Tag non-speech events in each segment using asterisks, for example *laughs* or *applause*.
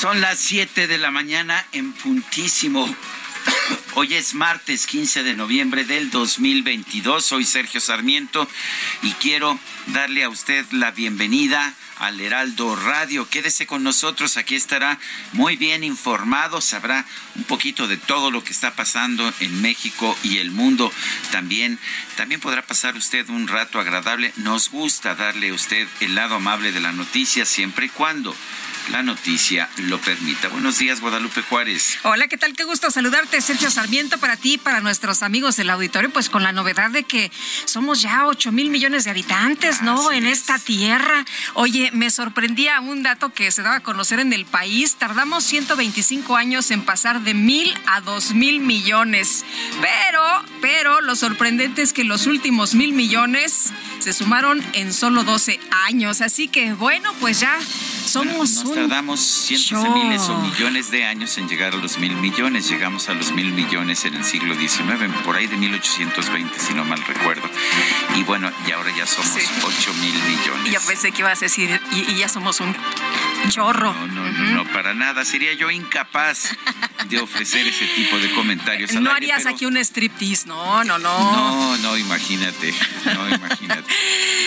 Son las 7 de la mañana en puntísimo. *coughs* Hoy es martes 15 de noviembre del 2022. Soy Sergio Sarmiento y quiero darle a usted la bienvenida al Heraldo Radio. Quédese con nosotros, aquí estará muy bien informado, sabrá un poquito de todo lo que está pasando en México y el mundo. También, también podrá pasar usted un rato agradable. Nos gusta darle a usted el lado amable de la noticia siempre y cuando la noticia lo permita. Buenos días, Guadalupe Juárez. Hola, ¿qué tal? Qué gusto saludarte, Sergio Sarmiento, para ti y para nuestros amigos del auditorio, pues con la novedad de que somos ya 8 mil millones de habitantes, ¿no? en esta tierra. Oye, me sorprendía un dato que se daba a conocer en el país. Tardamos 125 años en pasar de mil a dos mil millones. Pero, pero lo sorprendente es que los últimos mil millones se sumaron en solo 12 años. Así que, bueno, pues ya somos nos tardamos cientos de miles o millones de años en llegar a los mil millones. Llegamos a los mil millones en el siglo XIX, por ahí de 1820, si no mal recuerdo. Y bueno, y ahora ya somos ocho mil millones. Y yo pensé que ibas a decir, y, ya somos un chorro. No, no, no, no, para nada. Sería yo incapaz de ofrecer ese tipo de comentarios. no harías aquí un striptease, no, no, no. No, no, imagínate, no, imagínate.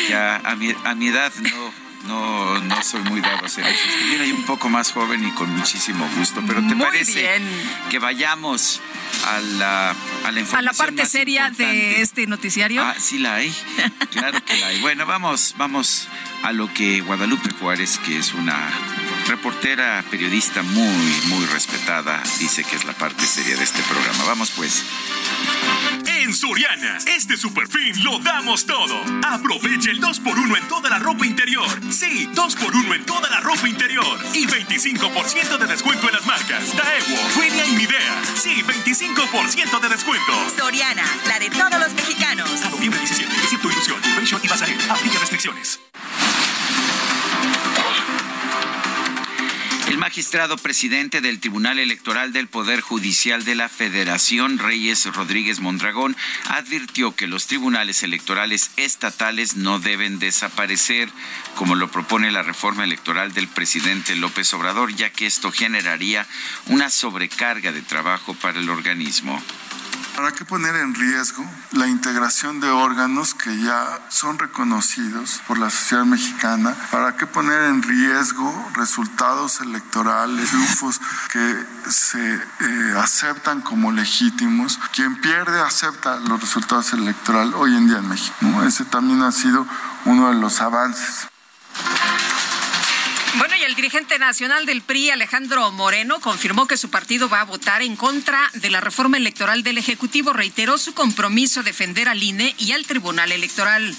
Ya a mi, a mi edad no no, no soy muy dado a hacer eso. Estuviera un poco más joven y con muchísimo gusto. Pero ¿te parece que vayamos a la, a la información A la parte seria de este noticiario. Ah, sí la hay. Claro que la hay. Bueno, vamos, vamos a lo que Guadalupe Juárez, que es una reportera, periodista muy, muy respetada, dice que es la parte seria de este programa. Vamos pues. En Soriana, este super fin lo damos todo. Aprovecha el 2x1 en toda la ropa interior. Sí, 2x1 en toda la ropa interior. Y 25% de descuento en las marcas Daewoo, Julia y Midea. Sí, 25% de descuento. Soriana, la de todos los mexicanos. A noviembre 17, tu Ilusión, Invention y Bazarel. Aplica restricciones. El magistrado presidente del Tribunal Electoral del Poder Judicial de la Federación, Reyes Rodríguez Mondragón, advirtió que los tribunales electorales estatales no deben desaparecer, como lo propone la reforma electoral del presidente López Obrador, ya que esto generaría una sobrecarga de trabajo para el organismo. ¿Para qué poner en riesgo la integración de órganos que ya son reconocidos por la sociedad mexicana? ¿Para qué poner en riesgo resultados electorales, triunfos que se eh, aceptan como legítimos? Quien pierde acepta los resultados electorales hoy en día en México. Ese también ha sido uno de los avances. Bueno, y el dirigente nacional del PRI, Alejandro Moreno, confirmó que su partido va a votar en contra de la reforma electoral del Ejecutivo. Reiteró su compromiso a defender al INE y al Tribunal Electoral.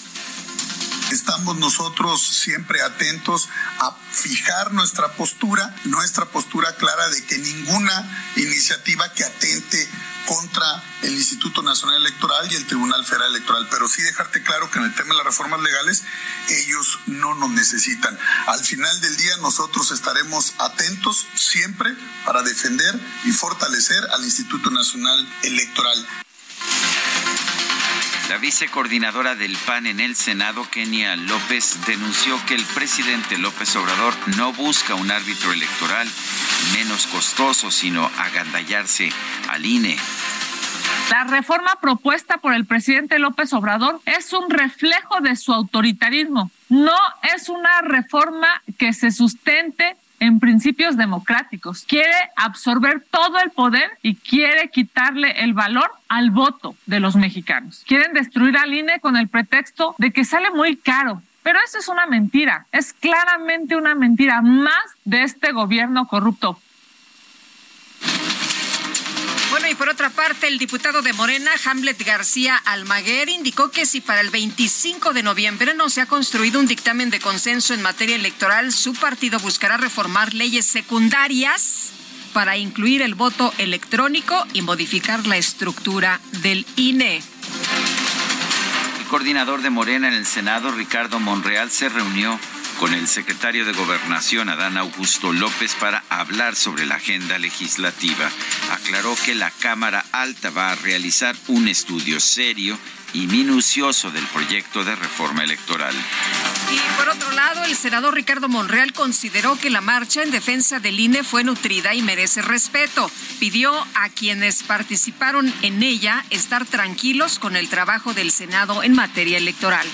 Estamos nosotros siempre atentos a fijar nuestra postura, nuestra postura clara de que ninguna iniciativa que atente contra el Instituto Nacional Electoral y el Tribunal Federal Electoral, pero sí dejarte claro que en el tema de las reformas legales ellos no nos necesitan. Al final del día nosotros estaremos atentos siempre para defender y fortalecer al Instituto Nacional Electoral. La vicecoordinadora del PAN en el Senado, Kenia López, denunció que el presidente López Obrador no busca un árbitro electoral menos costoso, sino agandallarse al INE. La reforma propuesta por el presidente López Obrador es un reflejo de su autoritarismo. No es una reforma que se sustente en principios democráticos. Quiere absorber todo el poder y quiere quitarle el valor al voto de los mexicanos. Quieren destruir al INE con el pretexto de que sale muy caro. Pero eso es una mentira, es claramente una mentira más de este gobierno corrupto. Bueno, y por otra parte, el diputado de Morena, Hamlet García Almaguer, indicó que si para el 25 de noviembre no se ha construido un dictamen de consenso en materia electoral, su partido buscará reformar leyes secundarias para incluir el voto electrónico y modificar la estructura del INE. Coordinador de Morena en el Senado, Ricardo Monreal, se reunió con el secretario de Gobernación, Adán Augusto López, para hablar sobre la agenda legislativa. Aclaró que la Cámara Alta va a realizar un estudio serio y minucioso del proyecto de reforma electoral. Y por otro lado, el senador Ricardo Monreal consideró que la marcha en defensa del INE fue nutrida y merece respeto. Pidió a quienes participaron en ella estar tranquilos con el trabajo del Senado en materia electoral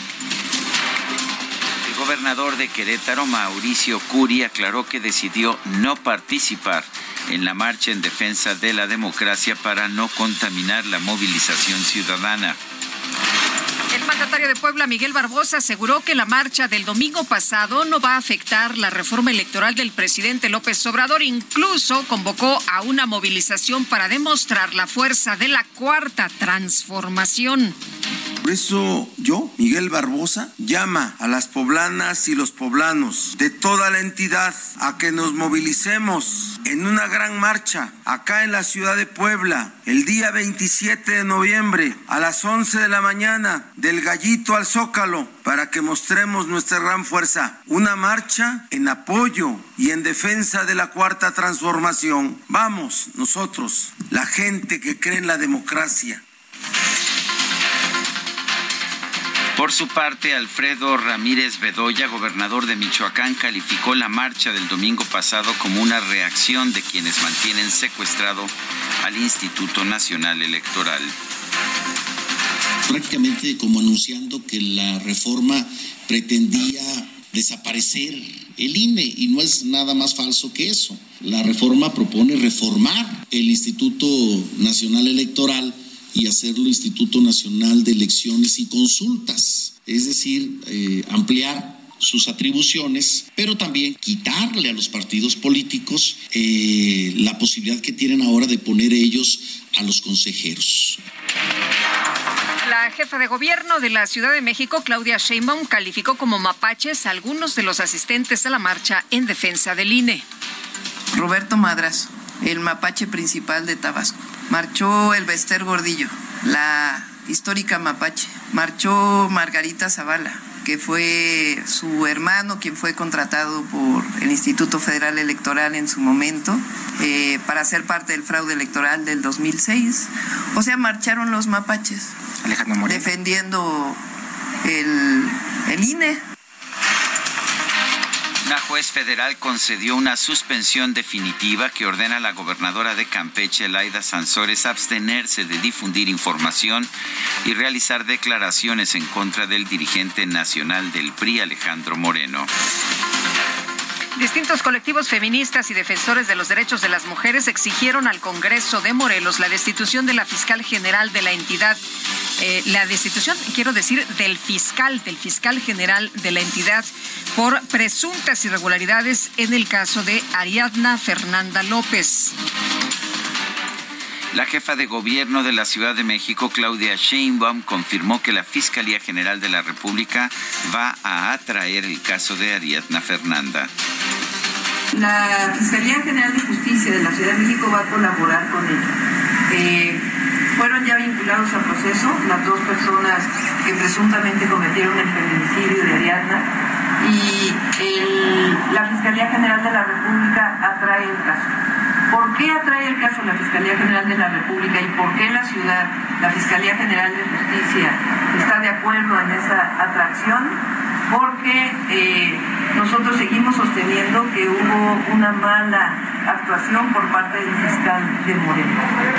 gobernador de Querétaro, Mauricio Curi, aclaró que decidió no participar en la marcha en defensa de la democracia para no contaminar la movilización ciudadana. El mandatario de Puebla, Miguel Barbosa, aseguró que la marcha del domingo pasado no va a afectar la reforma electoral del presidente López Obrador. Incluso convocó a una movilización para demostrar la fuerza de la cuarta transformación. Por eso yo, Miguel Barbosa, llama a las poblanas y los poblanos de toda la entidad a que nos movilicemos en una gran marcha acá en la ciudad de Puebla el día 27 de noviembre a las 11 de la mañana del gallito al zócalo para que mostremos nuestra gran fuerza. Una marcha en apoyo y en defensa de la cuarta transformación. Vamos, nosotros, la gente que cree en la democracia por su parte, Alfredo Ramírez Bedoya, gobernador de Michoacán, calificó la marcha del domingo pasado como una reacción de quienes mantienen secuestrado al Instituto Nacional Electoral. Prácticamente como anunciando que la reforma pretendía desaparecer el INE y no es nada más falso que eso. La reforma propone reformar el Instituto Nacional Electoral y hacerlo Instituto Nacional de Elecciones y Consultas, es decir, eh, ampliar sus atribuciones, pero también quitarle a los partidos políticos eh, la posibilidad que tienen ahora de poner ellos a los consejeros. La jefa de gobierno de la Ciudad de México, Claudia Sheinbaum, calificó como mapaches a algunos de los asistentes a la marcha en defensa del INE. Roberto Madras, el mapache principal de Tabasco. Marchó el Bester Gordillo, la histórica mapache. Marchó Margarita Zavala, que fue su hermano quien fue contratado por el Instituto Federal Electoral en su momento eh, para ser parte del fraude electoral del 2006. O sea, marcharon los mapaches defendiendo el, el INE. Una juez federal concedió una suspensión definitiva que ordena a la gobernadora de Campeche, Laida Sansores, abstenerse de difundir información y realizar declaraciones en contra del dirigente nacional del PRI, Alejandro Moreno. Distintos colectivos feministas y defensores de los derechos de las mujeres exigieron al Congreso de Morelos la destitución de la fiscal general de la entidad. Eh, la destitución, quiero decir, del fiscal, del fiscal general de la entidad por presuntas irregularidades en el caso de Ariadna Fernanda López. La jefa de gobierno de la Ciudad de México, Claudia Sheinbaum, confirmó que la Fiscalía General de la República va a atraer el caso de Ariadna Fernanda. La Fiscalía General de Justicia de la Ciudad de México va a colaborar con ella. Eh, fueron ya vinculados al proceso las dos personas que presuntamente cometieron el feminicidio de Ariadna y la Fiscalía General de la República atrae el caso. ¿Por qué atrae el caso la Fiscalía General de la República y por qué la ciudad, la Fiscalía General de Justicia, está de acuerdo en esa atracción? Porque eh, nosotros seguimos sosteniendo que hubo una mala actuación por parte del fiscal de Moreno.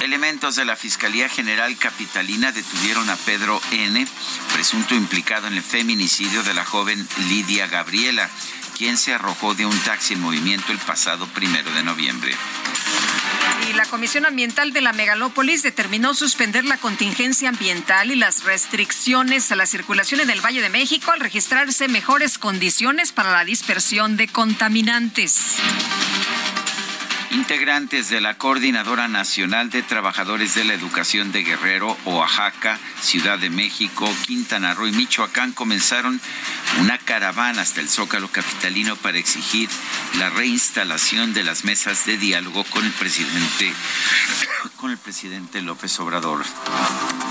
Elementos de la Fiscalía General Capitalina detuvieron a Pedro N., presunto implicado en el feminicidio de la joven Lidia Gabriela, quien se arrojó de un taxi en movimiento el pasado primero de noviembre. Y la Comisión Ambiental de la Megalópolis determinó suspender la contingencia ambiental y las restricciones a la circulación en el Valle de México al registrarse mejores condiciones para la dispersión de contaminantes. Integrantes de la Coordinadora Nacional de Trabajadores de la Educación de Guerrero, Oaxaca, Ciudad de México, Quintana Roo y Michoacán comenzaron una caravana hasta el Zócalo Capitalino para exigir la reinstalación de las mesas de diálogo con el presidente *coughs* con el presidente López Obrador.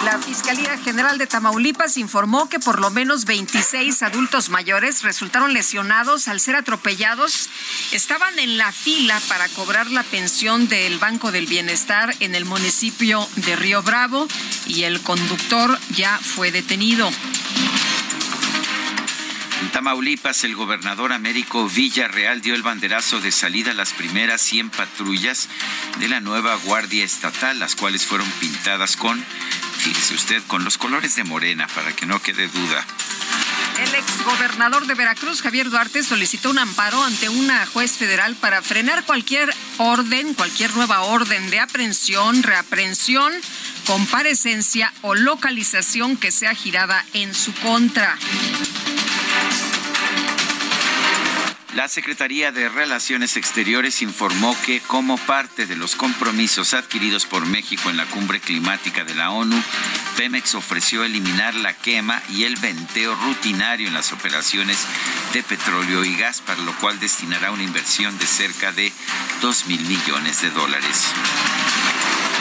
La Fiscalía General de Tamaulipas informó que por lo menos 26 adultos mayores resultaron lesionados al ser atropellados. Estaban en la fila para cobrar la pensión del Banco del Bienestar en el municipio de Río Bravo y el conductor ya fue detenido. En Tamaulipas, el gobernador Américo Villarreal dio el banderazo de salida a las primeras 100 patrullas de la nueva Guardia Estatal, las cuales fueron pintadas con, fíjese usted, con los colores de Morena, para que no quede duda. El exgobernador de Veracruz, Javier Duarte, solicitó un amparo ante una juez federal para frenar cualquier orden, cualquier nueva orden de aprehensión, reaprehensión, comparecencia o localización que sea girada en su contra. La Secretaría de Relaciones Exteriores informó que como parte de los compromisos adquiridos por México en la cumbre climática de la ONU, Pemex ofreció eliminar la quema y el venteo rutinario en las operaciones de petróleo y gas, para lo cual destinará una inversión de cerca de 2 mil millones de dólares.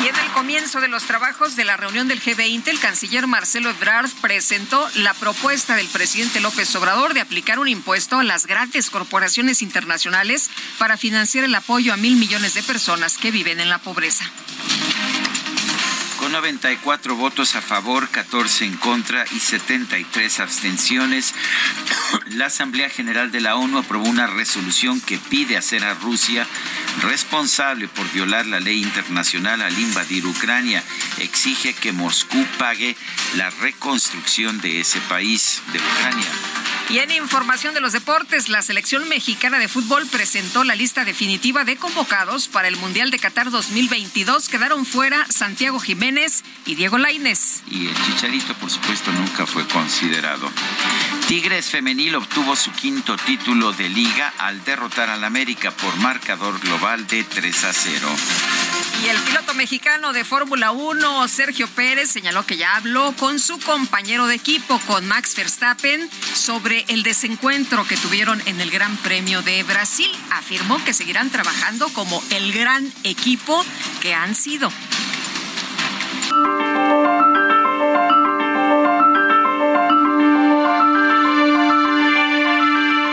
Y en el comienzo de los trabajos de la reunión del G20, el canciller Marcelo Ebrard presentó la propuesta del presidente López Obrador de aplicar un impuesto a las grandes corporaciones internacionales para financiar el apoyo a mil millones de personas que viven en la pobreza. Con 94 votos a favor, 14 en contra y 73 abstenciones, *coughs* la Asamblea General de la ONU aprobó una resolución que pide hacer a Rusia responsable por violar la ley internacional al invadir Ucrania. Exige que Moscú pague la reconstrucción de ese país, de Ucrania. Y en información de los deportes, la selección mexicana de fútbol presentó la lista definitiva de convocados para el Mundial de Qatar 2022. Quedaron fuera Santiago Jiménez y Diego Lainez. Y el Chicharito, por supuesto, nunca fue considerado. Tigres Femenil obtuvo su quinto título de liga al derrotar al América por marcador global de 3 a 0. Y el piloto mexicano de Fórmula 1, Sergio Pérez, señaló que ya habló con su compañero de equipo, con Max Verstappen, sobre el desencuentro que tuvieron en el Gran Premio de Brasil. Afirmó que seguirán trabajando como el gran equipo que han sido.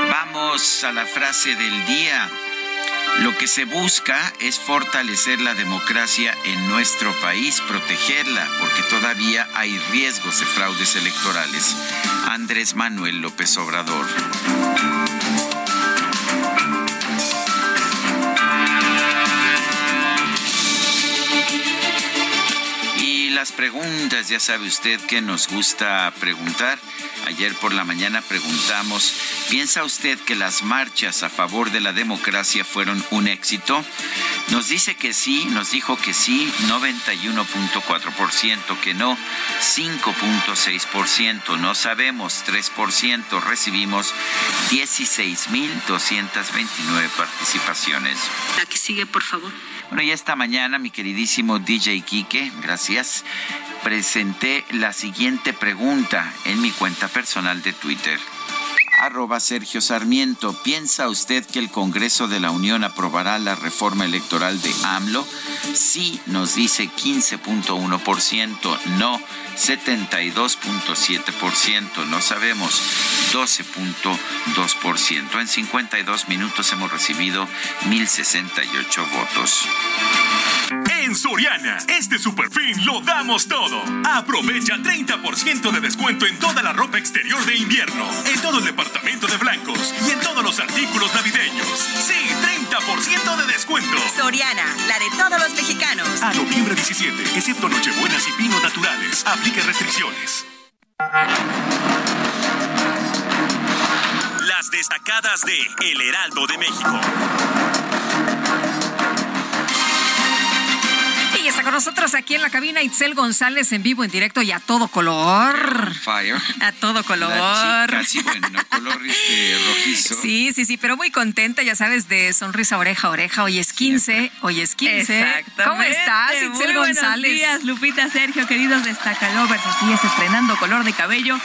Vamos a la frase del día. Lo que se busca es fortalecer la democracia en nuestro país, protegerla, porque todavía hay riesgos de fraudes electorales. Andrés Manuel López Obrador. Las preguntas, ya sabe usted que nos gusta preguntar. Ayer por la mañana preguntamos, ¿piensa usted que las marchas a favor de la democracia fueron un éxito? Nos dice que sí, nos dijo que sí, 91.4%, que no, 5.6%, no sabemos, 3%, recibimos 16.229 participaciones. La que sigue, por favor. Bueno, y esta mañana, mi queridísimo DJ Quique, gracias, presenté la siguiente pregunta en mi cuenta personal de Twitter. Arroba Sergio Sarmiento. ¿Piensa usted que el Congreso de la Unión aprobará la reforma electoral de AMLO? Sí, nos dice 15.1%, no 72.7%, no sabemos 12.2%. En 52 minutos hemos recibido 1.068 votos. En Soriana, este super fin lo damos todo. Aprovecha 30% de descuento en toda la ropa exterior de invierno, en todo el departamento de blancos y en todos los artículos navideños. Sí, 30% de descuento. Soriana, la de todos los mexicanos. A noviembre 17, excepto Nochebuenas y Pinos Naturales. Aplique restricciones. Las destacadas de El Heraldo de México. Está con nosotros aquí en la cabina Itzel González en vivo, en directo y a todo color. Fire. A todo color. La chica, sí, *laughs* bueno, color este, rojizo. Sí, sí, sí, pero muy contenta, ya sabes, de sonrisa oreja a oreja. Hoy es 15, hoy es 15. ¿Cómo estás, Itzel muy González? Buenos días, Lupita, Sergio, queridos destacalovers. Así es, estrenando color de cabello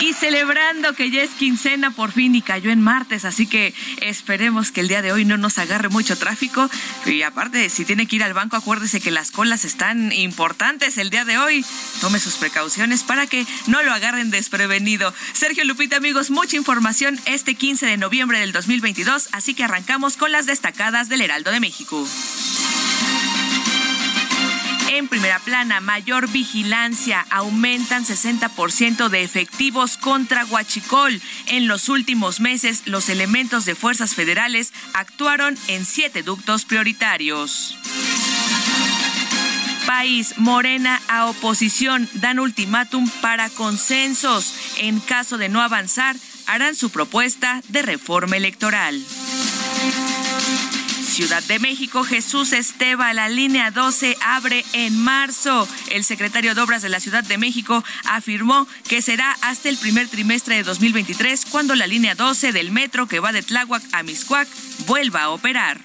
y celebrando que ya es quincena por fin y cayó en martes. Así que esperemos que el día de hoy no nos agarre mucho tráfico. Y aparte, si tiene que ir al banco, acuérdese que las colas están importantes el día de hoy. Tome sus precauciones para que no lo agarren desprevenido. Sergio Lupita, amigos, mucha información este 15 de noviembre del 2022, así que arrancamos con las destacadas del Heraldo de México. En primera plana, mayor vigilancia. Aumentan 60% de efectivos contra Huachicol. En los últimos meses, los elementos de fuerzas federales actuaron en siete ductos prioritarios. País, Morena a oposición dan ultimátum para consensos. En caso de no avanzar, harán su propuesta de reforma electoral. Ciudad de México, Jesús Esteba, la línea 12 abre en marzo. El secretario de Obras de la Ciudad de México afirmó que será hasta el primer trimestre de 2023 cuando la línea 12 del metro que va de Tláhuac a Miscuac vuelva a operar.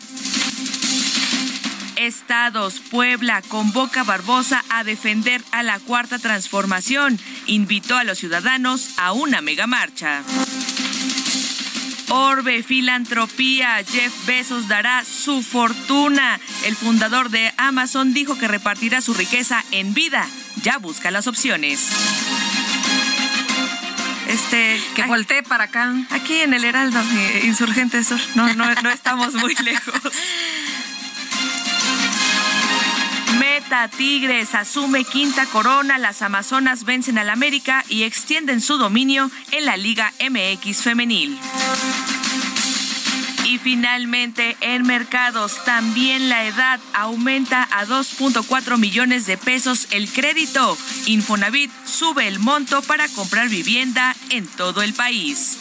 Estados, Puebla convoca a Barbosa a defender a la cuarta transformación. Invitó a los ciudadanos a una megamarcha. Orbe, filantropía, Jeff Bezos dará su fortuna. El fundador de Amazon dijo que repartirá su riqueza en vida. Ya busca las opciones. Este, que voltee para acá. Aquí en el Heraldo, Insurgente Sur. No, no, no estamos muy lejos. *laughs* Tigres asume quinta corona, las Amazonas vencen al América y extienden su dominio en la Liga MX femenil. Y finalmente, en mercados, también la edad aumenta a 2.4 millones de pesos el crédito. Infonavit sube el monto para comprar vivienda en todo el país.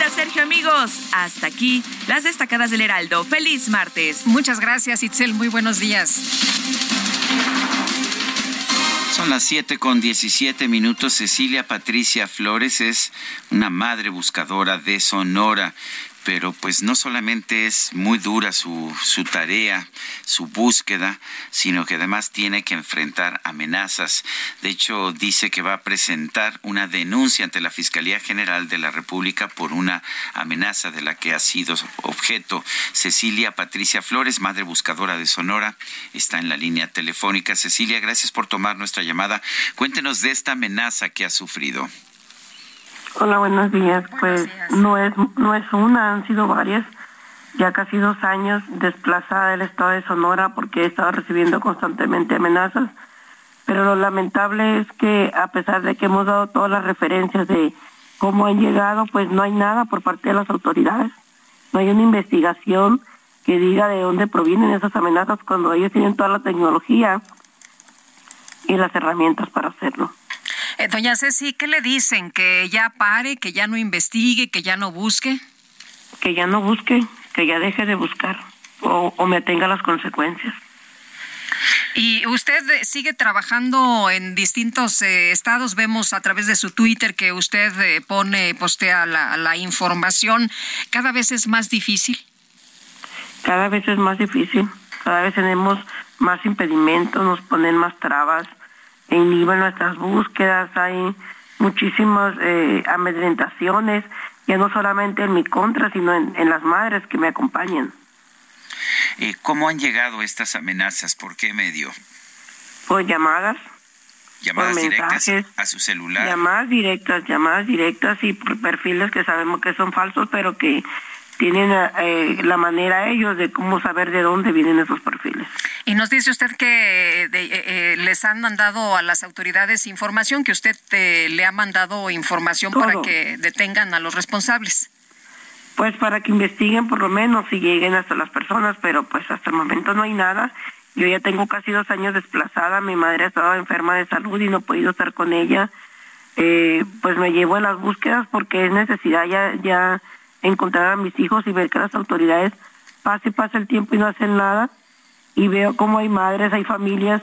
Lupita, Sergio, amigos, hasta aquí las destacadas del Heraldo. Feliz martes. Muchas gracias, Itzel. Muy buenos días. Son las 7 con 17 minutos. Cecilia Patricia Flores es una madre buscadora de Sonora pero pues no solamente es muy dura su, su tarea, su búsqueda, sino que además tiene que enfrentar amenazas. De hecho, dice que va a presentar una denuncia ante la Fiscalía General de la República por una amenaza de la que ha sido objeto. Cecilia Patricia Flores, madre buscadora de Sonora, está en la línea telefónica. Cecilia, gracias por tomar nuestra llamada. Cuéntenos de esta amenaza que ha sufrido. Hola, buenos días. Pues no es no es una, han sido varias. Ya casi dos años desplazada del estado de Sonora porque he estado recibiendo constantemente amenazas. Pero lo lamentable es que a pesar de que hemos dado todas las referencias de cómo han llegado, pues no hay nada por parte de las autoridades. No hay una investigación que diga de dónde provienen esas amenazas cuando ellos tienen toda la tecnología y las herramientas para hacerlo. Eh, doña Ceci, ¿qué le dicen? ¿Que ya pare, que ya no investigue, que ya no busque? Que ya no busque, que ya deje de buscar o, o me atenga a las consecuencias. Y usted sigue trabajando en distintos eh, estados. Vemos a través de su Twitter que usted eh, pone, postea la, la información. ¿Cada vez es más difícil? Cada vez es más difícil. Cada vez tenemos más impedimentos, nos ponen más trabas inhiben nuestras búsquedas, hay muchísimas eh, amedrentaciones, ya no solamente en mi contra, sino en, en las madres que me acompañan. Eh, ¿Cómo han llegado estas amenazas? ¿Por qué medio? Por llamadas. Llamadas por directas mensajes, a su celular. Llamadas directas, llamadas directas y por perfiles que sabemos que son falsos, pero que tienen eh, la manera ellos de cómo saber de dónde vienen esos perfiles. Y nos dice usted que de- eh, eh, les han mandado a las autoridades información, que usted eh, le ha mandado información para que detengan a los responsables. Pues para que investiguen por lo menos y lleguen hasta las personas, pero pues hasta el momento no hay nada. Yo ya tengo casi dos años desplazada, mi madre ha estado enferma de salud y no he podido estar con ella. Eh, pues me llevo en las búsquedas porque es necesidad ya, ya encontrar a mis hijos y ver que las autoridades pase y pase el tiempo y no hacen nada. Y veo cómo hay madres, hay familias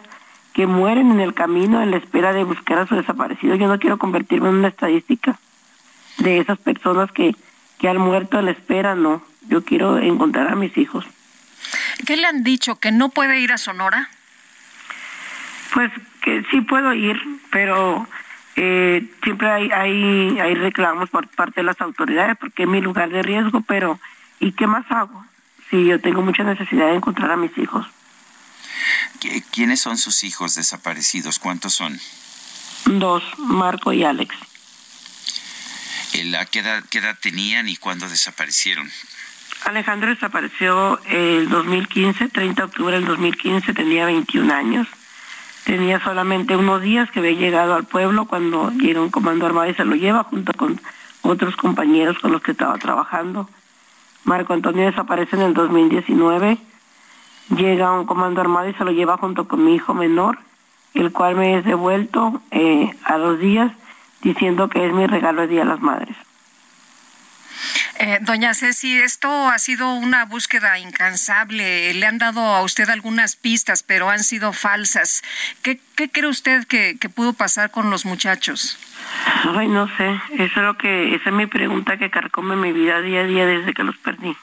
que mueren en el camino en la espera de buscar a su desaparecido. Yo no quiero convertirme en una estadística de esas personas que, que han muerto a la espera, no. Yo quiero encontrar a mis hijos. ¿Qué le han dicho? ¿Que no puede ir a Sonora? Pues que sí puedo ir, pero eh, siempre hay, hay, hay reclamos por parte de las autoridades porque es mi lugar de riesgo, pero ¿y qué más hago? Si yo tengo mucha necesidad de encontrar a mis hijos. ¿Qui- ¿Quiénes son sus hijos desaparecidos? ¿Cuántos son? Dos, Marco y Alex. El- ¿A qué edad, qué edad tenían y cuándo desaparecieron? Alejandro desapareció el 2015, 30 de octubre del 2015, tenía 21 años. Tenía solamente unos días que había llegado al pueblo cuando llega un comando armado y se lo lleva junto con otros compañeros con los que estaba trabajando. Marco Antonio desaparece en el 2019. Llega un comando armado y se lo lleva junto con mi hijo menor, el cual me es devuelto eh, a dos días diciendo que es mi regalo de Día de las Madres. Eh, doña Ceci, esto ha sido una búsqueda incansable. Le han dado a usted algunas pistas, pero han sido falsas. ¿Qué, qué cree usted que, que pudo pasar con los muchachos? Ay, no sé, eso es lo que, esa es mi pregunta que carcome mi vida día a día desde que los perdí.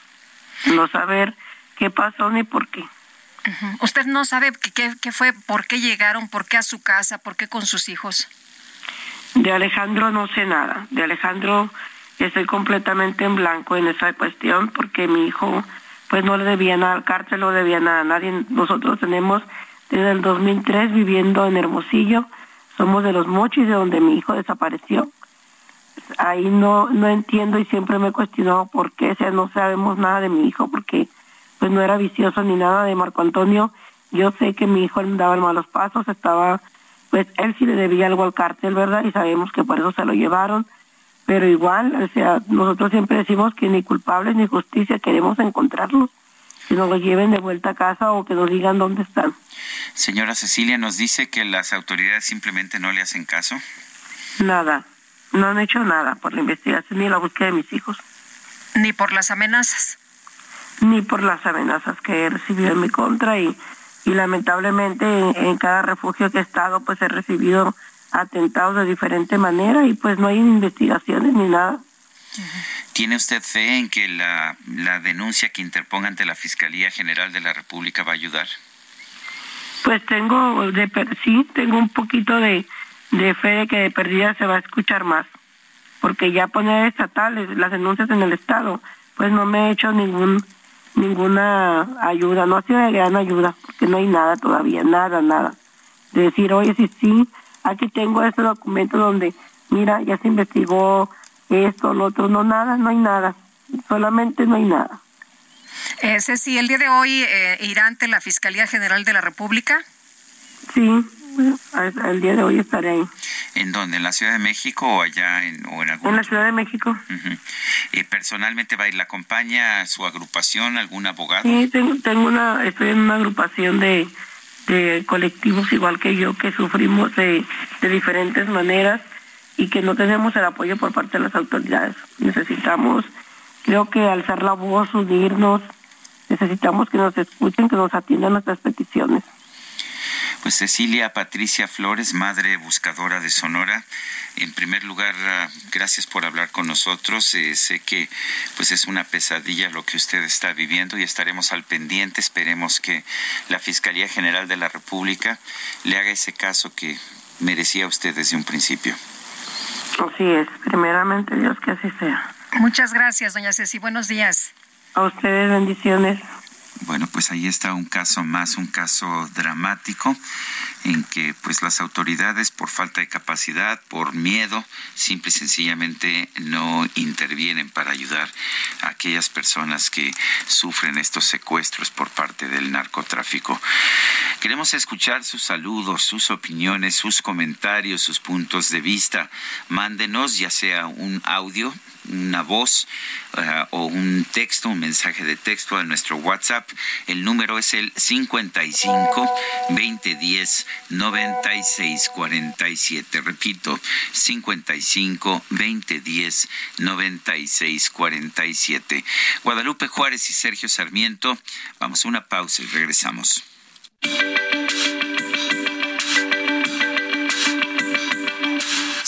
No saber qué pasó ni por qué. ¿Usted no sabe qué fue, por qué llegaron, por qué a su casa, por qué con sus hijos? De Alejandro no sé nada. De Alejandro estoy completamente en blanco en esa cuestión porque mi hijo pues no le debía nada al cárcel, no debía nada a nadie. Nosotros tenemos desde el 2003 viviendo en Hermosillo. Somos de los mochis de donde mi hijo desapareció. Ahí no no entiendo y siempre me he cuestionado por qué, o sea, no sabemos nada de mi hijo porque pues no era vicioso ni nada de Marco Antonio. Yo sé que mi hijo andaba en malos pasos, estaba, pues él sí le debía algo al cártel, ¿verdad? Y sabemos que por eso se lo llevaron. Pero igual, o sea, nosotros siempre decimos que ni culpables ni justicia queremos encontrarlos, que nos los lleven de vuelta a casa o que nos digan dónde están. Señora Cecilia, nos dice que las autoridades simplemente no le hacen caso. Nada, no han hecho nada por la investigación ni la búsqueda de mis hijos, Ni por las amenazas. ni por las amenazas que he recibido en mi contra y, y lamentablemente en, en cada refugio que he estado pues he recibido atentados de diferente manera y pues no hay investigaciones ni nada. ¿Tiene usted fe en que la, la denuncia que interponga ante la Fiscalía General de la República va a ayudar? Pues tengo, de per- sí, tengo un poquito de, de fe de que de perdida se va a escuchar más, porque ya poner estatales, las denuncias en el Estado, pues no me he hecho ningún ninguna ayuda, no ha sido de gran ayuda, porque no hay nada todavía, nada, nada. De decir, oye, sí, sí, aquí tengo este documento donde, mira, ya se investigó esto, lo otro, no, nada, no hay nada, solamente no hay nada. Eh, Ceci, el día de hoy eh, irá ante la Fiscalía General de la República. Sí, al- al día de hoy estaré ahí. ¿En dónde? ¿En la Ciudad de México o allá en, o en algún En la Ciudad de México. Eh, personalmente va a ir, ¿la acompaña su agrupación, algún abogado? Sí, tengo, tengo una, estoy en una agrupación de, de colectivos igual que yo que sufrimos de, de diferentes maneras y que no tenemos el apoyo por parte de las autoridades. Necesitamos, creo que alzar la voz, unirnos, necesitamos que nos escuchen, que nos atiendan nuestras peticiones. Pues Cecilia Patricia Flores, madre buscadora de Sonora. En primer lugar, ah, gracias por hablar con nosotros. Eh, sé que pues es una pesadilla lo que usted está viviendo y estaremos al pendiente. Esperemos que la Fiscalía General de la República le haga ese caso que merecía usted desde un principio. Así es, primeramente Dios que así sea. Muchas gracias, doña Ceci. Buenos días. A ustedes bendiciones. Bueno, pues ahí está un caso más, un caso dramático en que pues las autoridades por falta de capacidad, por miedo, simple y sencillamente no intervienen para ayudar a aquellas personas que sufren estos secuestros por parte del narcotráfico. Queremos escuchar sus saludos, sus opiniones, sus comentarios, sus puntos de vista. Mándenos ya sea un audio una voz uh, o un texto, un mensaje de texto a nuestro WhatsApp. El número es el 55 2010 96 47. Repito, 55 2010 96 47. Guadalupe Juárez y Sergio Sarmiento. Vamos a una pausa y regresamos.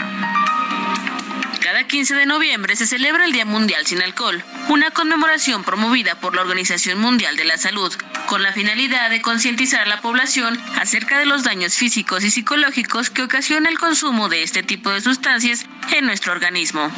Thank you. Cada 15 de noviembre se celebra el Día Mundial sin Alcohol, una conmemoración promovida por la Organización Mundial de la Salud, con la finalidad de concientizar a la población acerca de los daños físicos y psicológicos que ocasiona el consumo de este tipo de sustancias en nuestro organismo.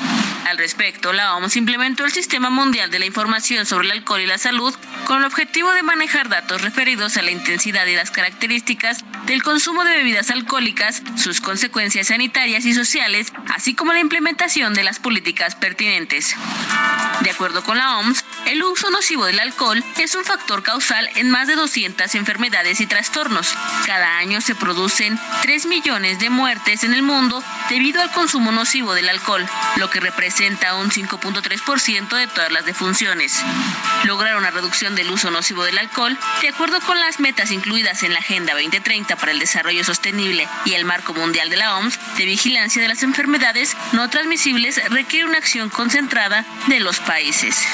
Al respecto, la OMS implementó el Sistema Mundial de la Información sobre el Alcohol y la Salud con el objetivo de manejar datos referidos a la intensidad y las características del consumo de bebidas alcohólicas, sus consecuencias sanitarias y sociales, así como la implementación de las políticas pertinentes. De acuerdo con la OMS, el uso nocivo del alcohol es un factor causal en más de 200 enfermedades y trastornos. Cada año se producen 3 millones de muertes en el mundo debido al consumo nocivo del alcohol, lo que representa un 5.3% de todas las defunciones. Lograr una reducción del uso nocivo del alcohol, de acuerdo con las metas incluidas en la Agenda 2030 para el Desarrollo Sostenible y el Marco Mundial de la OMS de Vigilancia de las Enfermedades No Transmisibles, requiere una acción concentrada de los países.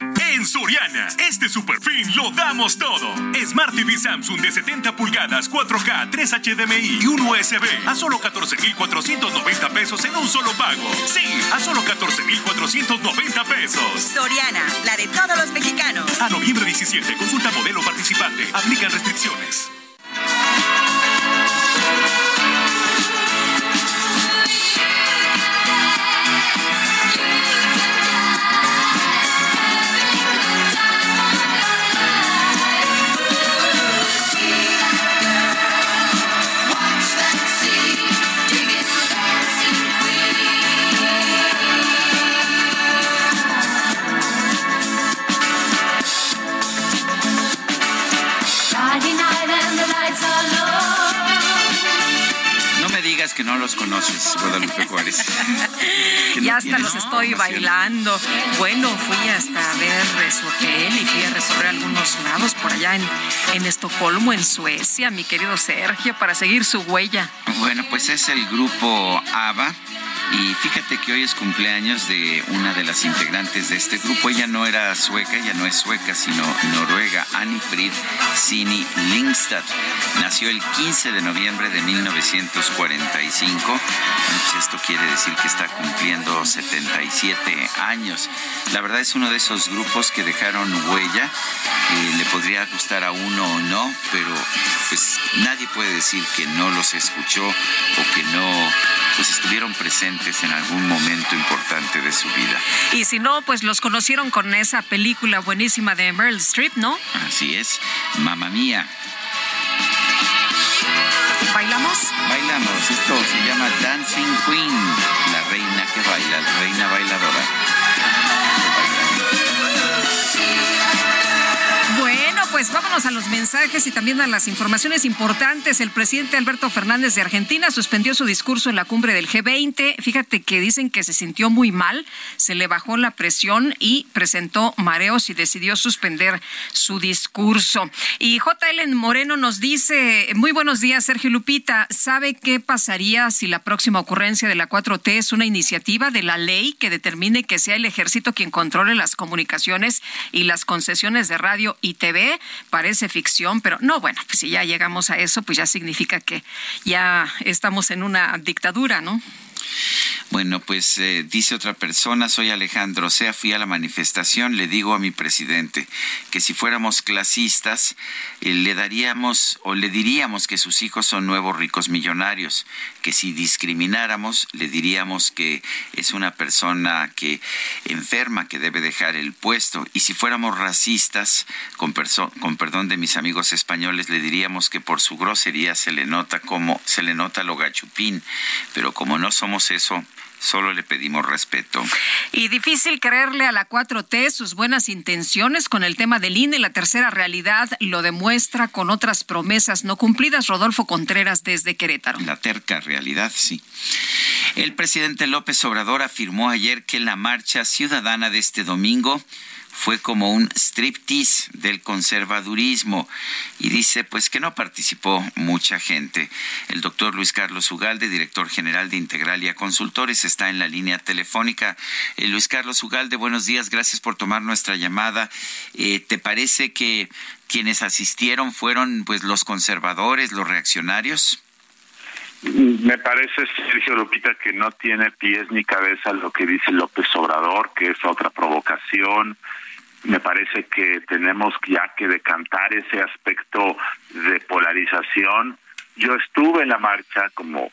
En Soriana, este super fin lo damos todo. Smart TV Samsung de 70 pulgadas, 4K, 3 HDMI y 1 USB a solo 14,490 pesos en un solo pago. Sí, a solo 14,490 pesos. Soriana, la de todos los mexicanos. A noviembre 17, consulta modelo participante. Aplican restricciones. Los conoces, Guadalupe Juárez. No *laughs* ya hasta los estoy bailando. Bueno, fui hasta ver su hotel y fui a recorrer algunos lados por allá en, en Estocolmo, en Suecia, mi querido Sergio, para seguir su huella. Bueno, pues es el grupo ABBA. Y fíjate que hoy es cumpleaños de una de las integrantes de este grupo. Ella no era sueca, ella no es sueca, sino noruega, Annie Frid Sini Lingstad. Nació el 15 de noviembre de 1945. Bueno, pues esto quiere decir que está cumpliendo 77 años. La verdad es uno de esos grupos que dejaron huella. Eh, le podría gustar a uno o no, pero pues nadie puede decir que no los escuchó o que no pues estuvieron presentes en algún momento importante de su vida. Y si no, pues los conocieron con esa película buenísima de Meryl Streep, ¿no? Así es, Mamma Mía. ¿Bailamos? Bailamos, esto se llama Dancing Queen, la reina que baila, la reina bailadora. Pues vámonos a los mensajes y también a las informaciones importantes. El presidente Alberto Fernández de Argentina suspendió su discurso en la cumbre del G20. Fíjate que dicen que se sintió muy mal, se le bajó la presión y presentó mareos y decidió suspender su discurso. Y JL Moreno nos dice, muy buenos días, Sergio Lupita. ¿Sabe qué pasaría si la próxima ocurrencia de la 4T es una iniciativa de la ley que determine que sea el ejército quien controle las comunicaciones y las concesiones de radio y TV? Parece ficción, pero no, bueno, pues si ya llegamos a eso, pues ya significa que ya estamos en una dictadura, ¿no? Bueno, pues eh, dice otra persona, soy Alejandro Sea, fui a la manifestación, le digo a mi presidente que si fuéramos clasistas, eh, le daríamos o le diríamos que sus hijos son nuevos ricos millonarios, que si discrimináramos, le diríamos que es una persona que enferma, que debe dejar el puesto, y si fuéramos racistas, con, con perdón de mis amigos españoles, le diríamos que por su grosería se le nota como, se le nota lo gachupín, pero como no somos eso, Solo le pedimos respeto. Y difícil creerle a la 4T sus buenas intenciones con el tema del INE. La tercera realidad lo demuestra con otras promesas no cumplidas. Rodolfo Contreras desde Querétaro. La terca realidad, sí. El presidente López Obrador afirmó ayer que la marcha ciudadana de este domingo fue como un striptease del conservadurismo y dice pues que no participó mucha gente. El doctor Luis Carlos Ugalde, director general de Integralia Consultores, está en la línea telefónica. Eh, Luis Carlos Ugalde, buenos días, gracias por tomar nuestra llamada. Eh, ¿Te parece que quienes asistieron fueron pues los conservadores, los reaccionarios? Me parece, Sergio Lupita, que no tiene pies ni cabeza lo que dice López Obrador, que es otra provocación, me parece que tenemos ya que decantar ese aspecto de polarización. Yo estuve en la marcha, como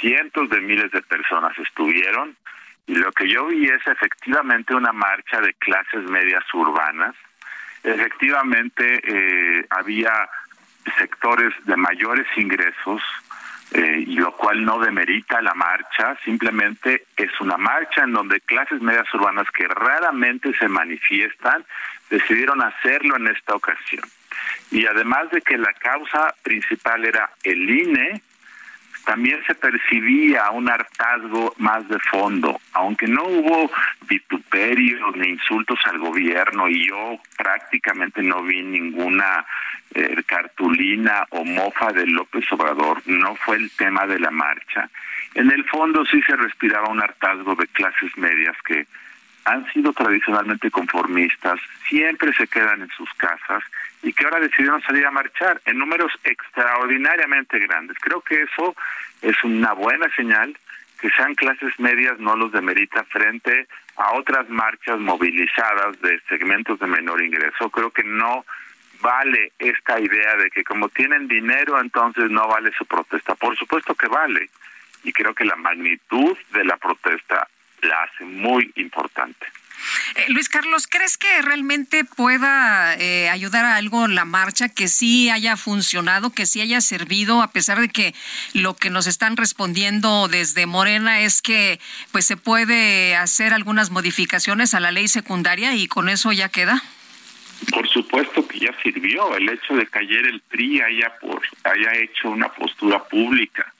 cientos de miles de personas estuvieron, y lo que yo vi es efectivamente una marcha de clases medias urbanas. Efectivamente, eh, había sectores de mayores ingresos, eh, y lo cual no demerita la marcha, simplemente es una marcha en donde clases medias urbanas que raramente se manifiestan decidieron hacerlo en esta ocasión. Y además de que la causa principal era el INE, también se percibía un hartazgo más de fondo, aunque no hubo vituperios ni insultos al gobierno y yo prácticamente no vi ninguna eh, cartulina o mofa de López Obrador, no fue el tema de la marcha. En el fondo sí se respiraba un hartazgo de clases medias que han sido tradicionalmente conformistas, siempre se quedan en sus casas y que ahora decidieron salir a marchar en números extraordinariamente grandes. Creo que eso es una buena señal que sean clases medias no los demerita frente a otras marchas movilizadas de segmentos de menor ingreso. Creo que no vale esta idea de que como tienen dinero entonces no vale su protesta. Por supuesto que vale. Y creo que la magnitud de la protesta la hace muy importante. Eh, Luis Carlos, ¿crees que realmente pueda eh, ayudar a algo la marcha, que sí haya funcionado, que sí haya servido, a pesar de que lo que nos están respondiendo desde Morena es que pues se puede hacer algunas modificaciones a la ley secundaria y con eso ya queda? Por supuesto que ya sirvió el hecho de que ayer el PRI haya, por, haya hecho una postura pública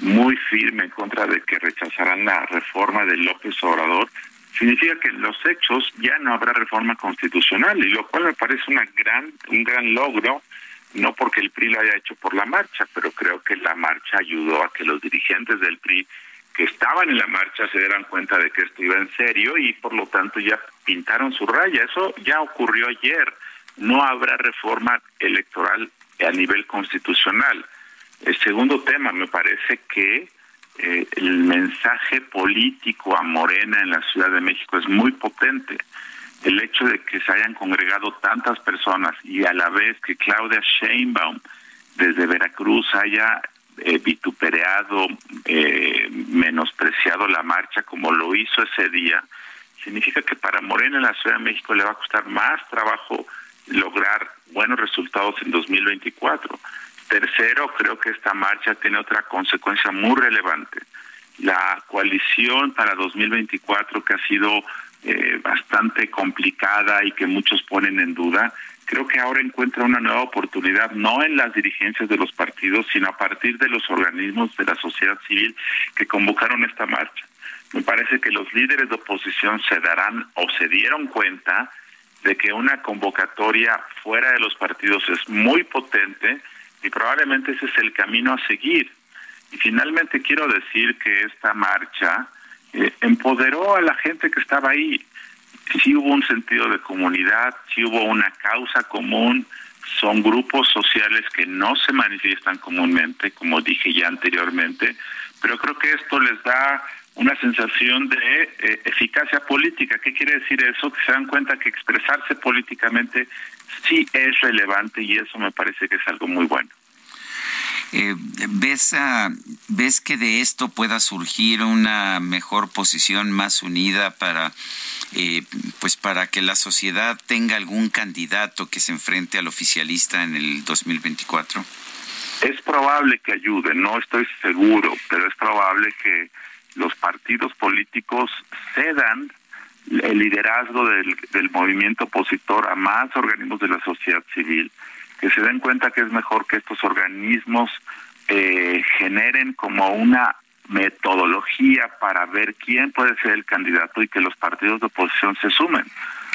muy firme en contra de que rechazarán la reforma de López Obrador, significa que en los hechos ya no habrá reforma constitucional, y lo cual me parece una gran, un gran logro, no porque el PRI lo haya hecho por la marcha, pero creo que la marcha ayudó a que los dirigentes del PRI que estaban en la marcha se dieran cuenta de que esto iba en serio y por lo tanto ya pintaron su raya. Eso ya ocurrió ayer. No habrá reforma electoral a nivel constitucional. El segundo tema, me parece que eh, el mensaje político a Morena en la Ciudad de México es muy potente. El hecho de que se hayan congregado tantas personas y a la vez que Claudia Sheinbaum desde Veracruz haya eh, vituperado, eh, menospreciado la marcha como lo hizo ese día, significa que para Morena en la Ciudad de México le va a costar más trabajo lograr buenos resultados en 2024. Tercero, creo que esta marcha tiene otra consecuencia muy relevante. La coalición para 2024, que ha sido eh, bastante complicada y que muchos ponen en duda, creo que ahora encuentra una nueva oportunidad, no en las dirigencias de los partidos, sino a partir de los organismos de la sociedad civil que convocaron esta marcha. Me parece que los líderes de oposición se darán o se dieron cuenta de que una convocatoria fuera de los partidos es muy potente y probablemente ese es el camino a seguir. Y finalmente quiero decir que esta marcha eh, empoderó a la gente que estaba ahí. Sí hubo un sentido de comunidad, sí hubo una causa común, son grupos sociales que no se manifiestan comúnmente, como dije ya anteriormente, pero creo que esto les da una sensación de eh, eficacia política. ¿Qué quiere decir eso? Que se dan cuenta que expresarse políticamente sí es relevante y eso me parece que es algo muy bueno. Eh, ¿ves, ¿Ves que de esto pueda surgir una mejor posición más unida para, eh, pues para que la sociedad tenga algún candidato que se enfrente al oficialista en el 2024? Es probable que ayude, no estoy seguro, pero es probable que los partidos políticos cedan el liderazgo del, movimiento opositor a más organismos de la sociedad civil, que se den cuenta que es mejor que estos organismos eh, generen como una metodología para ver quién puede ser el candidato y que los partidos de oposición se sumen.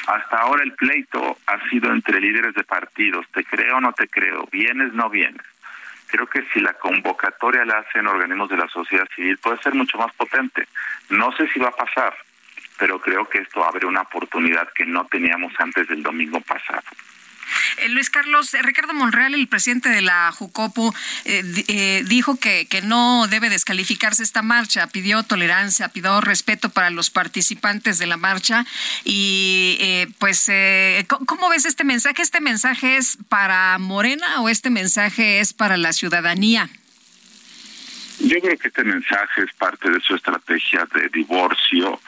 Hasta ahora el pleito ha sido entre líderes de partidos, te creo o no te creo, vienes no vienes creo que si la convocatoria la hacen organismos de la sociedad civil puede ser mucho más potente. No sé si va a pasar, pero creo que esto abre una oportunidad que no teníamos antes del domingo pasado. Eh, Luis Carlos, eh, Ricardo Monreal, el presidente de la Jucopo, eh, dijo que, que no debe descalificarse esta marcha, pidió tolerancia, pidió respeto para los participantes de la marcha y pues, ¿cómo ves este mensaje? ¿Este mensaje es para Morena o este mensaje es para la ciudadanía? Yo creo que este mensaje es parte de su estrategia de divorcio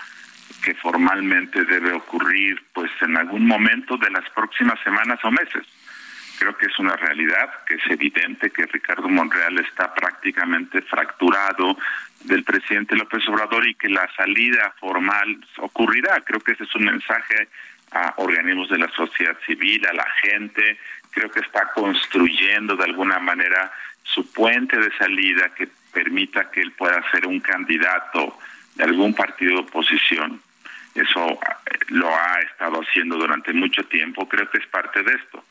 que formalmente debe ocurrir pues en algún momento de las próximas semanas o meses. Creo que es una realidad, que es evidente que Ricardo Monreal está prácticamente fracturado del presidente López Obrador y que la salida formal ocurrirá. Creo que ese es un mensaje a organismos de la sociedad civil, a la gente. Creo que está construyendo de alguna manera su puente de salida que permita que él pueda ser un candidato de algún partido de oposición eso eh, lo ha estado haciendo durante mucho tiempo, creo que es parte de esto.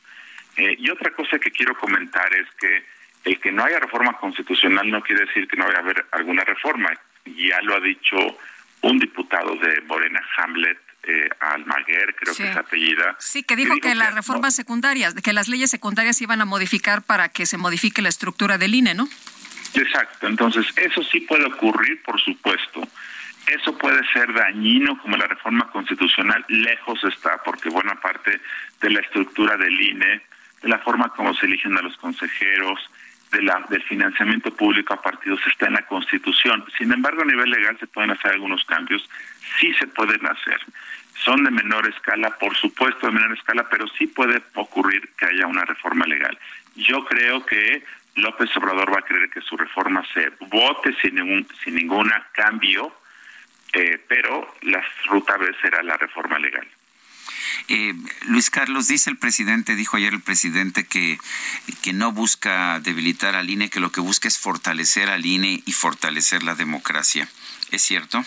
Eh, y otra cosa que quiero comentar es que el que no haya reforma constitucional no quiere decir que no vaya a haber alguna reforma. Ya lo ha dicho un diputado de Morena, Hamlet, eh, Almaguer, creo que es apellida. Sí, que dijo que, las reformas secundarias, que las leyes secundarias iban a modificar para que se modifique la estructura del INE, ¿no? Exacto, entonces eso sí puede ocurrir, por supuesto. Puede ser dañino como la reforma constitucional, lejos está, porque buena parte de la estructura del INE, de la forma como se eligen a los consejeros, de la, del financiamiento público a partidos está en la Constitución. Sin embargo, a nivel legal se pueden hacer algunos cambios, sí se pueden hacer. Son de menor escala, por supuesto de menor escala, pero sí puede ocurrir que haya una reforma legal. Yo creo que López Obrador va a creer que su reforma se vote sin ningún sin ningún cambio eh, pero la ruta B será la reforma legal. Eh, Luis Carlos, dice el presidente, dijo ayer el presidente que, que no busca debilitar al INE, que lo que busca es fortalecer al INE y fortalecer la democracia. ¿Es cierto?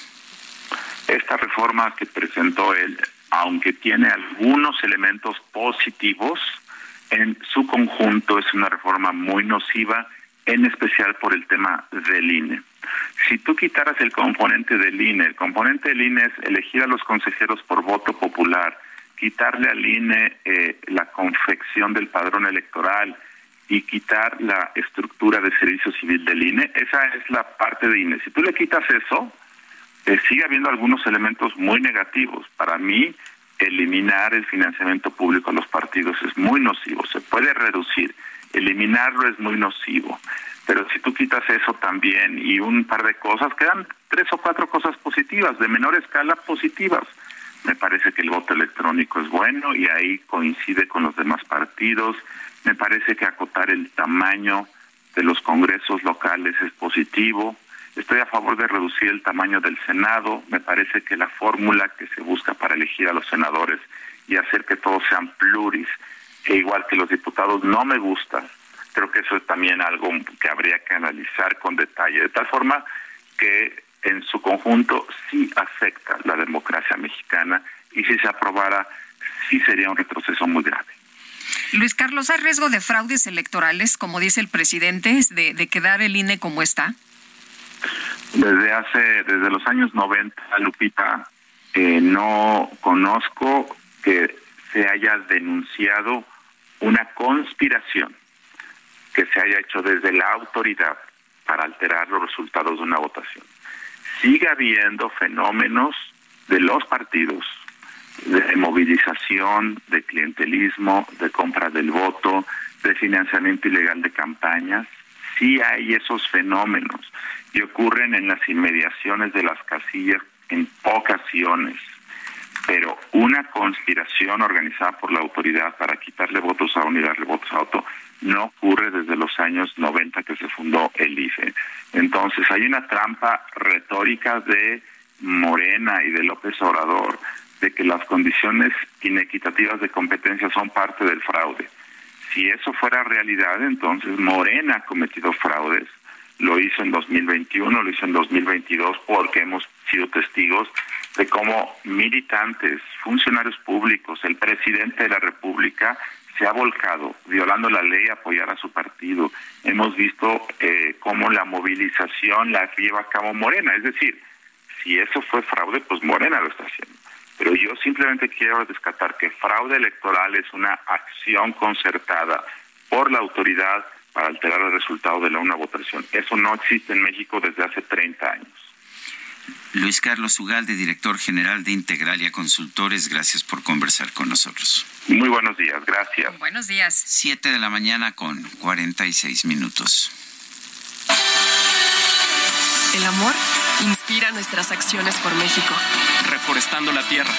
Esta reforma que presentó él, aunque tiene algunos elementos positivos, en su conjunto es una reforma muy nociva, en especial por el tema del INE. Si tú quitaras el componente del INE, el componente del INE es elegir a los consejeros por voto popular, quitarle al INE eh, la confección del padrón electoral y quitar la estructura de servicio civil del INE, esa es la parte de INE. Si tú le quitas eso, eh, sigue habiendo algunos elementos muy negativos. Para mí, eliminar el financiamiento público a los partidos es muy nocivo, se puede reducir, eliminarlo es muy nocivo Pero si tú quitas eso también y un par de cosas, quedan tres o cuatro cosas positivas, de menor escala positivas. Me parece que el voto electrónico es bueno y ahí coincide con los demás partidos. Me parece que acotar el tamaño de los congresos locales es positivo. Estoy a favor de reducir el tamaño del Senado. Me parece que la fórmula que se busca para elegir a los senadores y hacer que todos sean pluris, igual que los diputados, no me gusta. Creo que eso es también algo que habría que analizar con detalle, de tal forma que en su conjunto sí afecta la democracia mexicana y si se aprobara, sí sería un retroceso muy grave. Luis Carlos, ¿hay riesgo de fraudes electorales, como dice el presidente, de, de quedar el INE como está? Desde hace, desde los años 90, Lupita, eh, no conozco que se haya denunciado una conspiración que se haya hecho desde la autoridad para alterar los resultados de una votación. Sigue habiendo fenómenos de los partidos de movilización, de clientelismo, de compra del voto, de financiamiento ilegal de campañas. Sí hay esos fenómenos y ocurren en las inmediaciones de las casillas en ocasiones. Pero una conspiración organizada por la autoridad para quitarle votos a uno y darle votos a otro no ocurre desde los años 90 que se fundó el IFE. Entonces hay una trampa retórica de Morena y de López Obrador de que las condiciones inequitativas de competencia son parte del fraude. Si eso fuera realidad, entonces Morena ha cometido fraudes. Lo hizo en 2021, lo hizo en 2022, porque hemos sido testigos de cómo militantes, funcionarios públicos, el presidente de la República se ha volcado violando la ley a apoyar a su partido. Hemos visto eh, cómo la movilización la lleva a cabo Morena. Es decir, si eso fue fraude, pues Morena lo está haciendo. Pero yo simplemente quiero descartar que fraude electoral es una acción concertada por la autoridad para alterar el resultado de la una votación. Eso no existe en México desde hace 30 años. Luis Carlos Ugalde, director general de Integralia Consultores, gracias por conversar con nosotros. Muy buenos días, gracias. Buenos días. Siete de la mañana con 46 minutos. El amor inspira nuestras acciones por México. Reforestando la tierra,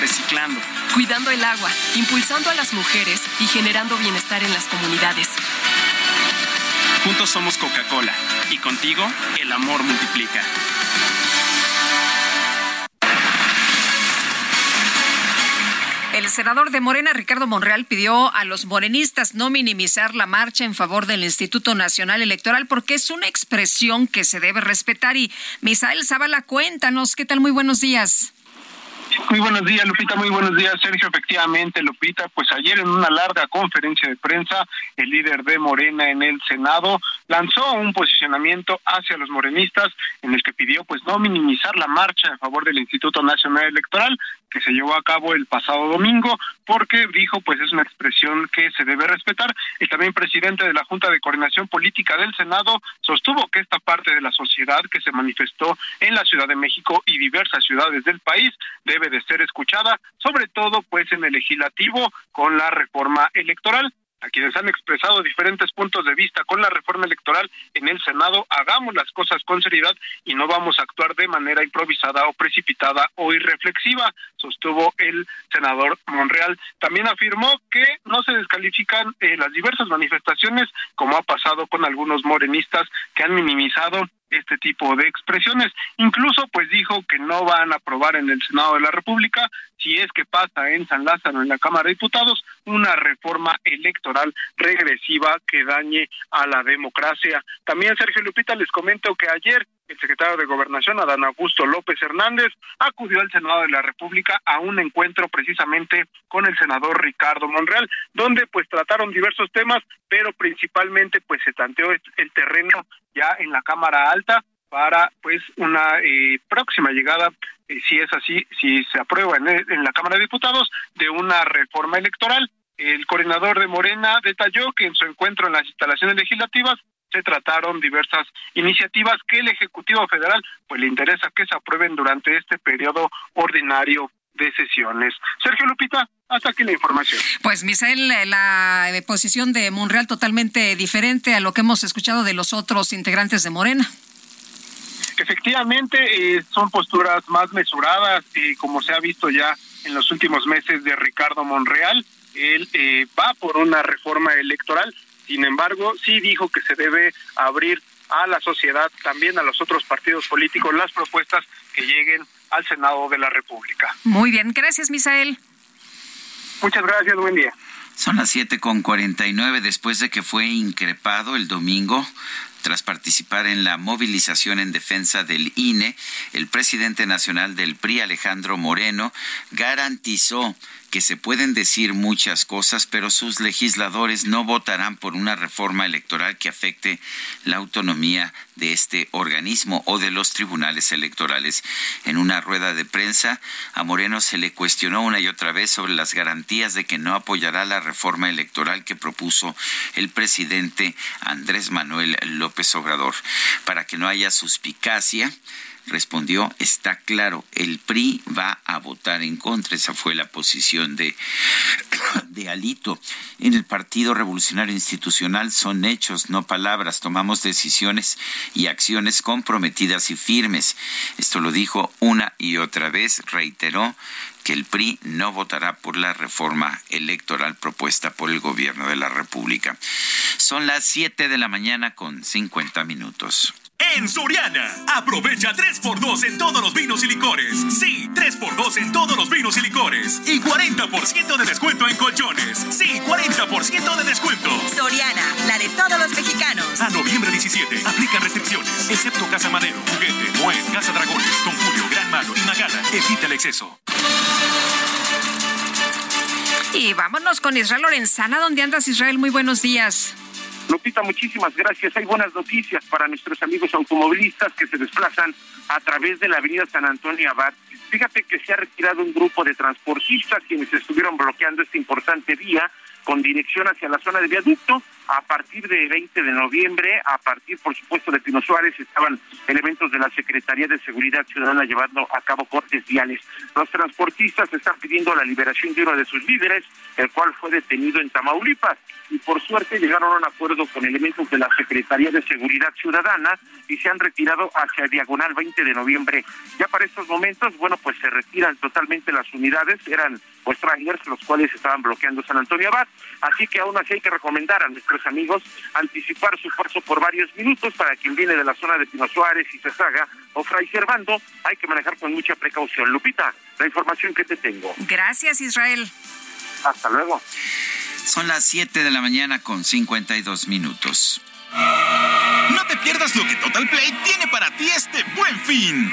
reciclando, cuidando el agua, impulsando a las mujeres y generando bienestar en las comunidades. Juntos somos Coca-Cola y contigo el amor multiplica. El senador de Morena, Ricardo Monreal, pidió a los morenistas no minimizar la marcha en favor del Instituto Nacional Electoral porque es una expresión que se debe respetar. Y Misael Zavala, cuéntanos, ¿qué tal? Muy buenos días. Muy buenos días, Lupita. Muy buenos días, Sergio. Efectivamente, Lupita, pues ayer en una larga conferencia de prensa, el líder de Morena en el Senado lanzó un posicionamiento hacia los morenistas en el que pidió pues no minimizar la marcha a favor del Instituto Nacional Electoral que se llevó a cabo el pasado domingo porque dijo pues es una expresión que se debe respetar. El también presidente de la Junta de Coordinación Política del Senado sostuvo que esta parte de la sociedad que se manifestó en la Ciudad de México y diversas ciudades del país debe de ser escuchada, sobre todo pues en el legislativo con la reforma electoral a quienes han expresado diferentes puntos de vista con la reforma electoral en el Senado, hagamos las cosas con seriedad y no vamos a actuar de manera improvisada o precipitada o irreflexiva, sostuvo el senador Monreal. También afirmó que no se descalifican eh, las diversas manifestaciones, como ha pasado con algunos morenistas que han minimizado este tipo de expresiones. Incluso pues dijo que no van a aprobar en el Senado de la República, si es que pasa en San Lázaro en la Cámara de Diputados, una reforma electoral regresiva que dañe a la democracia. También Sergio Lupita les comento que ayer el secretario de Gobernación, Adán Augusto López Hernández, acudió al Senado de la República a un encuentro precisamente con el senador Ricardo Monreal, donde pues trataron diversos temas, pero principalmente pues se tanteó el terreno ya en la Cámara Alta para pues una eh, próxima llegada, eh, si es así, si se aprueba en, la Cámara de Diputados, de una reforma electoral. El coordinador de Morena detalló que en su encuentro en las instalaciones legislativas se trataron diversas iniciativas que el Ejecutivo Federal pues le interesa que se aprueben durante este periodo ordinario de sesiones. Sergio Lupita, hasta aquí la información. Pues, Misael, la posición de Monreal totalmente diferente a lo que hemos escuchado de los otros integrantes de Morena. Efectivamente, eh, son posturas más mesuradas, y como se ha visto ya en los últimos meses de Ricardo Monreal. Él eh, va por una reforma electoral, sin embargo, sí dijo que se debe abrir a la sociedad, también a los otros partidos políticos, las propuestas que lleguen al Senado de la República. Muy bien, gracias, Misael. Muchas gracias, buen día. Son las siete con cuarenta y nueve después de que fue increpado el domingo tras participar en la movilización en defensa del INE, el presidente nacional del PRI, Alejandro Moreno, garantizó que se pueden decir muchas cosas, pero sus legisladores no votarán por una reforma electoral que afecte la autonomía de este organismo o de los tribunales electorales. En una rueda de prensa, a Moreno se le cuestionó una y otra vez sobre las garantías de que no apoyará la reforma electoral que propuso el presidente Andrés Manuel López Obrador. Para que no haya suspicacia, respondió, está claro, el PRI va a votar en contra. Esa fue la posición de, *coughs* de Alito. En el Partido Revolucionario Institucional son hechos, no palabras. Tomamos decisiones y acciones comprometidas y firmes. Esto lo dijo una y otra vez, reiteró que el PRI no votará por la reforma electoral propuesta por el gobierno de la República. Son las 7 de la mañana con 50 minutos. En Soriana, aprovecha 3x2 en todos los vinos y licores. Sí, 3x2 en todos los vinos y licores. Y 40% de descuento en colchones. Sí, 40% de descuento. Soriana, la de todos los mexicanos. A noviembre 17, aplican restricciones. Excepto Casa Madero, Juguete, Moed, Casa Dragones, Don Julio, Gran Malo y Magala. Evita el exceso. Y vámonos con Israel Lorenzana. ¿Dónde andas, Israel? Muy buenos días. Lupita, muchísimas gracias. Hay buenas noticias para nuestros amigos automovilistas que se desplazan a través de la avenida San Antonio Abad. Fíjate que se ha retirado un grupo de transportistas quienes estuvieron bloqueando esta importante vía con dirección hacia la zona de viaducto. A partir de 20 de noviembre, a partir, por supuesto, de Pino Suárez, estaban elementos de la Secretaría de Seguridad Ciudadana llevando a cabo cortes viales. Los transportistas están pidiendo la liberación de uno de sus líderes, el cual fue detenido en Tamaulipas. Y por suerte llegaron a un acuerdo con elementos de la Secretaría de Seguridad Ciudadana y se han retirado hacia Diagonal 20 de noviembre. Ya para estos momentos, bueno, pues se retiran totalmente las unidades, eran pues trailers los cuales estaban bloqueando San Antonio Abad. Así que aún así hay que recomendar a nuestros amigos anticipar su paso por varios minutos para quien viene de la zona de Pino Suárez y Cesaga o Fray Servando. Hay que manejar con mucha precaución. Lupita, la información que te tengo. Gracias, Israel. Hasta luego. Son las 7 de la mañana con 52 minutos. No te pierdas lo que Total Play tiene para ti este buen fin.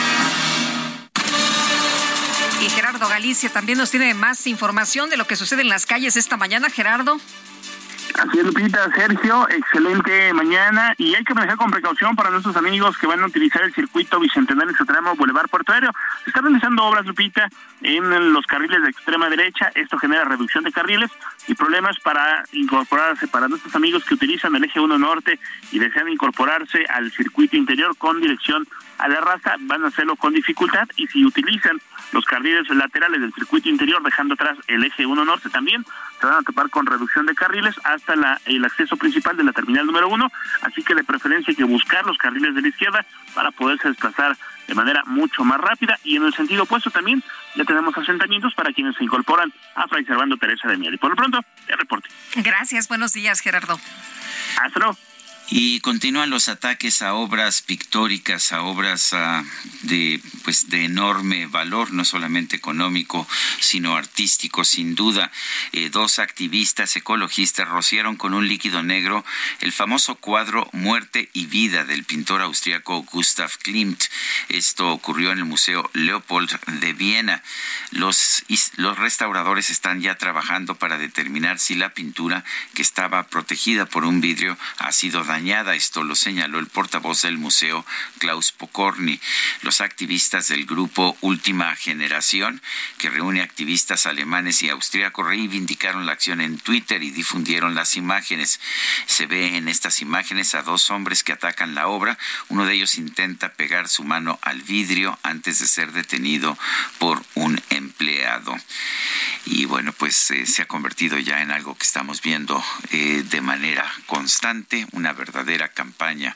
Y Gerardo Galicia también nos tiene más información de lo que sucede en las calles esta mañana. Gerardo. Así es, Lupita, Sergio, excelente mañana y hay que manejar con precaución para nuestros amigos que van a utilizar el circuito Bicentenario Extremo Boulevard Puerto Aéreo. Se están realizando obras, Lupita, en los carriles de extrema derecha. Esto genera reducción de carriles y problemas para incorporarse para nuestros amigos que utilizan el eje 1 norte y desean incorporarse al circuito interior con dirección a la raza, van a hacerlo con dificultad y si utilizan los carriles laterales del circuito interior dejando atrás el eje 1 norte también se van a topar con reducción de carriles hasta la, el acceso principal de la terminal número 1, así que de preferencia hay que buscar los carriles de la izquierda para poderse desplazar de manera mucho más rápida y en el sentido opuesto también ya tenemos asentamientos para quienes se incorporan a Fray Servando Teresa de Miel. Y por lo pronto, el reporte. Gracias, buenos días Gerardo. Hasta luego. Y continúan los ataques a obras pictóricas, a obras ah, de pues de enorme valor, no solamente económico, sino artístico, sin duda. Eh, dos activistas ecologistas rociaron con un líquido negro el famoso cuadro Muerte y Vida del pintor austriaco Gustav Klimt. Esto ocurrió en el Museo Leopold de Viena. Los, los restauradores están ya trabajando para determinar si la pintura, que estaba protegida por un vidrio, ha sido dañada esto lo señaló el portavoz del museo, Klaus Pokorny. Los activistas del grupo Última Generación, que reúne activistas alemanes y austríacos, reivindicaron la acción en Twitter y difundieron las imágenes. Se ve en estas imágenes a dos hombres que atacan la obra. Uno de ellos intenta pegar su mano al vidrio antes de ser detenido por un empleado. Y bueno, pues eh, se ha convertido ya en algo que estamos viendo eh, de manera constante, una verdad verdadera campaña.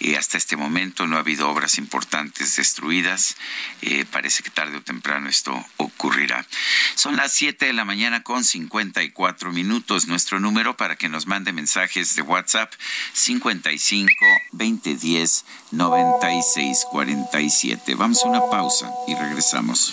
Eh, hasta este momento no ha habido obras importantes destruidas. Eh, parece que tarde o temprano esto ocurrirá. Son las 7 de la mañana con 54 minutos. Nuestro número para que nos mande mensajes de WhatsApp 55 2010 96 47. Vamos a una pausa y regresamos.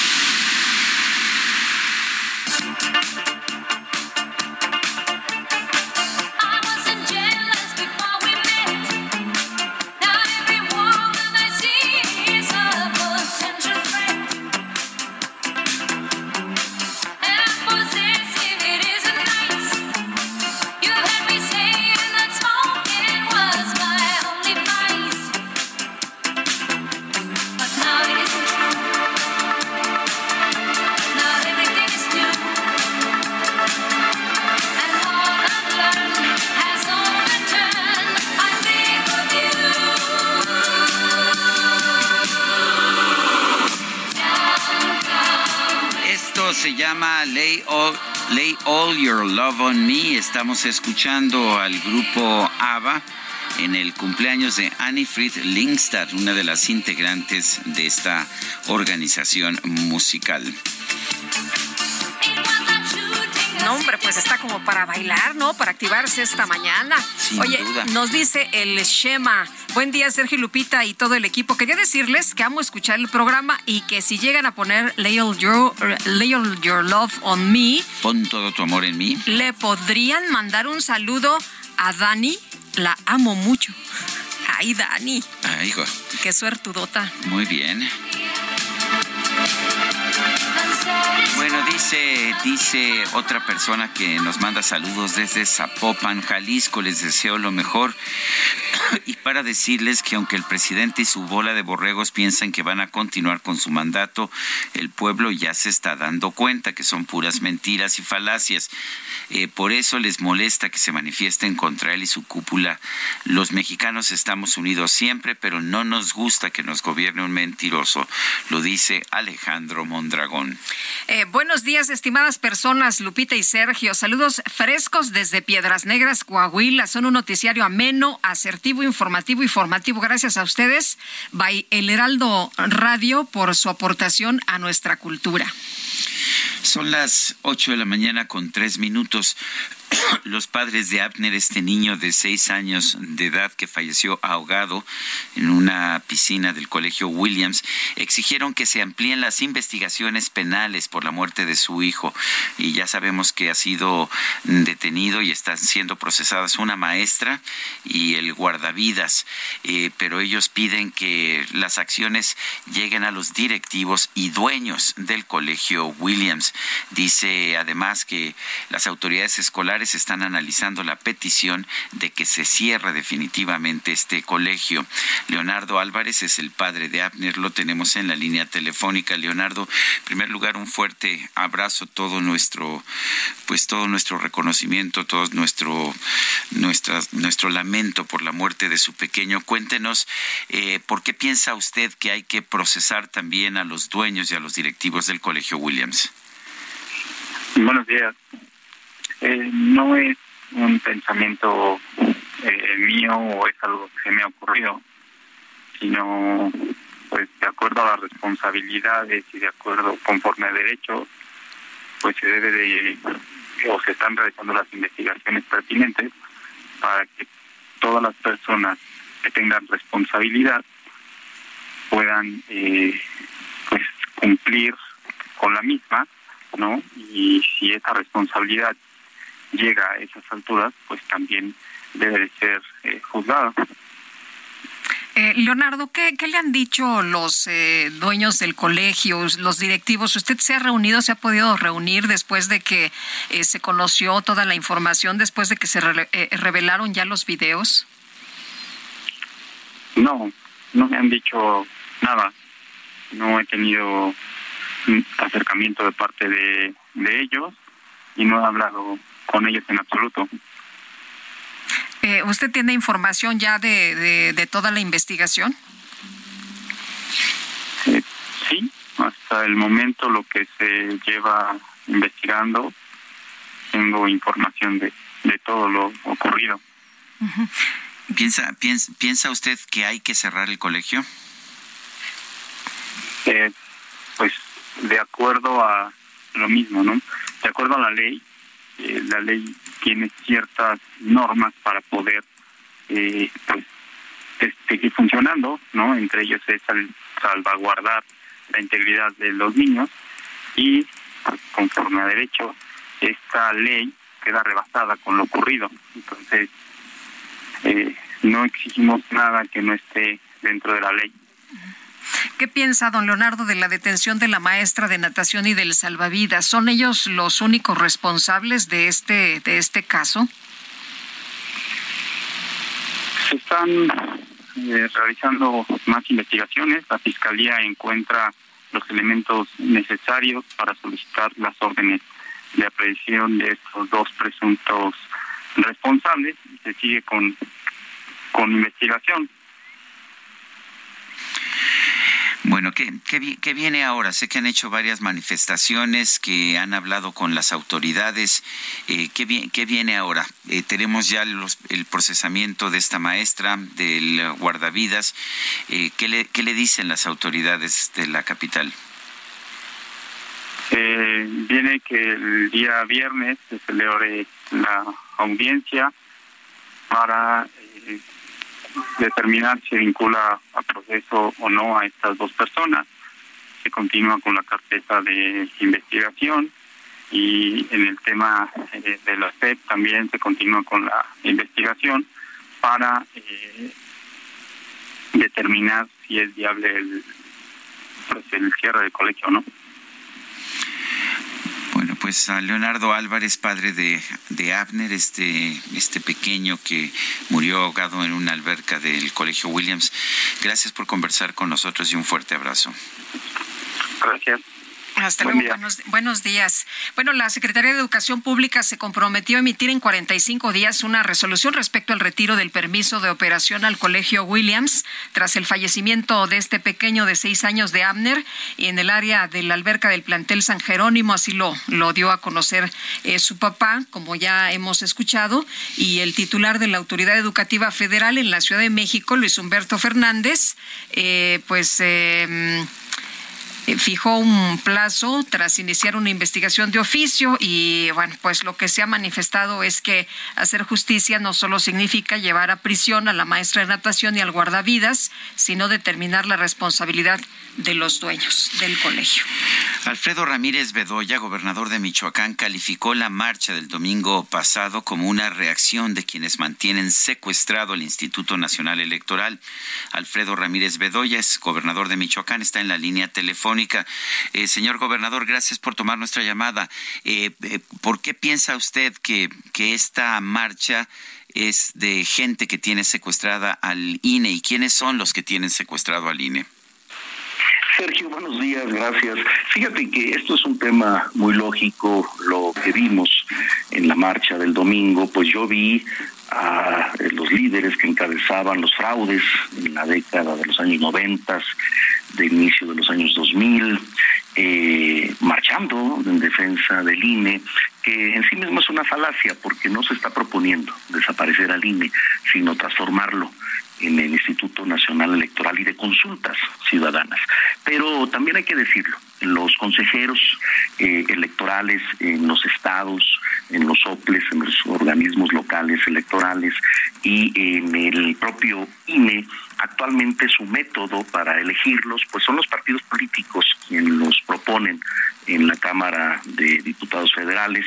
Estamos escuchando al grupo ABBA en el cumpleaños de Annie Fried Lingstad, una de las integrantes de esta organización musical. No, hombre, pues está como para bailar, ¿no? Para activarse esta mañana. Oye, nos dice el Shema. Buen día, Sergio Lupita y todo el equipo. Quería decirles que amo escuchar el programa y que si llegan a poner Lay All Your, Lay All Your Love on Me. Pon todo tu amor en mí. Le podrían mandar un saludo a Dani. La amo mucho. *laughs* Ay, Dani. Ay, hijo. Qué suertudota. Muy bien. Bueno, dice, dice otra persona que nos manda saludos desde Zapopan, Jalisco. Les deseo lo mejor. *coughs* y para decirles que aunque el presidente y su bola de borregos piensan que van a continuar con su mandato, el pueblo ya se está dando cuenta que son puras mentiras y falacias. Eh, por eso les molesta que se manifiesten contra él y su cúpula. Los mexicanos estamos unidos siempre, pero no nos gusta que nos gobierne un mentiroso, lo dice Alejandro Mondragón. Eh, buenos días, estimadas personas, Lupita y Sergio. Saludos frescos desde Piedras Negras, Coahuila. Son un noticiario ameno, asertivo, informativo y formativo. Gracias a ustedes, by El Heraldo Radio, por su aportación a nuestra cultura. Son las 8 de la mañana con tres minutos. Los padres de Abner, este niño de seis años de edad que falleció ahogado en una piscina del colegio Williams, exigieron que se amplíen las investigaciones penales por la muerte de su hijo. Y ya sabemos que ha sido detenido y están siendo procesadas una maestra y el guardavidas. Eh, pero ellos piden que las acciones lleguen a los directivos y dueños del colegio Williams. Dice además que las autoridades escolares están analizando la petición de que se cierre definitivamente este colegio. Leonardo Álvarez es el padre de Abner, lo tenemos en la línea telefónica. Leonardo, en primer lugar, un fuerte abrazo, todo nuestro, pues todo nuestro reconocimiento, todo nuestro, nuestra, nuestro lamento por la muerte de su pequeño. Cuéntenos, eh, ¿por qué piensa usted que hay que procesar también a los dueños y a los directivos del Colegio Williams? Buenos días. Eh, no es un pensamiento eh, mío o es algo que se me ha ocurrido, sino pues de acuerdo a las responsabilidades y de acuerdo conforme a derecho, pues se debe de o se están realizando las investigaciones pertinentes para que todas las personas que tengan responsabilidad puedan eh, pues cumplir con la misma, ¿no? Y si esa responsabilidad llega a esas alturas, pues también debe de ser eh, juzgada. Eh, Leonardo, ¿qué, le han dicho los eh, dueños del colegio, los directivos? ¿Usted se ha reunido, se ha podido reunir después de que eh, se conoció toda la información, después de que se revelaron ya los videos? No, no me han dicho nada. No he tenido acercamiento de parte de, de ellos y no he hablado con ellos en absoluto. Eh, ¿Usted tiene información ya de, de, toda la investigación? Eh, sí, hasta el momento lo que se lleva investigando, tengo información de, de todo lo ocurrido. ¿Piensa, piensa, ¿Piensa usted que hay que cerrar el colegio? Eh, pues de acuerdo a lo mismo, ¿no? De acuerdo a la ley, eh, la ley tiene ciertas normas para poder eh, pues, seguir funcionando, ¿no? Entre ellos es salvaguardar la integridad de los niños y pues, conforme a derecho esta ley queda rebasada con lo ocurrido. Entonces, eh, no exigimos nada que no esté dentro de la ley. ¿Qué piensa don Leonardo de la detención de la maestra de natación y del salvavidas? ¿Son ellos los únicos responsables de este, de este caso? Se están eh, realizando más investigaciones. La Fiscalía encuentra los elementos necesarios para solicitar las órdenes de aprehensión de estos dos presuntos responsables se sigue con, con investigación. Bueno, ¿qué, qué, viene ahora? Sé que han hecho varias manifestaciones, que han hablado con las autoridades. Eh, ¿qué, ¿qué, viene ahora? Eh, tenemos ya el procesamiento de esta maestra, del guardavidas. Eh, ¿qué, le, ¿Qué le dicen las autoridades de la capital? Eh, viene que el día viernes se celebre la audiencia para determinar si vincula a proceso o no a estas dos personas. Se continúa con la carpeta de investigación y en el tema eh, de la SEP también se continúa con la investigación para eh, determinar si es viable el, pues, el cierre del colegio o no. Pues a Leonardo Álvarez, padre de, de Abner, este, este pequeño que murió ahogado en una alberca del Colegio Williams. Gracias por conversar con nosotros y un fuerte abrazo. Gracias. Hasta luego, buenos, días. Bueno, la Secretaría de Educación Pública se comprometió a emitir en 45 días una resolución respecto al retiro del permiso de operación al Colegio Williams tras el fallecimiento de este pequeño de seis años de Abner y en el área de la alberca del plantel San Jerónimo. Así lo, lo dio a conocer eh, su papá, como ya hemos escuchado, y el titular de la Autoridad Educativa Federal en la Ciudad de México, Luis Humberto Fernández, eh, pues. Eh, eh, fijó un plazo tras iniciar una investigación de oficio y bueno, pues lo que se ha manifestado es que hacer justicia no solo significa llevar a prisión a la maestra de natación y al guardavidas, sino determinar la responsabilidad de los dueños del colegio. Alfredo Ramírez Bedoya, gobernador de Michoacán, calificó la marcha del domingo pasado como una reacción de quienes mantienen secuestrado el Instituto Nacional Electoral. Alfredo Ramírez Bedoya es gobernador de Michoacán, está en la línea telefónica. Eh, señor gobernador, gracias por tomar nuestra llamada. Eh, eh, ¿Por qué piensa usted que, que esta marcha es de gente que tiene secuestrada al INE y quiénes son los que tienen secuestrado al INE? Sergio, buenos días, gracias. Fíjate que esto es un tema muy lógico, lo que vimos en la marcha del domingo, pues yo vi a los líderes que encabezaban los fraudes en la década de los años 90, de inicio de los años 2000, eh, marchando en defensa del INE, que en sí mismo es una falacia porque no se está proponiendo desaparecer al INE, sino transformarlo en el Instituto Nacional Electoral y de Consultas Ciudadanas. Pero también hay que decirlo, los consejeros eh, electorales en los estados, en los OPLES, en los organismos locales electorales y en el propio INE, actualmente su método para elegirlos pues son los partidos políticos quienes los proponen en la Cámara de Diputados Federales,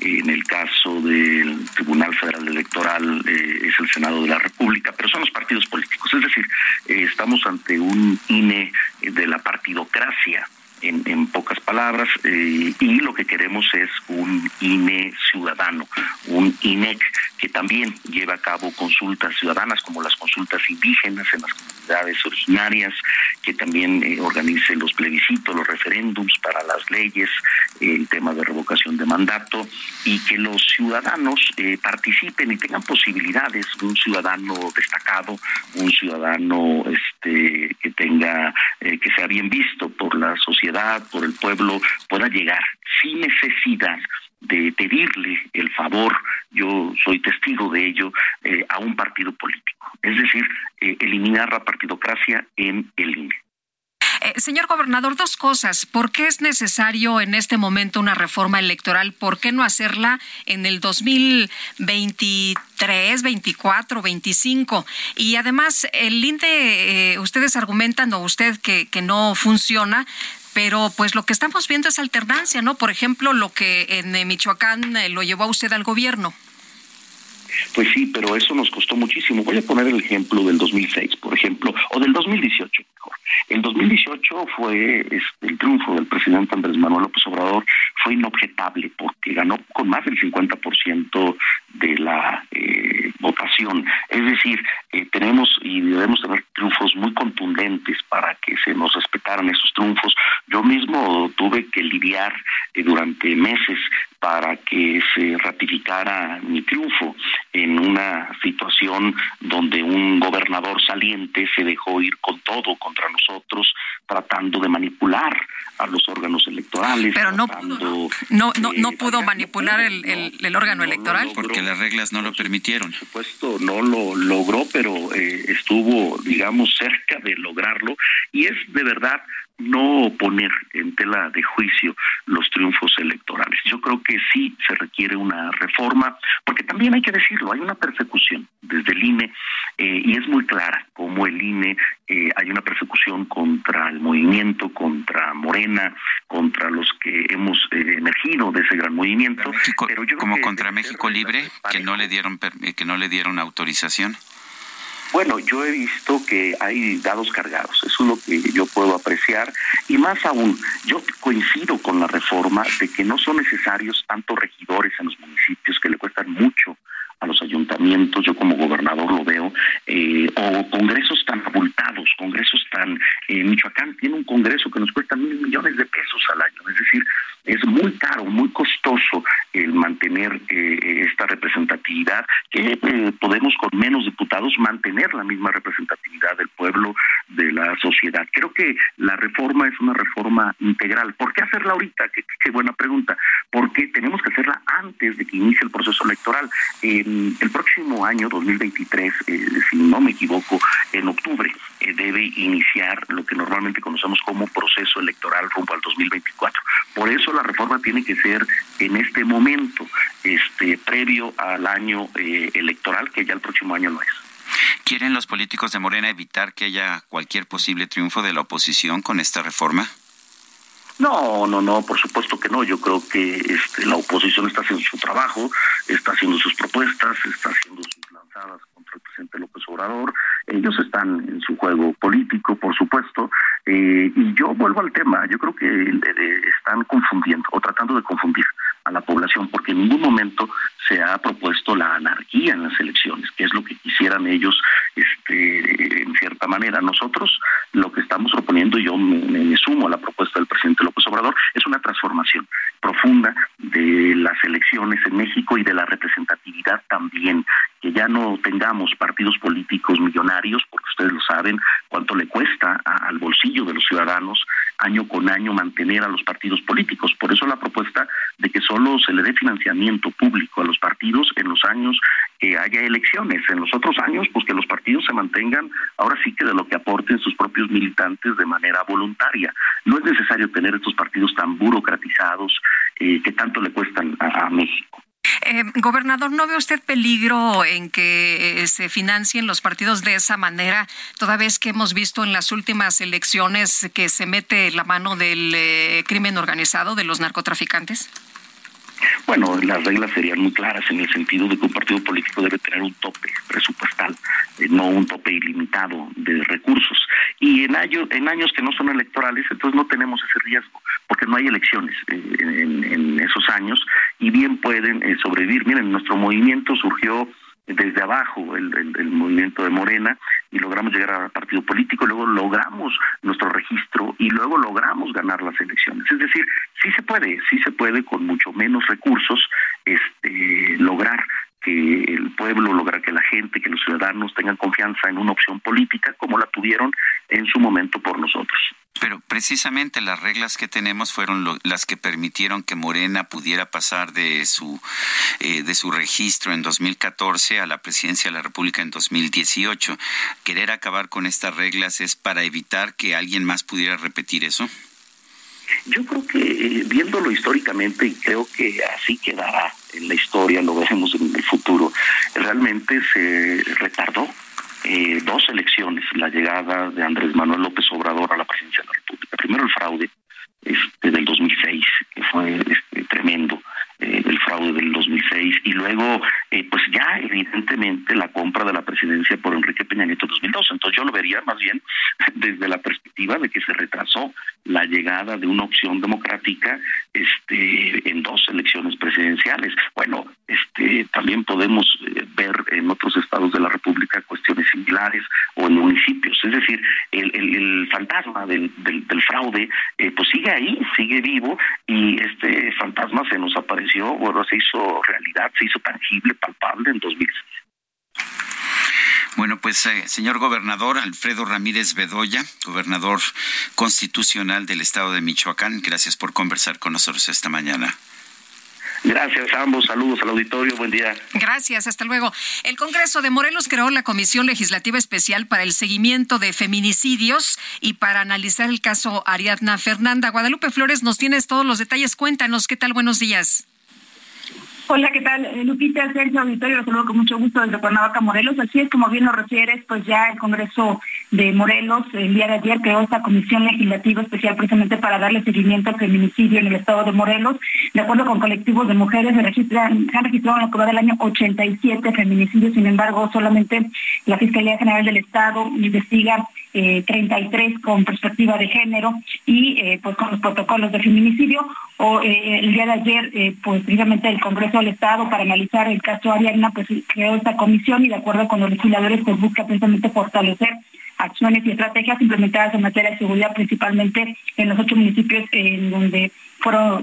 en el caso del Tribunal Federal Electoral eh, es el Senado de la República, pero son los partidos políticos. Es decir, eh, estamos ante un INE de la partidocracia en, pocas palabras, eh, y lo que queremos es un INE ciudadano, un INEC que también lleva a cabo consultas ciudadanas como las consultas indígenas en las comunidades originarias, que también eh, organice los plebiscitos, los referéndums para las leyes, el tema de revocación de mandato, y que los ciudadanos eh, participen y tengan posibilidades, un ciudadano destacado, un ciudadano este que tenga, que sea bien visto por la sociedad por el pueblo, pueda llegar sin necesidad de pedirle el favor, yo soy testigo de ello, eh, a un partido político. Es decir, eh, eliminar la partidocracia en el INE. Eh, señor gobernador, dos cosas. ¿Por qué es necesario en este momento una reforma electoral? ¿Por qué no hacerla en el 2023, 24, 25? Y además, el INE, ustedes argumentan, o usted, que, que no funciona pero pues lo que estamos viendo es alternancia, ¿no? Por ejemplo, lo que en eh, Michoacán eh, lo llevó a usted al gobierno. Pues sí, pero eso nos costó muchísimo. Voy a poner el ejemplo del 2006, por ejemplo, o del 2018 mejor. El 2018 fue este, el triunfo del presidente Andrés Manuel López Obrador fue inobjetable porque ganó con más del 50% de la eh, votación. Es decir, eh, tenemos y debemos tener triunfos muy contundentes para que se nos respetaran esos triunfos. Yo mismo tuve que lidiar eh, durante meses para que se ratificara mi triunfo en una situación donde un gobernador saliente se dejó ir con todo contra nosotros, tratando de manipular a los órganos electorales. Pero no, no, no, pudo manipular el, el, órgano electoral. Porque las reglas no lo permitieron. Por supuesto, no lo logró, pero eh, estuvo, digamos, cerca de lograrlo. Y es de verdad no poner en tela de juicio los triunfos electorales. Yo creo que sí se requiere una reforma, porque también hay que decirlo, hay una persecución desde el INE eh, y es muy clara como el INE eh, hay una persecución contra el movimiento, contra Morena, contra los que hemos eh, emergido de ese gran movimiento. pero yo como contra México Libre, que no le dieron que no le dieron autorización. Bueno, yo he visto que hay dados cargados, eso es lo que yo puedo apreciar, y más aún, yo coincido con la reforma de que no son necesarios tantos regidores en los municipios que le cuestan mucho a los ayuntamientos, yo como gobernador lo veo, eh, o congresos tan abultados, congresos tan... Eh, Michoacán tiene un congreso que nos cuesta mil millones de pesos al año, es decir, es muy caro, muy costoso el mantener eh, esta representatividad. que eh, podemos con menos diputados mantener la misma representatividad del pueblo, de la sociedad. Creo que la reforma es una reforma integral. ¿Por qué hacerla ahorita? Qué, buena pregunta. Porque tenemos que hacerla antes de que inicie el proceso electoral. El próximo año, 2023, eh, si no me equivoco, en octubre eh, debe iniciar lo que normalmente conocemos como proceso electoral rumbo al 2024. Por eso la reforma tiene que ser en este momento, este previo al año eh, electoral, que ya el próximo año no es. ¿Quieren los políticos de Morena evitar que haya cualquier posible triunfo de la oposición con esta reforma? No, no, no, por supuesto que no. Yo creo que este, la oposición está haciendo su trabajo, está haciendo sus propuestas, está haciendo sus lanzadas contra el presidente López Obrador. Ellos están en su juego político, por supuesto. Eh, y yo vuelvo al tema. Yo creo que eh, están confundiendo o tratando de confundir a la población porque en ningún momento se ha propuesto la anarquía en las elecciones, que es lo que quisieran ellos este, en cierta manera. Nosotros lo que estamos proponiendo, yo me, sumo a la propuesta del presidente López Obrador, es una transformación profunda de las elecciones en México y de la representatividad también, que ya no tengamos partidos políticos millonarios, porque ustedes lo saben, cuánto le cuesta al bolsillo de los ciudadanos año con año mantener a los partidos políticos. Por eso la propuesta de que solo se le dé financiamiento público a los partidos en los años que haya elecciones. En los otros años, pues que los partidos se mantengan ahora sí que de lo que aporten sus propios militantes de manera voluntaria. No es necesario tener estos partidos tan burocratizados eh, que tanto le cuestan a México. Eh, gobernador, ¿no ve usted peligro en que eh, se financien los partidos de esa manera, toda vez que hemos visto en las últimas elecciones que se mete la mano del eh, crimen organizado, de los narcotraficantes? Bueno, las reglas serían muy claras en el sentido de que un partido político debe tener un tope presupuestal, eh, no un tope ilimitado de recursos. Y en, año, en años que no son electorales, entonces no tenemos ese riesgo, porque no hay elecciones eh, en, esos años y bien pueden eh, sobrevivir. Miren, nuestro movimiento surgió desde abajo el, movimiento de Morena y logramos llegar al partido político, luego logramos nuestro registro y luego logramos ganar las elecciones. Es decir, sí se puede, sí se puede con mucho menos recursos este, lograr que el pueblo, lograr que la gente, que los ciudadanos tengan confianza en una opción política como la tuvieron en su momento por nosotros. Pero precisamente las reglas que tenemos fueron las que permitieron que Morena pudiera pasar de su eh, de su registro en 2014 a la presidencia de la República en 2018. Querer acabar con estas reglas es para evitar que alguien más pudiera repetir eso. Yo creo que eh, viéndolo históricamente y creo que así quedará en la historia, lo veremos en el futuro, realmente se retardó eh, dos elecciones, la llegada de Andrés Manuel López Obrador a la presidencia de la República. Primero el fraude este, del 2006, que fue este, tremendo, eh, el fraude del 2006, y luego, eh, pues ya evidentemente la compra de la presidencia por Enrique Peña Nieto en 2012. Entonces yo lo vería más bien *laughs* desde la perspectiva de que se retrasó la llegada de una opción democrática este, en dos elecciones presidenciales. Bueno, este, también podemos eh, ver en otros estados de la República cuestiones similares o en municipios. Es decir, el, fantasma del, fraude eh, pues sigue ahí, sigue vivo y este fantasma se nos apareció, bueno, se hizo realidad, se hizo tangible, palpable en 2006. Bueno, pues eh, señor gobernador Alfredo Ramírez Bedoya, gobernador constitucional del estado de Michoacán, gracias por conversar con nosotros esta mañana. Gracias a ambos, saludos al auditorio, buen día. Gracias, hasta luego. El Congreso de Morelos creó la Comisión Legislativa Especial para el Seguimiento de Feminicidios y para analizar el caso Ariadna Fernanda. Guadalupe Flores, nos tienes todos los detalles, cuéntanos, ¿qué tal? Buenos días. Hola, ¿qué tal? Eh, Lupita, Sergio Auditorio, los saludo con mucho gusto desde Cuernavaca, Morelos. Así es, como bien lo refieres, pues ya el Congreso de Morelos el día de ayer creó esta comisión legislativa especial precisamente para darle seguimiento al feminicidio en el estado de Morelos. De acuerdo con colectivos de mujeres, se, registran, se han registrado en la curva del año 87 feminicidios, sin embargo, solamente la Fiscalía General del Estado investiga 33 eh, con perspectiva de género y eh, pues con los protocolos de feminicidio. O el día de ayer, pues precisamente el Congreso al Estado para analizar el caso Ariana, pues creó esta comisión y de acuerdo con los legisladores, pues busca precisamente fortalecer acciones y estrategias implementadas en materia de seguridad, principalmente en los ocho municipios en donde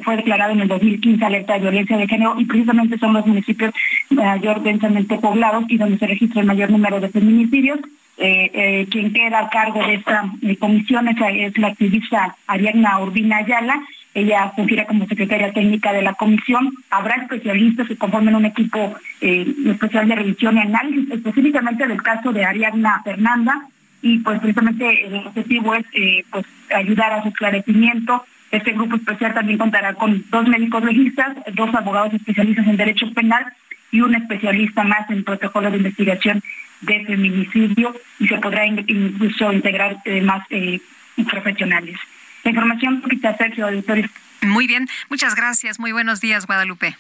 fue declarado en el 2015 alerta de violencia de género y precisamente son los municipios mayor densamente poblados y donde se registra el mayor número de feminicidios. Eh, eh, quien queda a cargo de esta eh, comisión es, es, la activista Ariadna Urbina Ayala. Ella fungiera como secretaria técnica de la comisión. Habrá especialistas que conformen un equipo especial de revisión y análisis específicamente del caso de Ariadna Fernanda y pues precisamente el objetivo es pues ayudar a su esclarecimiento. Este grupo especial también contará con dos médicos legistas, dos abogados especialistas en derecho penal y un especialista más en protocolo de investigación de feminicidio y se podrá incluso integrar eh, más eh, profesionales. La información, Sergio, auditorio. Muy bien, muchas gracias. Muy buenos días, Guadalupe.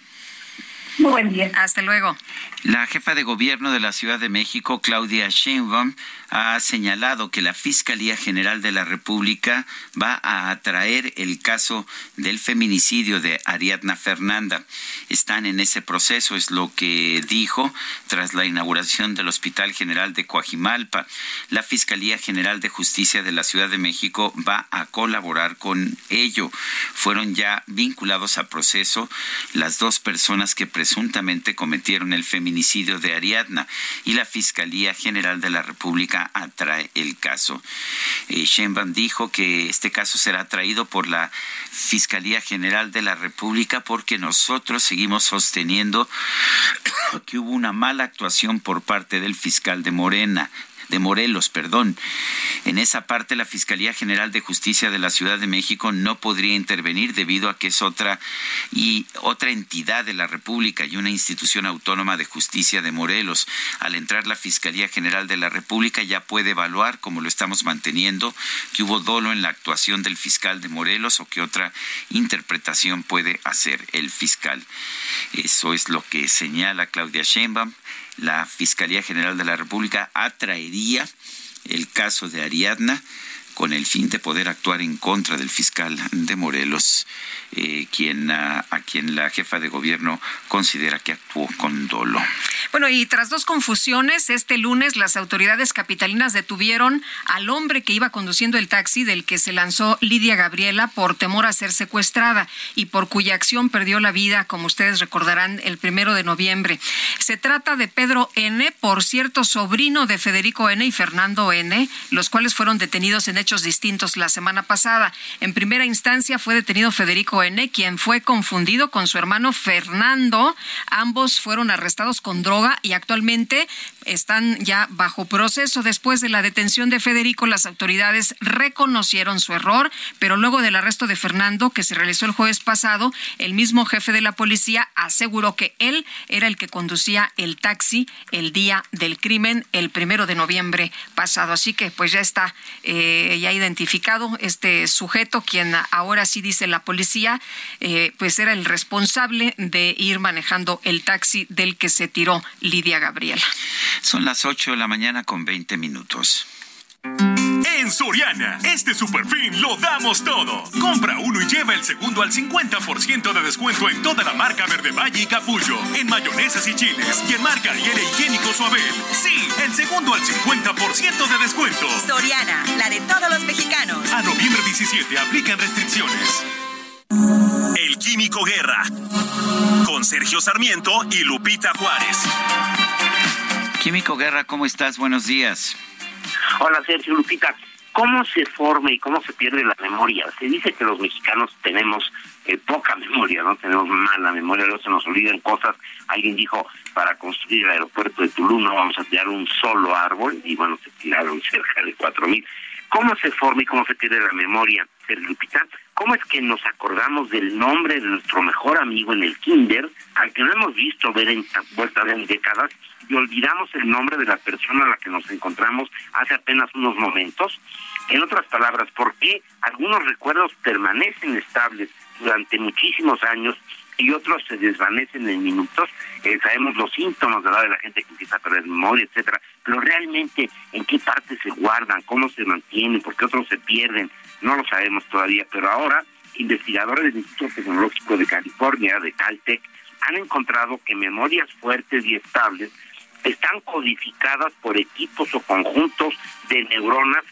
Muy buen día. Hasta luego. La jefa de gobierno de la Ciudad de México, Claudia Sheinbaum, ha señalado que la Fiscalía General de la República va a atraer el caso del feminicidio de Ariadna Fernanda. Están en ese proceso, es lo que dijo tras la inauguración del Hospital General de Coajimalpa. La Fiscalía General de Justicia de la Ciudad de México va a colaborar con ello. Fueron ya vinculados a proceso las dos personas que presuntamente cometieron el feminicidio de Ariadna y la Fiscalía General de la República atrae el caso. Eh, dijo que este caso será traído por la Fiscalía General de la República porque nosotros seguimos sosteniendo *coughs* que hubo una mala actuación por parte del fiscal de Morena de Morelos, perdón. En esa parte la Fiscalía General de Justicia de la Ciudad de México no podría intervenir debido a que es otra y otra entidad de la República y una institución autónoma de justicia de Morelos. Al entrar la Fiscalía General de la República ya puede evaluar, como lo estamos manteniendo, que hubo dolo en la actuación del fiscal de Morelos o que otra interpretación puede hacer el fiscal. Eso es lo que señala Claudia Sheinbaum la Fiscalía General de la República atraería el caso de Ariadna con el fin de poder actuar en contra del fiscal de Morelos, eh, quien, a, quien la jefa de gobierno considera que actuó con dolo. Bueno, y tras dos confusiones, este lunes las autoridades capitalinas detuvieron al hombre que iba conduciendo el taxi del que se lanzó Lidia Gabriela por temor a ser secuestrada y por cuya acción perdió la vida, como ustedes recordarán, el primero de noviembre. Se trata de Pedro N., por cierto, sobrino de Federico N. y Fernando N., los cuales fueron detenidos en hechos distintos la semana pasada. En primera instancia fue detenido Federico Quien fue confundido con su hermano Fernando. Ambos fueron arrestados con droga y actualmente están ya bajo proceso. Después de la detención de Federico, las autoridades reconocieron su error, pero luego del arresto de Fernando, que se realizó el jueves pasado, el mismo jefe de la policía aseguró que él era el que conducía el taxi el día del crimen, el primero de noviembre pasado. Así que pues ya está eh, ya identificado este sujeto, quien ahora sí dice la policía, eh, pues era el responsable de ir manejando el taxi del que se tiró Lidia Gabriela. Son las 8 de la mañana con 20 minutos. En Soriana, este super fin lo damos todo. Compra uno y lleva el segundo al 50% de descuento en toda la marca Verde Valle y Capullo, en mayonesas y chiles y en marca Ariel e Higiénico Suabel. Sí, el segundo al 50% de descuento. Soriana, la de todos los mexicanos. A noviembre 17 aplican restricciones. El Químico Guerra. Con Sergio Sarmiento y Lupita Juárez. Químico Guerra, ¿cómo estás? Buenos días. Hola Sergio Lupita. ¿Cómo se forma y cómo se pierde la memoria? Se dice que los mexicanos tenemos eh, poca memoria, ¿no? Tenemos mala memoria, luego se nos olvidan cosas. Alguien dijo, para construir el aeropuerto de Tulum no vamos a tirar un solo árbol, y bueno, se tiraron *laughs* cerca de cuatro mil. ¿Cómo se forma y cómo se pierde la memoria, Sergio Lupita? ¿Cómo es que nos acordamos del nombre de nuestro mejor amigo en el kinder, al que no hemos visto ver en vuelta de décadas, y olvidamos el nombre de la persona a la que nos encontramos hace apenas unos momentos? En otras palabras, ¿por qué algunos recuerdos permanecen estables durante muchísimos años y otros se desvanecen en minutos? Eh, sabemos los síntomas de la gente que empieza a perder memoria, etcétera, pero realmente en qué parte se guardan, cómo se mantienen, por qué otros se pierden, no lo sabemos todavía, pero ahora investigadores del Instituto Tecnológico de California, de Caltech, han encontrado que memorias fuertes y estables están codificadas por equipos o conjuntos de neuronas,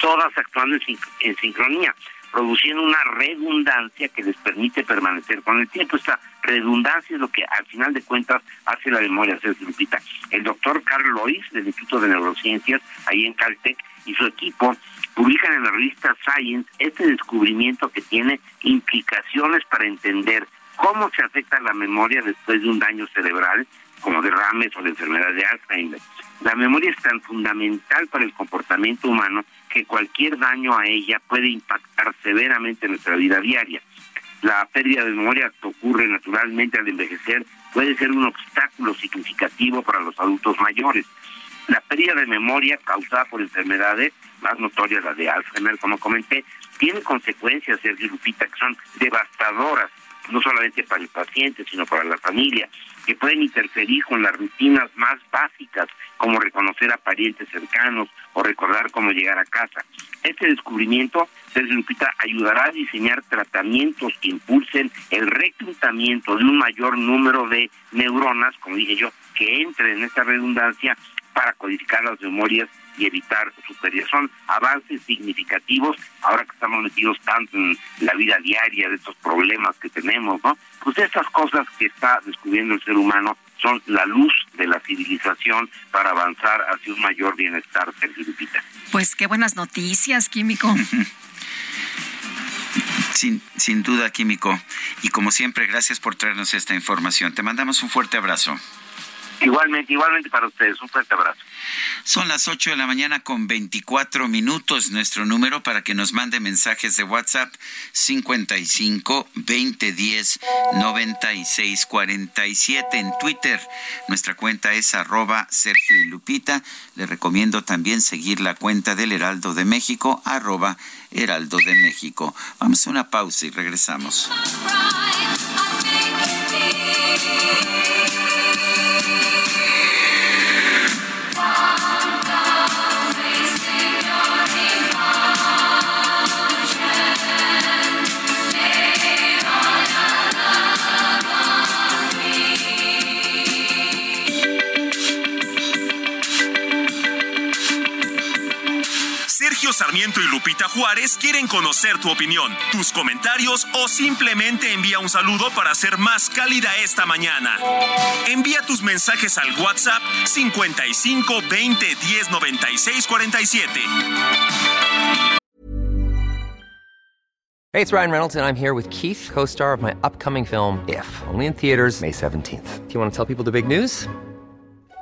todas actuando en, sincronía, produciendo una redundancia que les permite permanecer con el tiempo. Esta redundancia es lo que al final de cuentas hace la memoria ser Lupita. El doctor Carl Lois del Instituto de Neurociencias, ahí en Caltech, y su equipo publican en la revista Science este descubrimiento que tiene implicaciones para entender cómo se afecta la memoria después de un daño cerebral, como derrames o la enfermedad de Alzheimer. La memoria es tan fundamental para el comportamiento humano que cualquier daño a ella puede impactar severamente nuestra vida diaria. La pérdida de memoria que ocurre naturalmente al envejecer puede ser un obstáculo significativo para los adultos mayores. La pérdida de memoria causada por enfermedades, más notorias la de Alzheimer, como comenté, tiene consecuencias, Sergio Lupita, que son devastadoras, no solamente para el paciente, sino para la familia, que pueden interferir con las rutinas más básicas, como reconocer a parientes cercanos o recordar cómo llegar a casa. Este descubrimiento, Sergio Lupita, ayudará a diseñar tratamientos que impulsen el reclutamiento de un mayor número de neuronas, como dije yo, que entren en esta redundancia para codificar las memorias y evitar su pérdida. Son avances significativos ahora que estamos metidos tanto en la vida diaria de estos problemas que tenemos, ¿no? Pues estas cosas que está descubriendo el ser humano son la luz de la civilización para avanzar hacia un mayor bienestar, Sergio Pues qué buenas noticias, Químico. *laughs* Sin, sin duda, Químico. Y como siempre, gracias por traernos esta información. Te mandamos un fuerte abrazo. Igualmente, igualmente para ustedes. Un fuerte abrazo. Son las 8 de la mañana con 24 minutos. Nuestro número para que nos mande mensajes de WhatsApp 55 2010 96 47. En Twitter, nuestra cuenta es arroba Sergio y Lupita. Le recomiendo también seguir la cuenta del Heraldo de México, arroba Heraldo de México. Vamos a una pausa y regresamos. Sarmiento y Lupita Juárez quieren conocer tu opinión, tus comentarios o simplemente envía un saludo para hacer más cálida esta mañana. Envía tus mensajes al WhatsApp 55 20 10 96 47. Hey, it's Ryan Reynolds and I'm here with Keith, co-star of my upcoming film If, only in theaters May 17th. Do you want to tell people the big news?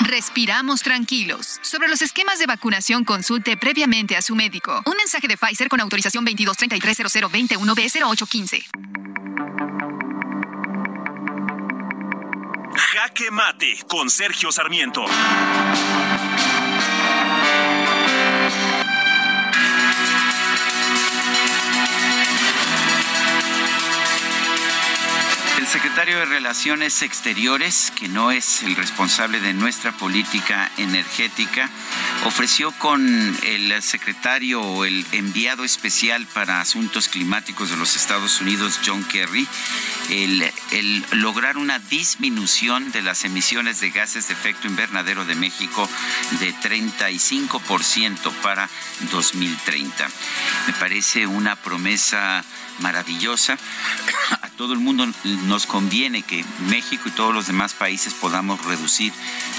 respiramos tranquilos. Sobre los esquemas de vacunación, consulte previamente a su médico. Un mensaje de Pfizer con autorización 22330021B0815. Jaque Mate con Sergio Sarmiento. Secretario de Relaciones Exteriores, que no es el responsable de nuestra política energética, ofreció con el secretario o el enviado especial para asuntos climáticos de los Estados Unidos, John Kerry, el lograr una disminución de las emisiones de gases de efecto invernadero de México de 35% para 2030. Me parece una promesa maravillosa. A todo el mundo nos conviene que México y todos los demás países podamos reducir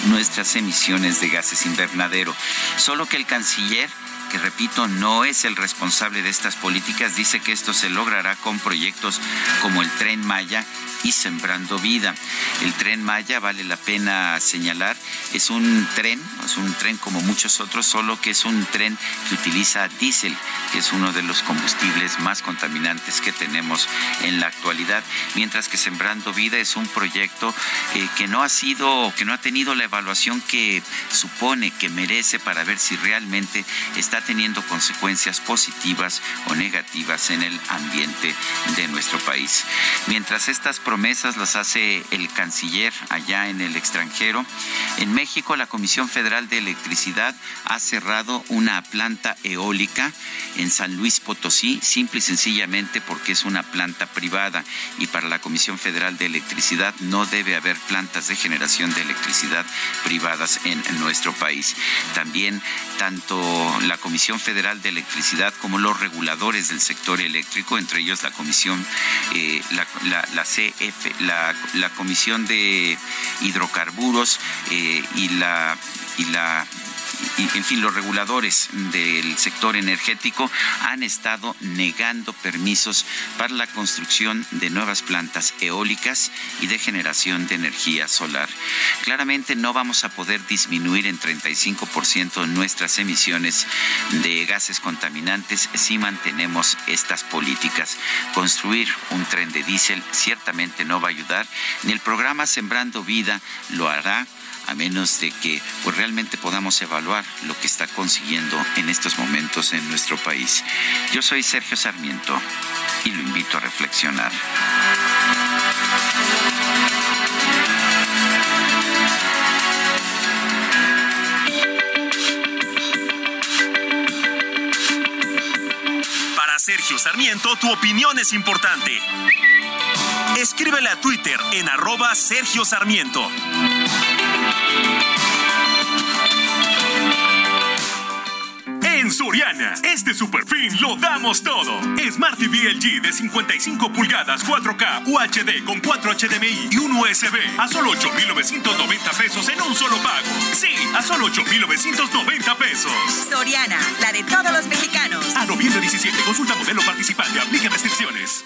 nuestras emisiones de gases invernadero. Solo que el canciller que repito, no es el responsable de estas políticas, dice que esto se logrará con proyectos como el tren Maya y Sembrando Vida. El tren Maya, vale la pena señalar, es un tren, es un tren como muchos otros, solo que es un tren que utiliza diésel, que es uno de los combustibles más contaminantes que tenemos en la actualidad, mientras que Sembrando Vida es un proyecto eh, que no ha sido, que no ha tenido la evaluación que supone, que merece para ver si realmente está teniendo consecuencias positivas o negativas en el ambiente de nuestro país. Mientras estas promesas las hace el canciller allá en el extranjero. En México, la Comisión Federal de Electricidad ha cerrado una planta eólica en San Luis Potosí, simple y sencillamente porque es una planta privada y para la Comisión Federal de Electricidad no debe haber plantas de generación de electricidad privadas en nuestro país. También tanto la Comisión Federal de Electricidad como los reguladores del sector eléctrico, entre ellos la Comisión, eh, la, la, la Comisión de Hidrocarburos eh, y la y la en fin, los reguladores del sector energético han estado negando permisos para la construcción de nuevas plantas eólicas y de generación de energía solar. Claramente no vamos a poder disminuir en 35% nuestras emisiones de gases contaminantes si mantenemos estas políticas. Construir un tren de diésel ciertamente no va a ayudar, ni el programa Sembrando Vida lo hará a menos de que pues, realmente podamos evaluar lo que está consiguiendo en estos momentos en nuestro país. Yo soy Sergio Sarmiento y lo invito a reflexionar. Para Sergio Sarmiento, tu opinión es importante. Escríbele a Twitter en arroba Sergio Sarmiento. En Soriana, este super fin lo damos todo. Smart TV LG de 55 pulgadas 4K UHD con 4 HDMI y un USB a solo 8,990 pesos en un solo pago. Sí, a solo 8,990 pesos. Soriana, la de todos los mexicanos. A noviembre 17, consulta modelo participante, aplica restricciones.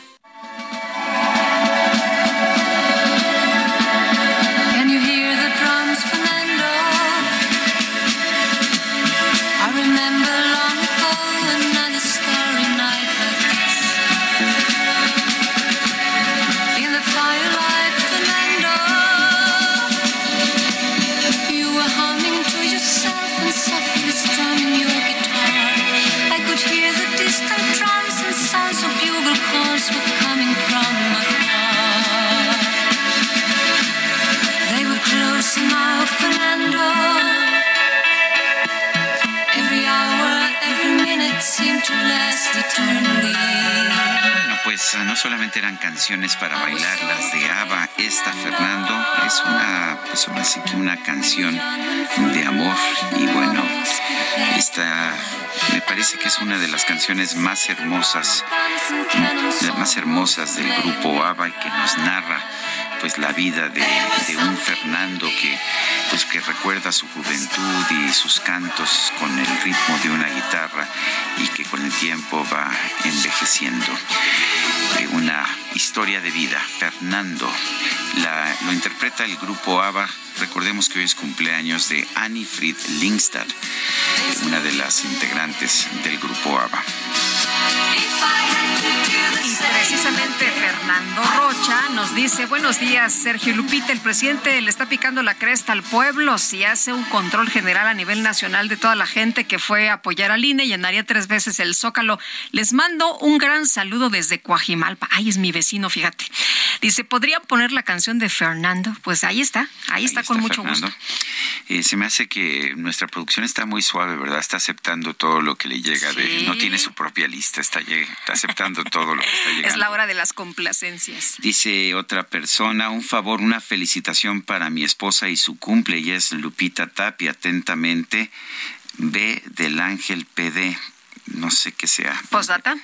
Pues no solamente eran canciones para bailar las de ABBA, esta Fernando es una, pues que una canción de amor. Y bueno, esta me parece que es una de las canciones más hermosas, más hermosas del grupo ABBA y que nos narra pues la vida de, un Fernando que pues que recuerda su juventud y sus cantos con el ritmo de una guitarra y que con el tiempo va envejeciendo. Eh, una historia de vida. Fernando la, lo interpreta el grupo ABBA. Recordemos que hoy es cumpleaños de Annie Fried Lingstad, una de las integrantes del grupo ABBA. Y precisamente Fernando Rocha nos dice, buenos días Sergio Lupita, el presidente le está picando la cresta al pueblo si hace un control general a nivel nacional de toda la gente que fue a apoyar al INE, llenaría tres veces el zócalo. Les mando un gran saludo desde Coajimalpa. Ay, es mi vecino, fíjate. Dice, ¿podrían poner la canción de Fernando? Pues ahí está, ahí, está, con mucho gusto. Eh, se me hace que nuestra producción está muy suave, ¿verdad? Está aceptando todo lo que le llega de... No tiene su propia lista, está, está aceptando todo lo que Es la hora de las complacencias. Dice otra persona, un favor, una felicitación para mi esposa y su cumple, y es Lupita Tapia, atentamente, B del Ángel PD. No sé qué sea. ¿Postdata?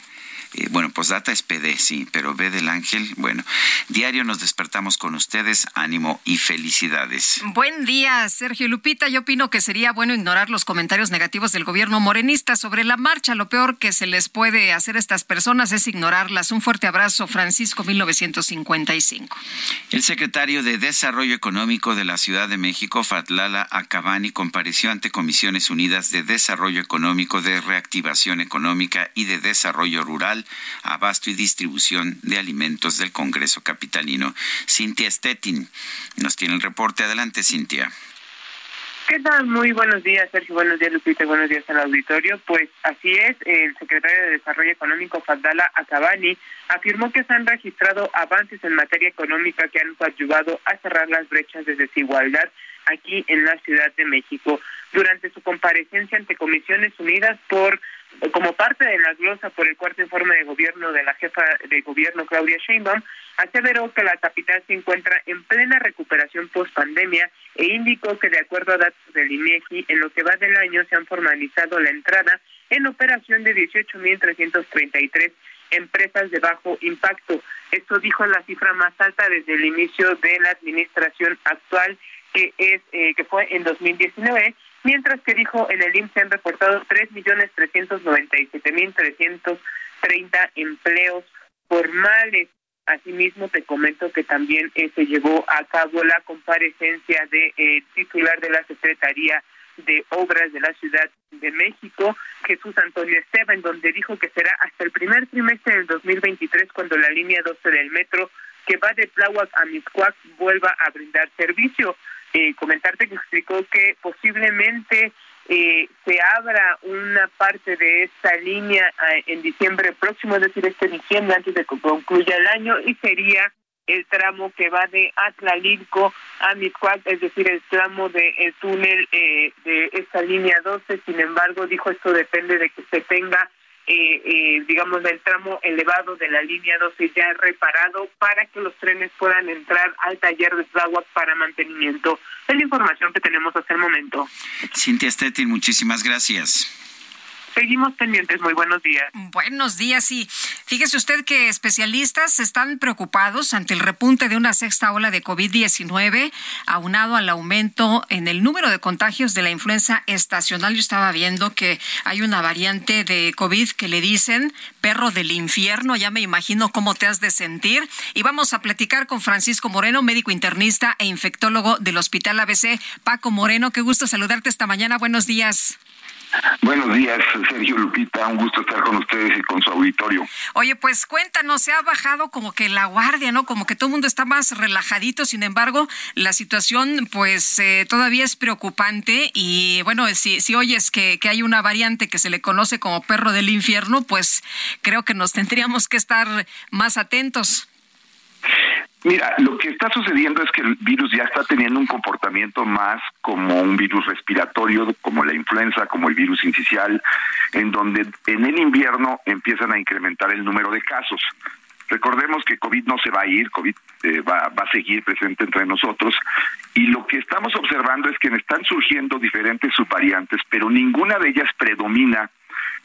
Eh, bueno, pues data es PD, sí, pero B del Ángel, bueno, diario nos despertamos con ustedes, ánimo y felicidades. Buen día, Sergio Lupita. Yo opino que sería bueno ignorar los comentarios negativos del gobierno morenista sobre la marcha. Lo peor que se les puede hacer a estas personas es ignorarlas. Un fuerte abrazo, Francisco 1955. El secretario de Desarrollo Económico de la Ciudad de México, Fatlala Acabani, compareció ante Comisiones Unidas de Desarrollo Económico, de Reactivación Económica y de Desarrollo Abasto y Distribución de Alimentos del Congreso Capitalino. Cintia Stettin nos tiene el reporte. Adelante, Cintia. ¿Qué tal? Muy buenos días, Sergio. Buenos días, Lupita. Buenos días al auditorio. Pues así es, el secretario de Desarrollo Económico, Fadala Acabani, afirmó que se han registrado avances en materia económica que han ayudado a cerrar las brechas de desigualdad aquí en la Ciudad de México. Durante su comparecencia ante Comisiones Unidas por como parte de la glosa por el cuarto informe de gobierno de la jefa de gobierno Claudia Sheinbaum, aseveró que la capital se encuentra en plena recuperación post pandemia e indicó que de acuerdo a datos del INEGI, en lo que va del año se han formalizado la entrada en operación de 18.333 empresas de bajo impacto. Esto dijo la cifra más alta desde el inicio de la administración actual, que es eh, que fue en 2019 mientras que dijo en el IMSS se han reportado 3.397.330 empleos formales. Asimismo, te comento que también eh, se llevó a cabo la comparecencia de eh, titular de la Secretaría de Obras de la Ciudad de México, Jesús Antonio Esteban, donde dijo que será hasta el primer trimestre del 2023 cuando la línea 12 del metro que va de Tláhuac a Miscuac vuelva a brindar servicio eh, comentarte que explicó que posiblemente eh, se abra una parte de esta línea eh, en diciembre próximo, es decir, este diciembre antes de que concluya el año y sería el tramo que va de Atlalilco a Miscuac, es decir, el tramo del el túnel eh, de esta línea 12. Sin embargo, dijo esto depende de que se tenga eh, eh, digamos, del tramo elevado de la línea 12 ya reparado para que los trenes puedan entrar al taller de agua para mantenimiento. Es la información que tenemos hasta el momento. Cintia Stettin, muchísimas gracias. Seguimos pendientes. Muy buenos días. Buenos días. Y fíjese usted que especialistas están preocupados ante el repunte de una sexta ola de COVID-19, aunado al aumento en el número de contagios de la influenza estacional. Yo estaba viendo que hay una variante de COVID que le dicen perro del infierno. Ya me imagino cómo te has de sentir. Y vamos a platicar con Francisco Moreno, médico internista e infectólogo del Hospital ABC. Paco Moreno, qué gusto saludarte esta mañana. Buenos días. Buenos días, Sergio Lupita. Un gusto estar con ustedes y con su auditorio. Oye, pues cuéntanos, se ha bajado como que la guardia, ¿no? Como que todo el mundo está más relajadito. Sin embargo, la situación, pues, eh, todavía es preocupante. Y bueno, si, si oyes que, que hay una variante que se le conoce como perro del infierno, pues creo que nos tendríamos que estar más atentos. Mira, lo que está sucediendo es que el virus ya está teniendo un comportamiento más como un virus respiratorio, como la influenza, como el virus incisional, en donde en el invierno empiezan a incrementar el número de casos. Recordemos que COVID no se va a ir, COVID eh, va, va, a seguir presente entre nosotros y lo que estamos observando es que están surgiendo diferentes subvariantes, pero ninguna de ellas predomina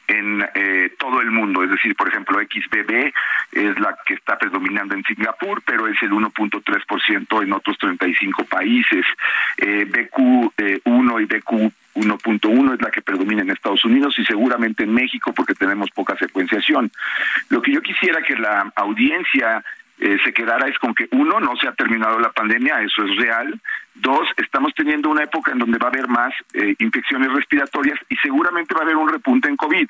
en eh, todo el mundo. Es decir, por ejemplo, XBB es la que está predominando en Singapur, pero es el 1.3% en otros 35 países. Eh, BQ1 eh, y BQ 1.1 es la que predomina en Estados Unidos y seguramente en México porque tenemos poca secuenciación. Lo que yo quisiera que la audiencia eh, se quedara es con que uno, no se ha terminado la pandemia, eso es real. Dos, estamos teniendo una época en donde va a haber más eh, infecciones respiratorias y seguramente va a haber un repunte en COVID.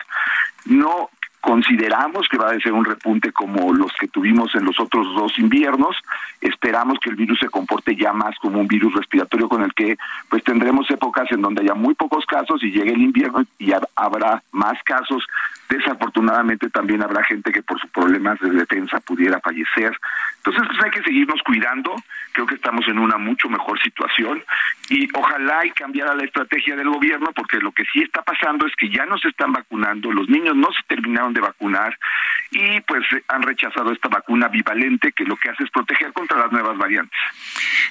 No Consideramos que va a ser un repunte como los que tuvimos en los otros dos inviernos. Esperamos que el virus se comporte ya más como un virus respiratorio con el que pues tendremos épocas en donde haya muy pocos casos y llegue el invierno y habrá más casos. Desafortunadamente también habrá gente que por sus problemas de defensa pudiera fallecer. Entonces pues hay que seguirnos cuidando. Creo que estamos en una mucho mejor situación y ojalá y cambiara la estrategia del gobierno porque lo que sí está pasando es que ya no se están vacunando, los niños no se terminaron de vacunar y pues han rechazado esta vacuna bivalente que lo que hace es proteger contra las nuevas variantes.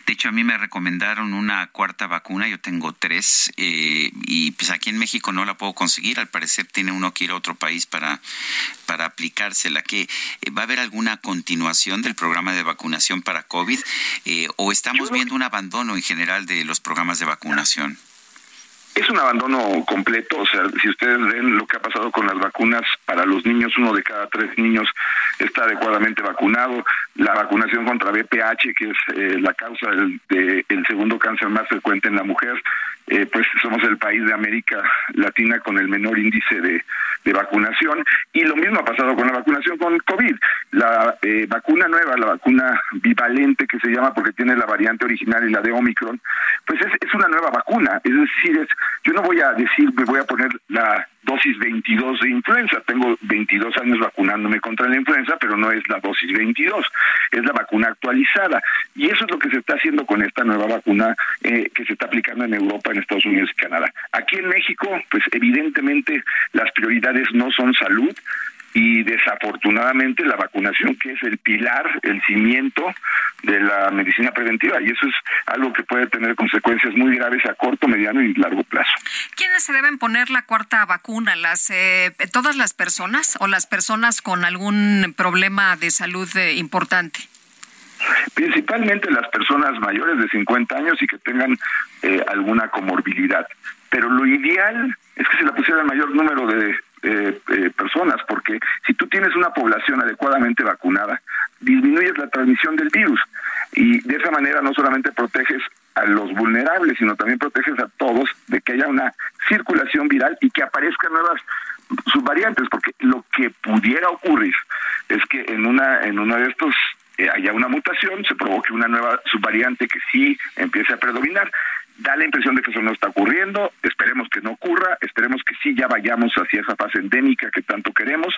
De hecho, a mí me recomendaron una cuarta vacuna, yo tengo tres, eh, y pues aquí en México no la puedo conseguir, al parecer tiene uno que ir a otro país para, para aplicársela. ¿Que, eh, ¿Va a haber alguna continuación del programa de vacunación para COVID eh, o estamos viendo un abandono en general de los programas de vacunación? Es un abandono completo, o sea, si ustedes ven lo que ha pasado con las vacunas para los niños, uno de cada tres niños está adecuadamente vacunado. La vacunación contra BPH, que es eh, la causa del el segundo cáncer más frecuente en la mujer, eh, pues somos el país de América Latina con el menor índice de, vacunación y lo mismo ha pasado con la vacunación con COVID. La eh, vacuna nueva, la vacuna bivalente que se llama porque tiene la variante original y la de Omicron, pues es, es una nueva vacuna, es decir, es, yo no voy a decir, me voy a poner la dosis 22 de influenza. Tengo 22 años vacunándome contra la influenza, pero no es la dosis 22, es la vacuna actualizada. Y eso es lo que se está haciendo con esta nueva vacuna eh, que se está aplicando en Europa, en Estados Unidos y Canadá. Aquí en México, pues evidentemente las prioridades no son salud, y desafortunadamente la vacunación que es el pilar, el cimiento de la medicina preventiva y eso es algo que puede tener consecuencias muy graves a corto, mediano y largo plazo. ¿Quiénes se deben poner la cuarta vacuna? ¿Las eh, todas las personas o las personas con algún problema de salud eh, importante? Principalmente las personas mayores de 50 años y que tengan eh, alguna comorbilidad. Pero lo ideal es que se la pusiera el mayor número de eh, eh, personas, porque si tú tienes una población adecuadamente vacunada, disminuyes la transmisión del virus. Y de esa manera no solamente proteges a los vulnerables, sino también proteges a todos de que haya una circulación viral y que aparezcan nuevas subvariantes, porque lo que pudiera ocurrir es que en una en uno de estos eh, haya una mutación, se provoque una nueva subvariante que sí empiece a predominar da la impresión de que eso no está ocurriendo, esperemos que no ocurra, esperemos que sí ya vayamos hacia esa fase endémica que tanto queremos,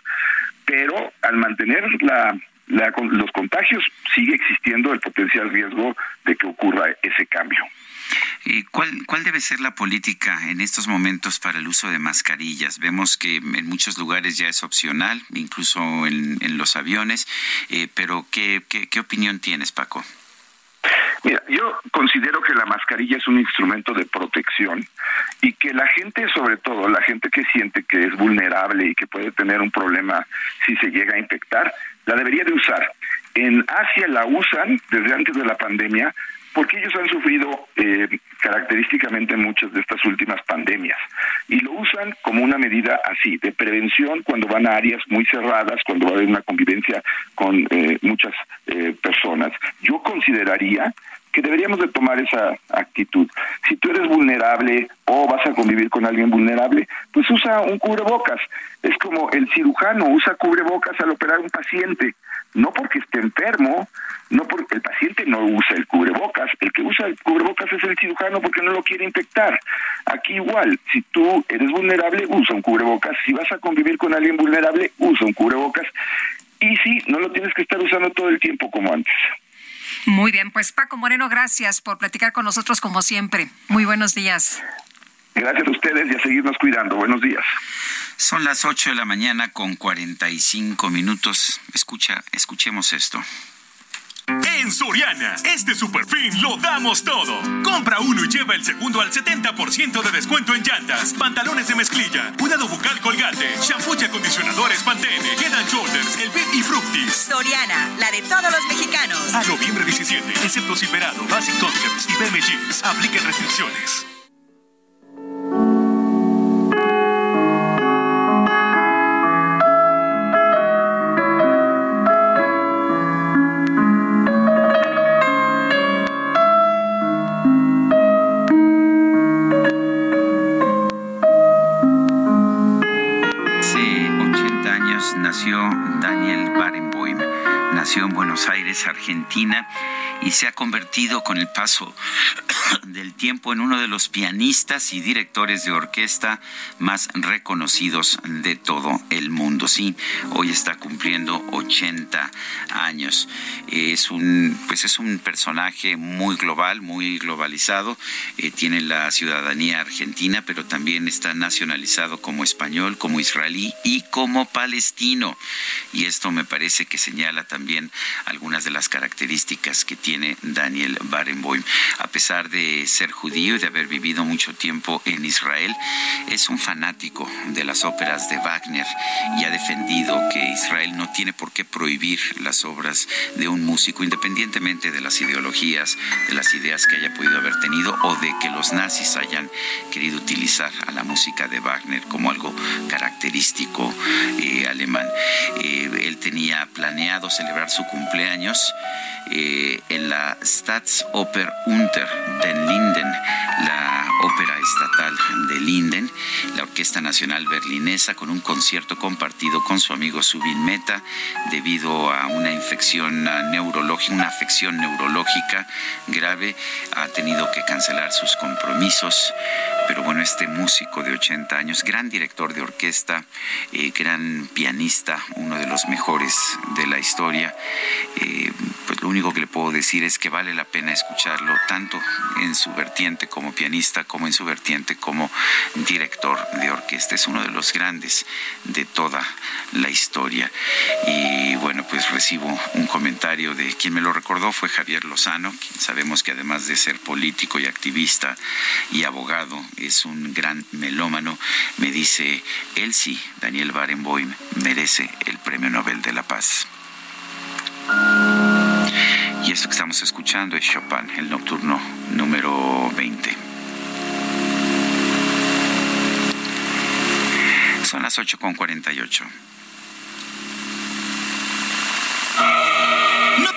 pero al mantener la, los contagios sigue existiendo el potencial riesgo de que ocurra ese cambio. ¿Y cuál, cuál debe ser la política en estos momentos para el uso de mascarillas? Vemos que en muchos lugares ya es opcional, incluso en, los aviones, eh, pero ¿qué, qué, ¿qué opinión tienes, Paco? Mira, yo considero que la mascarilla es un instrumento de protección y que la gente, sobre todo la gente que siente que es vulnerable y que puede tener un problema si se llega a infectar, la debería de usar. En Asia la usan desde antes de la pandemia porque ellos han sufrido eh, característicamente muchas de estas últimas pandemias y lo usan como una medida así de prevención cuando van a áreas muy cerradas, cuando va a haber una convivencia con eh, muchas eh, personas. Yo consideraría que deberíamos de tomar esa actitud. Si tú eres vulnerable o vas a convivir con alguien vulnerable, pues usa un cubrebocas. Es como el cirujano usa cubrebocas al operar un paciente no porque esté enfermo, no porque el paciente no usa el cubrebocas, el que usa el cubrebocas es el cirujano porque no lo quiere infectar. Aquí igual, si tú eres vulnerable, usa un cubrebocas, si vas a convivir con alguien vulnerable, usa un cubrebocas y sí, no lo tienes que estar usando todo el tiempo como antes. Muy bien, pues Paco Moreno, gracias por platicar con nosotros como siempre. Muy buenos días. Gracias a ustedes y a seguirnos cuidando. Buenos días. Son las 8 de la mañana con 45 minutos. Escucha, escuchemos esto. En Soriana, este super fin lo damos todo. Compra uno y lleva el segundo al 70% de descuento en llantas, pantalones de mezclilla, cuidado bucal colgate, shampoo y acondicionadores Pantene, Head and Shoulders, el Big y Fructis. Soriana, la de todos los mexicanos. A noviembre 17, excepto Silverado, Basic Concepts y BM Jeans. Apliquen restricciones. Argentina, y se ha convertido con el paso del tiempo en uno de los pianistas y directores de orquesta más reconocidos de todo el mundo. Sí, hoy está cumpliendo 80 años. Es un, pues es un personaje muy global, muy globalizado. Eh, tiene la ciudadanía argentina, pero también está nacionalizado como español, como israelí y como palestino. Y esto me parece que señala también algunas de las características que tiene Daniel Barenboim. A pesar de ser judío y de haber vivido mucho tiempo en Israel, es un fanático de las óperas de Wagner y ha defendido que Israel no tiene por qué prohibir las obras de un músico, independientemente de las ideologías, de las ideas que haya podido haber tenido o de que los nazis hayan querido utilizar a la música de Wagner como algo característico eh, alemán. Eh, él tenía planeado celebrar su cumpleaños eh, en la Staatsoper Unter den Linden, la ópera estatal de Linden, la Orquesta Nacional Berlinesa, con un concierto compartido con su amigo Subin Meta, debido a una infección neurológica, una afección neurológica grave, ha tenido que cancelar sus compromisos. Pero bueno, este músico de 80 años, gran director de orquesta, eh, gran pianista, uno de los mejores de la historia, eh, pues lo único que le puedo decir es que vale la pena escucharlo tanto en su vertiente como pianista como en su vertiente como director de orquesta. Es uno de los grandes de toda la historia. Y bueno, pues recibo un comentario de quien me lo recordó fue Javier Lozano, sabemos que además de ser político y activista y abogado, es un gran melómano. Me dice, él sí, Daniel Barenboim, merece el Premio Nobel de la Paz. Y esto que estamos escuchando es Chopin, el nocturno número 20. Son las 8.48. No te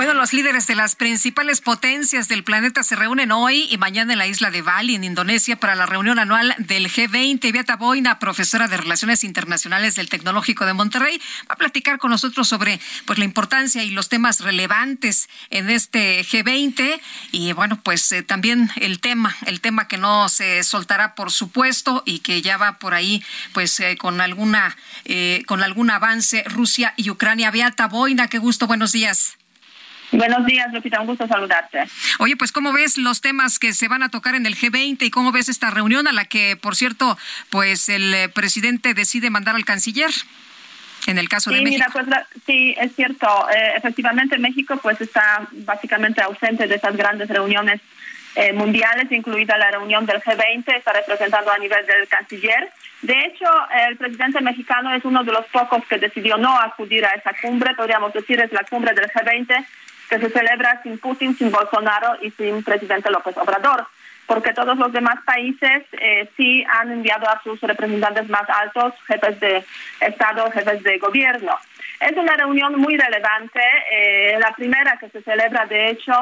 Bueno, los líderes de las principales potencias del planeta se reúnen hoy y mañana en la isla de Bali, en Indonesia, para la reunión anual del G20. Beata Boina, profesora de Relaciones Internacionales del Tecnológico de Monterrey, va a platicar con nosotros sobre pues, la importancia y los temas relevantes en este G20. Y bueno, pues eh, también el tema, el tema que no se soltará, por supuesto, y que ya va por ahí, pues eh, con alguna, eh, con algún avance, Rusia y Ucrania. Beata Boina, qué gusto, buenos días. Buenos días, Lupita, un gusto saludarte. Oye, pues ¿cómo ves los temas que se van a tocar en el G20 y cómo ves esta reunión a la que, por cierto, pues el eh, presidente decide mandar al canciller? En el caso de México. Mira, pues sí, es cierto. Eh, efectivamente, México pues está básicamente ausente de esas grandes reuniones eh, mundiales, incluida la reunión del G20, está representando a nivel del canciller. De hecho, el presidente mexicano es uno de los pocos que decidió no acudir a esa cumbre, podríamos decir es la cumbre del G20, que se celebra sin Putin, sin Bolsonaro y sin presidente López Obrador, porque todos los demás países eh, sí han enviado a sus representantes más altos, jefes de Estado, jefes de gobierno. Es una reunión muy relevante, eh, la primera que se celebra, de hecho,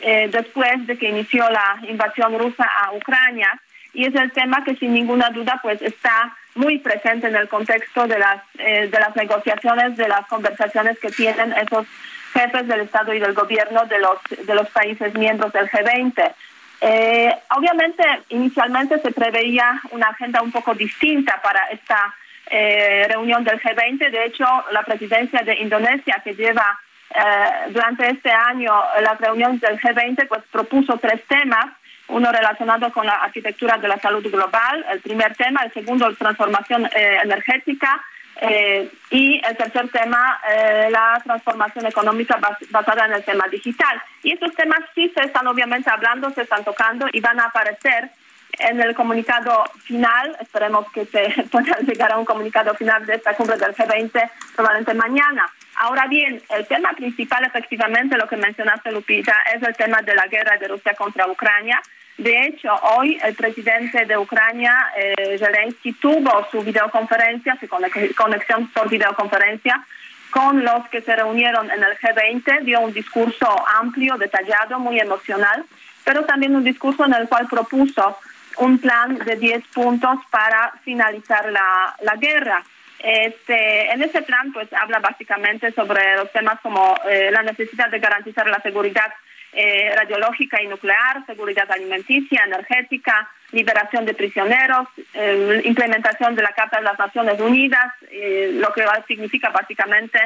eh, después de que inició la invasión rusa a Ucrania, y es el tema que sin ninguna duda pues está muy presente en el contexto de las de las negociaciones, de las conversaciones que tienen esos jefes del Estado y del gobierno de los, de los países miembros del G20. Eh, obviamente, inicialmente se preveía una agenda un poco distinta para esta eh, reunión del G20. De hecho, la presidencia de Indonesia, que lleva eh, durante este año las reuniones del G20, pues propuso tres temas. Uno relacionado con la arquitectura de la salud global, el primer tema. El segundo, transformación energética eh, y el tercer tema, eh, la transformación económica basada en el tema digital. Y estos temas sí se están obviamente hablando, se están tocando y van a aparecer en el comunicado final. Esperemos que se *laughs* pueda llegar a un comunicado final de esta cumbre del G20 probablemente mañana. Ahora bien, el tema principal, efectivamente, lo que mencionaste, Lupita, es el tema de la guerra de Rusia contra Ucrania. De hecho, hoy el presidente de Ucrania, eh, Zelensky, tuvo su videoconferencia, su conexión por videoconferencia con los que se reunieron en el G20, dio un discurso amplio, detallado, muy emocional, pero también un discurso en el cual propuso un plan de 10 puntos para finalizar la, la guerra. Este, en ese plan, pues habla básicamente sobre los temas como eh, la necesidad de garantizar la seguridad eh, radiológica y nuclear, seguridad alimenticia, energética, liberación de prisioneros, eh, implementación de la Carta de las Naciones Unidas, eh, lo que significa básicamente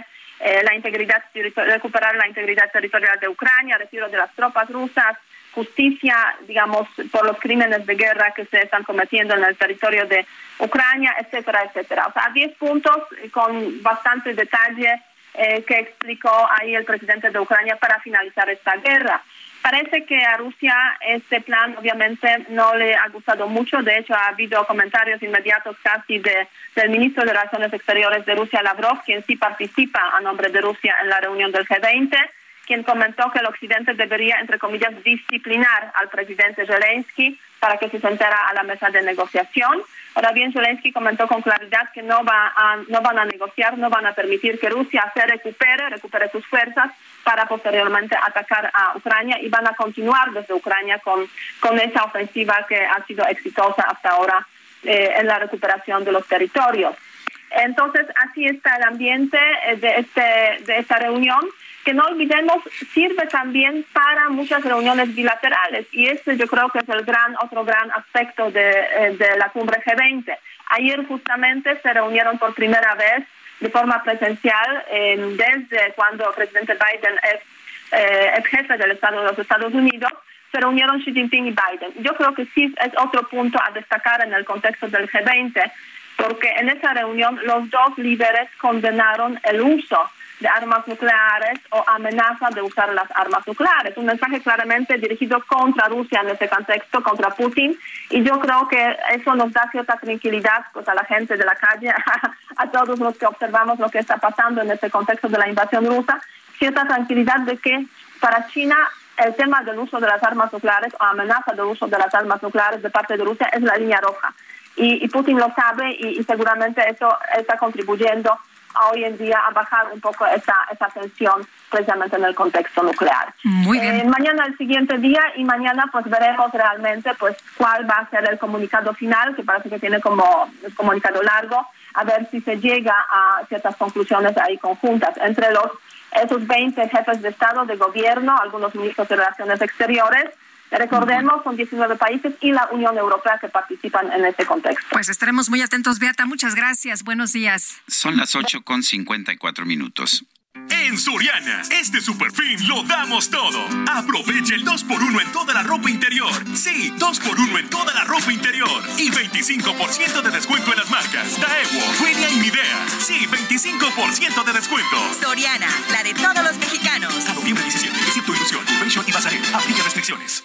la integridad, recuperar la integridad territorial de Ucrania, retiro de las tropas rusas, justicia, digamos, por los crímenes de guerra que se están cometiendo en el territorio de Ucrania, etcétera, etcétera. O sea, 10 puntos con bastante detalle eh, que explicó ahí el presidente de Ucrania para finalizar esta guerra. Parece que a Rusia este plan obviamente no le ha gustado mucho. De hecho, ha habido comentarios inmediatos casi de, del ministro de Relaciones Exteriores de Rusia, Lavrov, quien sí participa a nombre de Rusia en la reunión del G20 quien comentó que el Occidente debería, entre comillas, disciplinar al presidente Zelensky para que se sentara a la mesa de negociación. Ahora bien, Zelensky comentó con claridad que no, va a, no van a negociar, no van a permitir que Rusia se recupere, recupere sus fuerzas para posteriormente atacar a Ucrania y van a continuar desde Ucrania con, con esa ofensiva que ha sido exitosa hasta ahora eh, en la recuperación de los territorios. Entonces, así está el ambiente eh, de, este, de esta reunión que no olvidemos sirve también para muchas reuniones bilaterales y este yo creo que es el gran otro gran aspecto de, eh, la cumbre G20. Ayer justamente se reunieron por primera vez de forma presencial desde cuando el presidente Biden es eh, el jefe del Estado de los Estados Unidos se reunieron Xi Jinping y Biden. Yo creo que sí es otro punto a destacar en el contexto del G20, porque en esa reunión los dos líderes condenaron el uso de armas nucleares o amenaza de usar las armas nucleares. Un mensaje claramente dirigido contra Rusia en ese contexto, contra Putin. Y yo creo que eso nos da cierta tranquilidad pues, a la gente de la calle, *laughs* a, todos los que observamos lo que está pasando en este contexto de la invasión rusa, cierta tranquilidad de que para China el tema del uso de las armas nucleares o amenaza del uso de las armas nucleares de parte de Rusia es la línea roja. Y, Putin lo sabe y seguramente eso está contribuyendo hoy en día a bajar un poco esa, esa tensión precisamente en el contexto nuclear. Muy bien. Eh, mañana el siguiente día y mañana pues veremos realmente pues cuál va a ser el comunicado final, que parece que tiene como un comunicado largo, a ver si se llega a ciertas conclusiones ahí conjuntas entre los esos 20 jefes de Estado, de gobierno, algunos ministros de Relaciones Exteriores, Recordemos, son 19 países y la Unión Europea que participan en este contexto. Pues estaremos muy atentos, Beata. Muchas gracias. Buenos días. Son las 8 con 54 minutos. En Soriana, este super fin lo damos todo. Aprovecha el 2x1 en toda la ropa interior. Sí, 2x1 en toda la ropa interior. Y 25% de descuento en las marcas Daewoo, Julia y Midea. Sí, 25% de descuento. Soriana, la de todos los mexicanos. A noviembre 17, excepto Ilusión, Convention y Bazarel. Aplica restricciones.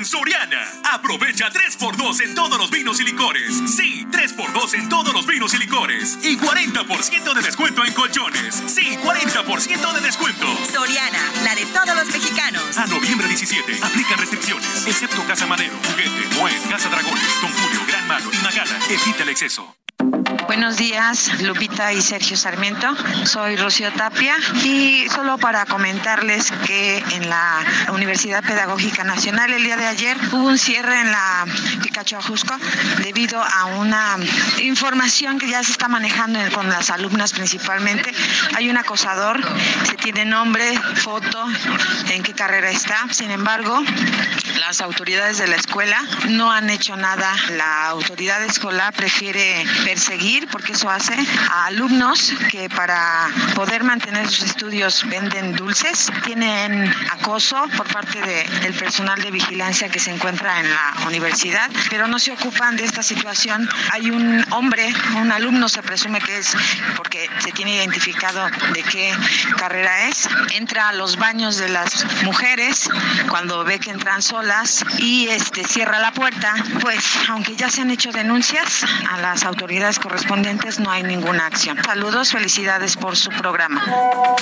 En Soriana, aprovecha 3x2 en todos los vinos y licores. Sí, 3x2 en todos los vinos y licores. Y 40% de descuento en colchones. Sí, 40% de descuento. Soriana, la de todos los mexicanos. A noviembre 17, aplican restricciones, excepto Casa Madero, Juguete, Moed, Casa Dragones, Don Julio, Gran Malo y Magala. Evita el exceso. Buenos días, Lupita y Sergio Sarmiento. Soy Rocío Tapia y solo para comentarles que en la Universidad Pedagógica Nacional el día de ayer hubo un cierre en la Picacho Ajusco debido a una información que ya se está manejando con las alumnas principalmente. Hay un acosador, se tiene nombre, foto, en qué carrera está. Sin embargo, las autoridades de la escuela no han hecho nada. La autoridad escolar prefiere perseguir, porque eso hace, a alumnos que para poder mantener sus estudios venden dulces, tienen acoso por parte del personal de vigilancia que se encuentra en la universidad, pero no se ocupan de esta situación. Hay un hombre, un alumno se presume que es, porque se tiene identificado de qué carrera es, entra a los baños de las mujeres cuando ve que entran solas y este cierra la puerta, pues aunque ya se han hecho denuncias a las autoridades correspondientes no hay ninguna acción. Saludos, felicidades por su programa.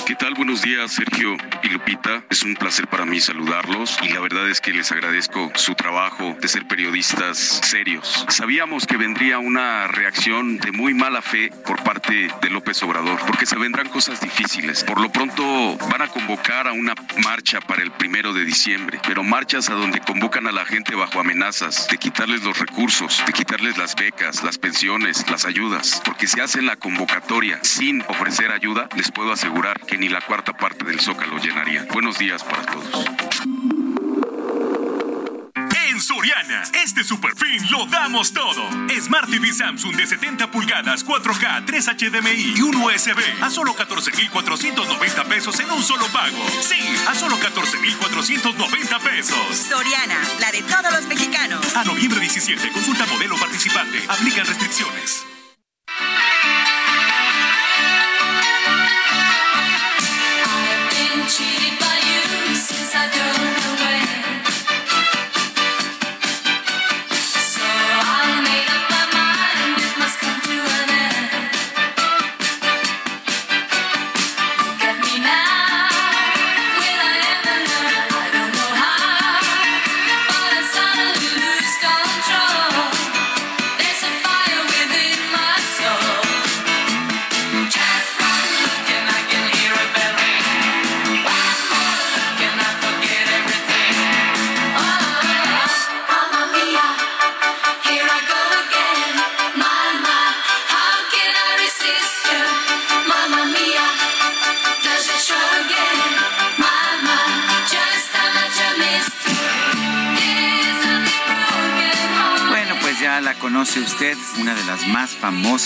¿Qué tal? Buenos días, Sergio y Lupita. Es un placer para mí saludarlos y la verdad es que les agradezco su trabajo de ser periodistas serios. Sabíamos que vendría una reacción de muy mala fe por parte de López Obrador, porque se vendrán cosas difíciles. Por lo pronto van a convocar a una marcha para el primero de diciembre, pero marchas a donde convocan a la gente bajo amenazas de quitarles los recursos, de quitarles las becas, las pensiones, las ayudas, porque si hacen la convocatoria sin ofrecer ayuda, les puedo asegurar que ni la cuarta parte del Zócalo llenaría. Buenos días para todos. En Soriana, este super fin lo damos todo. Smart TV Samsung de 70 pulgadas, 4K, 3 HDMI y un USB a solo 14,490 pesos en un solo pago. Sí, a solo 14,490 pesos. Soriana, la de todos los mexicanos. A noviembre 17, consulta modelo participante. Aplican restricciones.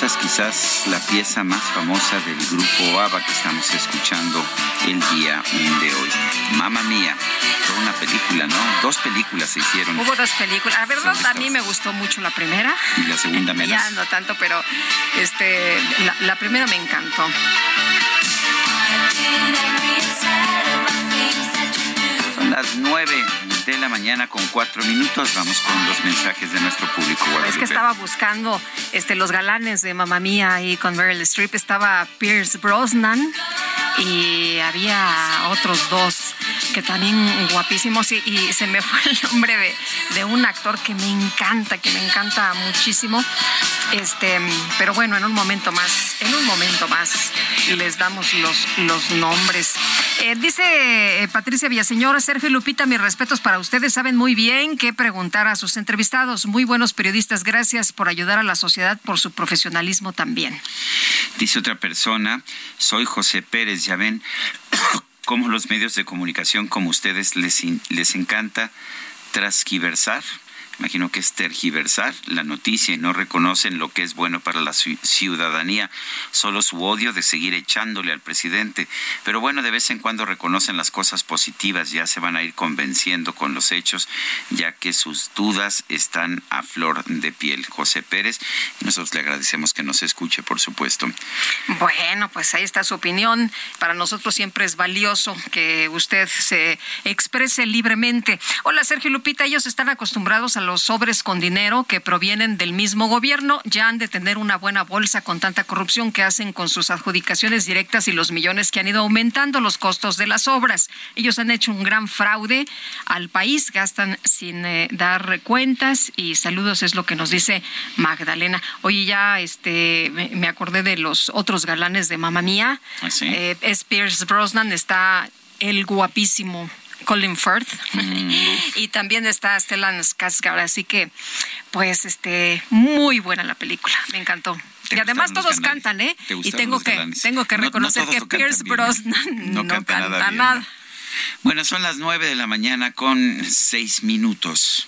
Famosas, quizás la pieza más famosa del grupo ABBA que estamos escuchando el día de hoy. Mamma Mía, fue una película, ¿no? Dos películas se hicieron. Hubo dos películas. A ver, no, a mí me gustó mucho la primera. Y la segunda *laughs* menos. Ya no tanto, pero este, la, la primera me encantó. Son las nueve de la mañana con cuatro minutos. Vamos con los mensajes de nuestro público. Es que estaba buscando este, los galanes de Mamma Mía y con Meryl Streep. Estaba Pierce Brosnan y había otros dos que también guapísimos y, y se me *laughs* fue el nombre de, de un actor que me encanta, que me encanta muchísimo. Este, pero bueno, en un momento más, en un momento más les damos los, los nombres. Eh, dice eh, Patricia Villaseñor, Sergio y Lupita, mis respetos para ustedes. Saben muy bien qué preguntar a sus entrevistados. Muy buenos periodistas. Gracias por ayudar a la sociedad, por su profesionalismo también. Dice otra persona, soy José Pérez, ya ven *coughs* cómo los medios de comunicación como ustedes les, les encanta transquiversar. Imagino que es tergiversar la noticia y no reconocen lo que es bueno para la ci- ciudadanía, solo su odio de seguir echándole al presidente. Pero bueno, de vez en cuando reconocen las cosas positivas, ya se van a ir convenciendo con los hechos, ya que sus dudas están a flor de piel. José Pérez, nosotros le agradecemos que nos escuche, por supuesto. Bueno, pues ahí está su opinión. Para nosotros siempre es valioso que usted se exprese libremente. Hola, Sergio Lupita. Ellos están acostumbrados a los sobres con dinero que provienen del mismo gobierno. Ya han de tener una buena bolsa con tanta corrupción que hacen con sus adjudicaciones directas y los millones que han ido aumentando los costos de las obras. Ellos han hecho un gran fraude al país, gastan sin eh, dar cuentas y saludos es lo que nos dice Magdalena. Oye, ya este me, acordé de los otros galanes de Mamma Mía. ¿Ah, sí? Eh, es Pierce Brosnan, está el guapísimo Colin Firth Mm, *laughs* y también está Stellan Skarsgård, así que pues este muy buena la película, me encantó. Y además todos cantan, ¿eh? ¿Te Y tengo que tengo que No- no reconocer que Pierce. Brosnan *laughs* no, canta canta nada Bueno, son las nueve de la mañana con seis minutos.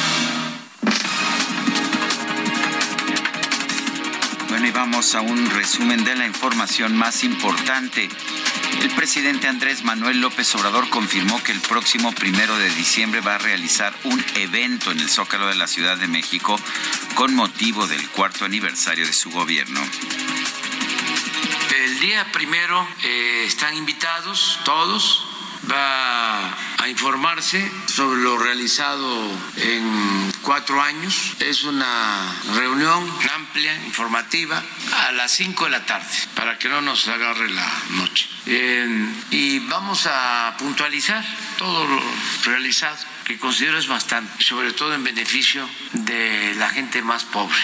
Y vamos a un resumen de la información más importante. El presidente Andrés Manuel López Obrador confirmó que el próximo primero de diciembre va a realizar un evento en el Zócalo de la Ciudad de México con motivo del cuarto aniversario de su gobierno. El día primero eh, están invitados todos. Va a informarse sobre lo realizado en cuatro años. Es una reunión amplia, informativa, a las cinco de la tarde, para que no nos agarre la noche. Y vamos a puntualizar todo lo realizado, que considero es bastante, sobre todo en beneficio de la gente más pobre.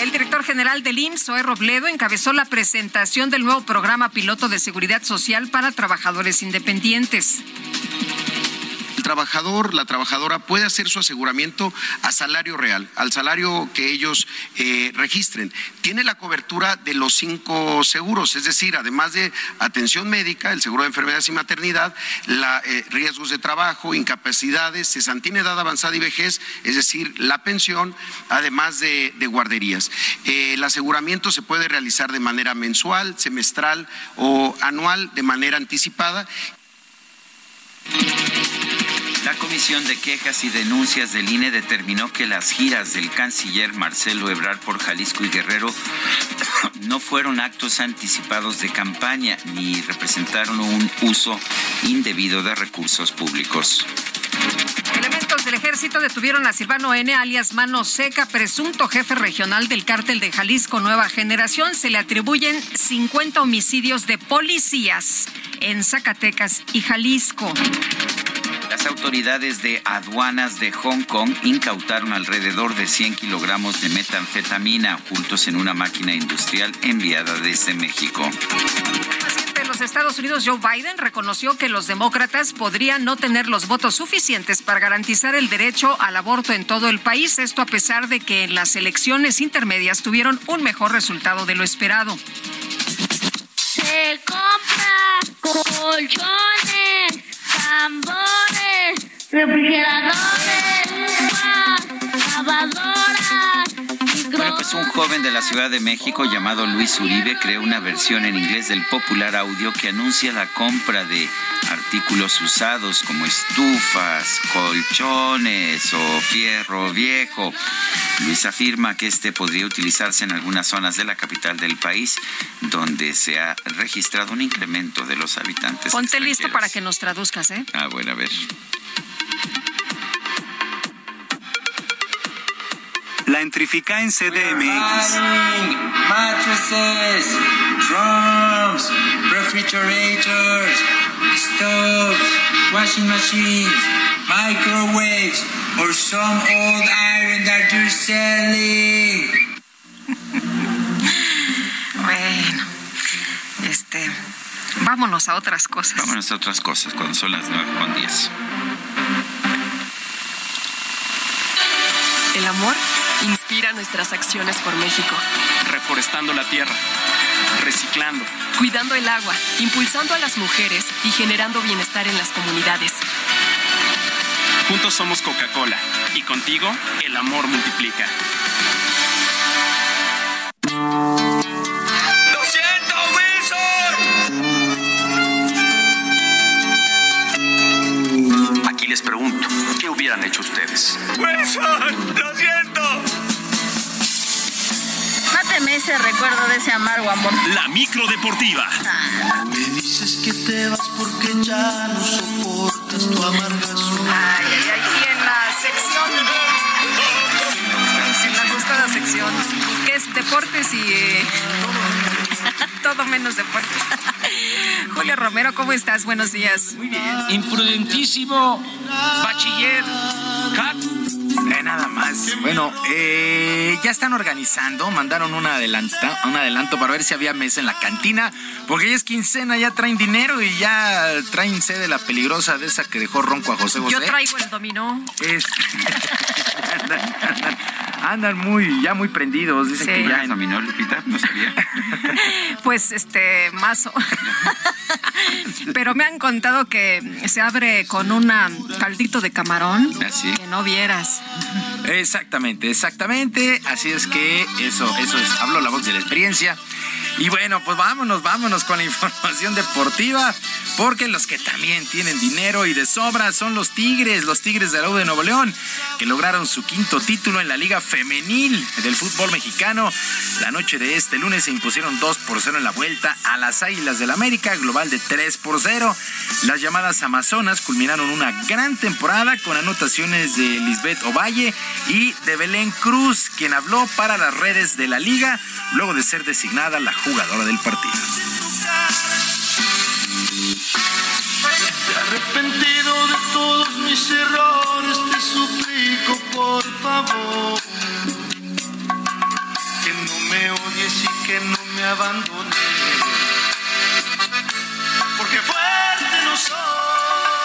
El director general del IMSS, Zoe Robledo, encabezó la presentación del nuevo programa piloto de seguridad social para trabajadores independientes. Trabajador, la trabajadora puede hacer su aseguramiento a salario real, al salario que ellos eh, registren. Tiene la cobertura de los cinco seguros, es decir, además de atención médica, el seguro de enfermedades y maternidad, la, eh, riesgos de trabajo, incapacidades, cesantía, edad avanzada y vejez, es decir, la pensión, además de, de guarderías. Eh, el aseguramiento se puede realizar de manera mensual, semestral o anual, de manera anticipada. La Comisión de Quejas y Denuncias del INE determinó que las giras del canciller Marcelo Ebrard por Jalisco y Guerrero *coughs* no fueron actos anticipados de campaña ni representaron un uso indebido de recursos públicos. Elementos del ejército detuvieron a Silvano N., alias Mano Seca, presunto jefe regional del cártel de Jalisco Nueva Generación. Se le atribuyen 50 homicidios de policías en Zacatecas y Jalisco. Las autoridades de aduanas de Hong Kong incautaron alrededor de 100 kilogramos de metanfetamina ocultos en una máquina industrial enviada desde México. El presidente de los Estados Unidos, Joe Biden, reconoció que los demócratas podrían no tener los votos suficientes para garantizar el derecho al aborto en todo el país. Esto a pesar de que en las elecciones intermedias tuvieron un mejor resultado de lo esperado. Se compra colchones, tambores, refrigeradores, lavadoras, pues un joven de la Ciudad de México llamado Luis Uribe creó una versión en inglés del popular audio que anuncia la compra de artículos usados como estufas, colchones o fierro viejo. Luis afirma que este podría utilizarse en algunas zonas de la capital del país donde se ha registrado un incremento de los habitantes. Ponte listo para que nos traduzcas, ¿eh? Ah, bueno, a ver. La Entrifica en CDMX. mattresses, drums, refrigerators, stoves, washing machines, microwaves, or some old iron that you're selling. Bueno, este, vámonos a otras cosas. Vámonos a otras cosas cuando son las 9 con 10. El amor inspira nuestras acciones por México, reforestando la tierra, reciclando, cuidando el agua, impulsando a las mujeres y generando bienestar en las comunidades. Juntos somos Coca-Cola. Y contigo, el amor multiplica. ¡Lo siento, Wilson! Aquí les pregunto, ¿qué hubieran hecho ustedes? ¡Wilson! Ese recuerdo de ese amargo amor. La micro deportiva. Me dices que te vas porque ya no soportas tu amargación. Ay, ay, ay, y en la sección, en la gustada sección, que es deportes y eh, *laughs* todo menos deportes. *laughs* Julio Romero, ¿cómo estás? Buenos días. Muy bien. Imprudentísimo bachiller Cat. Eh, nada más. Bueno, eh, ya están organizando, mandaron un, adelanta, un adelanto para ver si había mesa en la cantina, porque ya es quincena, ya traen dinero y ya traen sede la peligrosa de esa que dejó ronco a José José. Yo traigo el dominó. Es- *laughs* andan, muy, ya muy prendidos. Dicen Sí. que ya ¿Ya dominó Lupita? No sabía. *laughs* Pues este, mazo. *laughs* Pero me han contado que se abre con un caldito de camarón que no vieras. Exactamente, exactamente. Así es que eso, eso es, hablo la voz de la experiencia. Y bueno, pues vámonos, vámonos con la información deportiva, porque los que también tienen dinero y de sobra son los Tigres, los Tigres de la U de Nuevo León, que lograron su quinto título en la Liga Femenil del fútbol mexicano. La noche de este lunes se impusieron 2 por 0 en la vuelta a las Águilas del América, global de 3 por 0. Las llamadas Amazonas culminaron una gran temporada con anotaciones de Lisbeth Ovalle y de Belén Cruz, quien habló para las redes de la liga luego de ser designada la jugadora del partido. Arrepentido de todos mis errores, te suplico por favor que no me odies y que no me abandones. Porque fuerte no soy.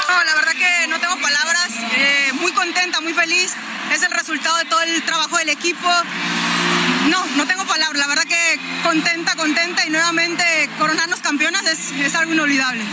No, la verdad que no tengo palabras. Eh, muy contenta, muy feliz. Es el resultado de todo el trabajo del equipo. No, no tengo La verdad que contenta, contenta y nuevamente coronarnos campeonas es, es algo inolvidable.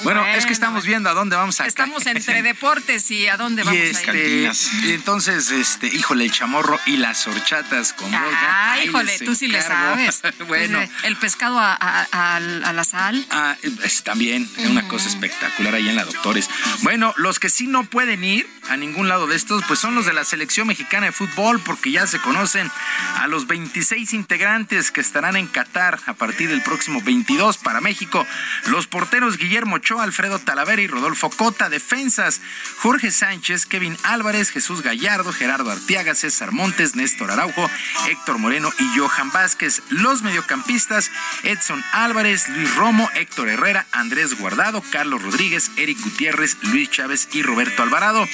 Necesitas. Bueno, es que estamos viendo a dónde vamos a Estamos entre *laughs* deportes y a dónde vamos y a ir. este, y entonces, este, híjole, el chamorro y las horchatas con. Ah, híjole, tú sí le sabes. *laughs* bueno, Pues, El pescado a, a- a- a la sal. Ah, es también una cosa espectacular ahí en la Doctores. Bueno, los que sí no pueden ir a ningún lado de estos, pues son los de la selección mexicana de fútbol, porque ya se conocen a los 26 integrantes que estarán en Qatar a partir del próximo 22 para México. Los porteros Guillermo Ochoa, Alfredo Talavera y Rodolfo Cota, defensas Jorge Sánchez, Kevin Álvarez, Jesús Gallardo, Gerardo Arteaga, César Montes, Néstor Araujo, Héctor Moreno y Johan Vázquez. Los mediocampistas Edson Álvarez, Luis Romo, Héctor Herrera, Andrés Guardado, Carlos Rodríguez, Eric Gutiérrez, Luis Chávez y Roberto Alvarado.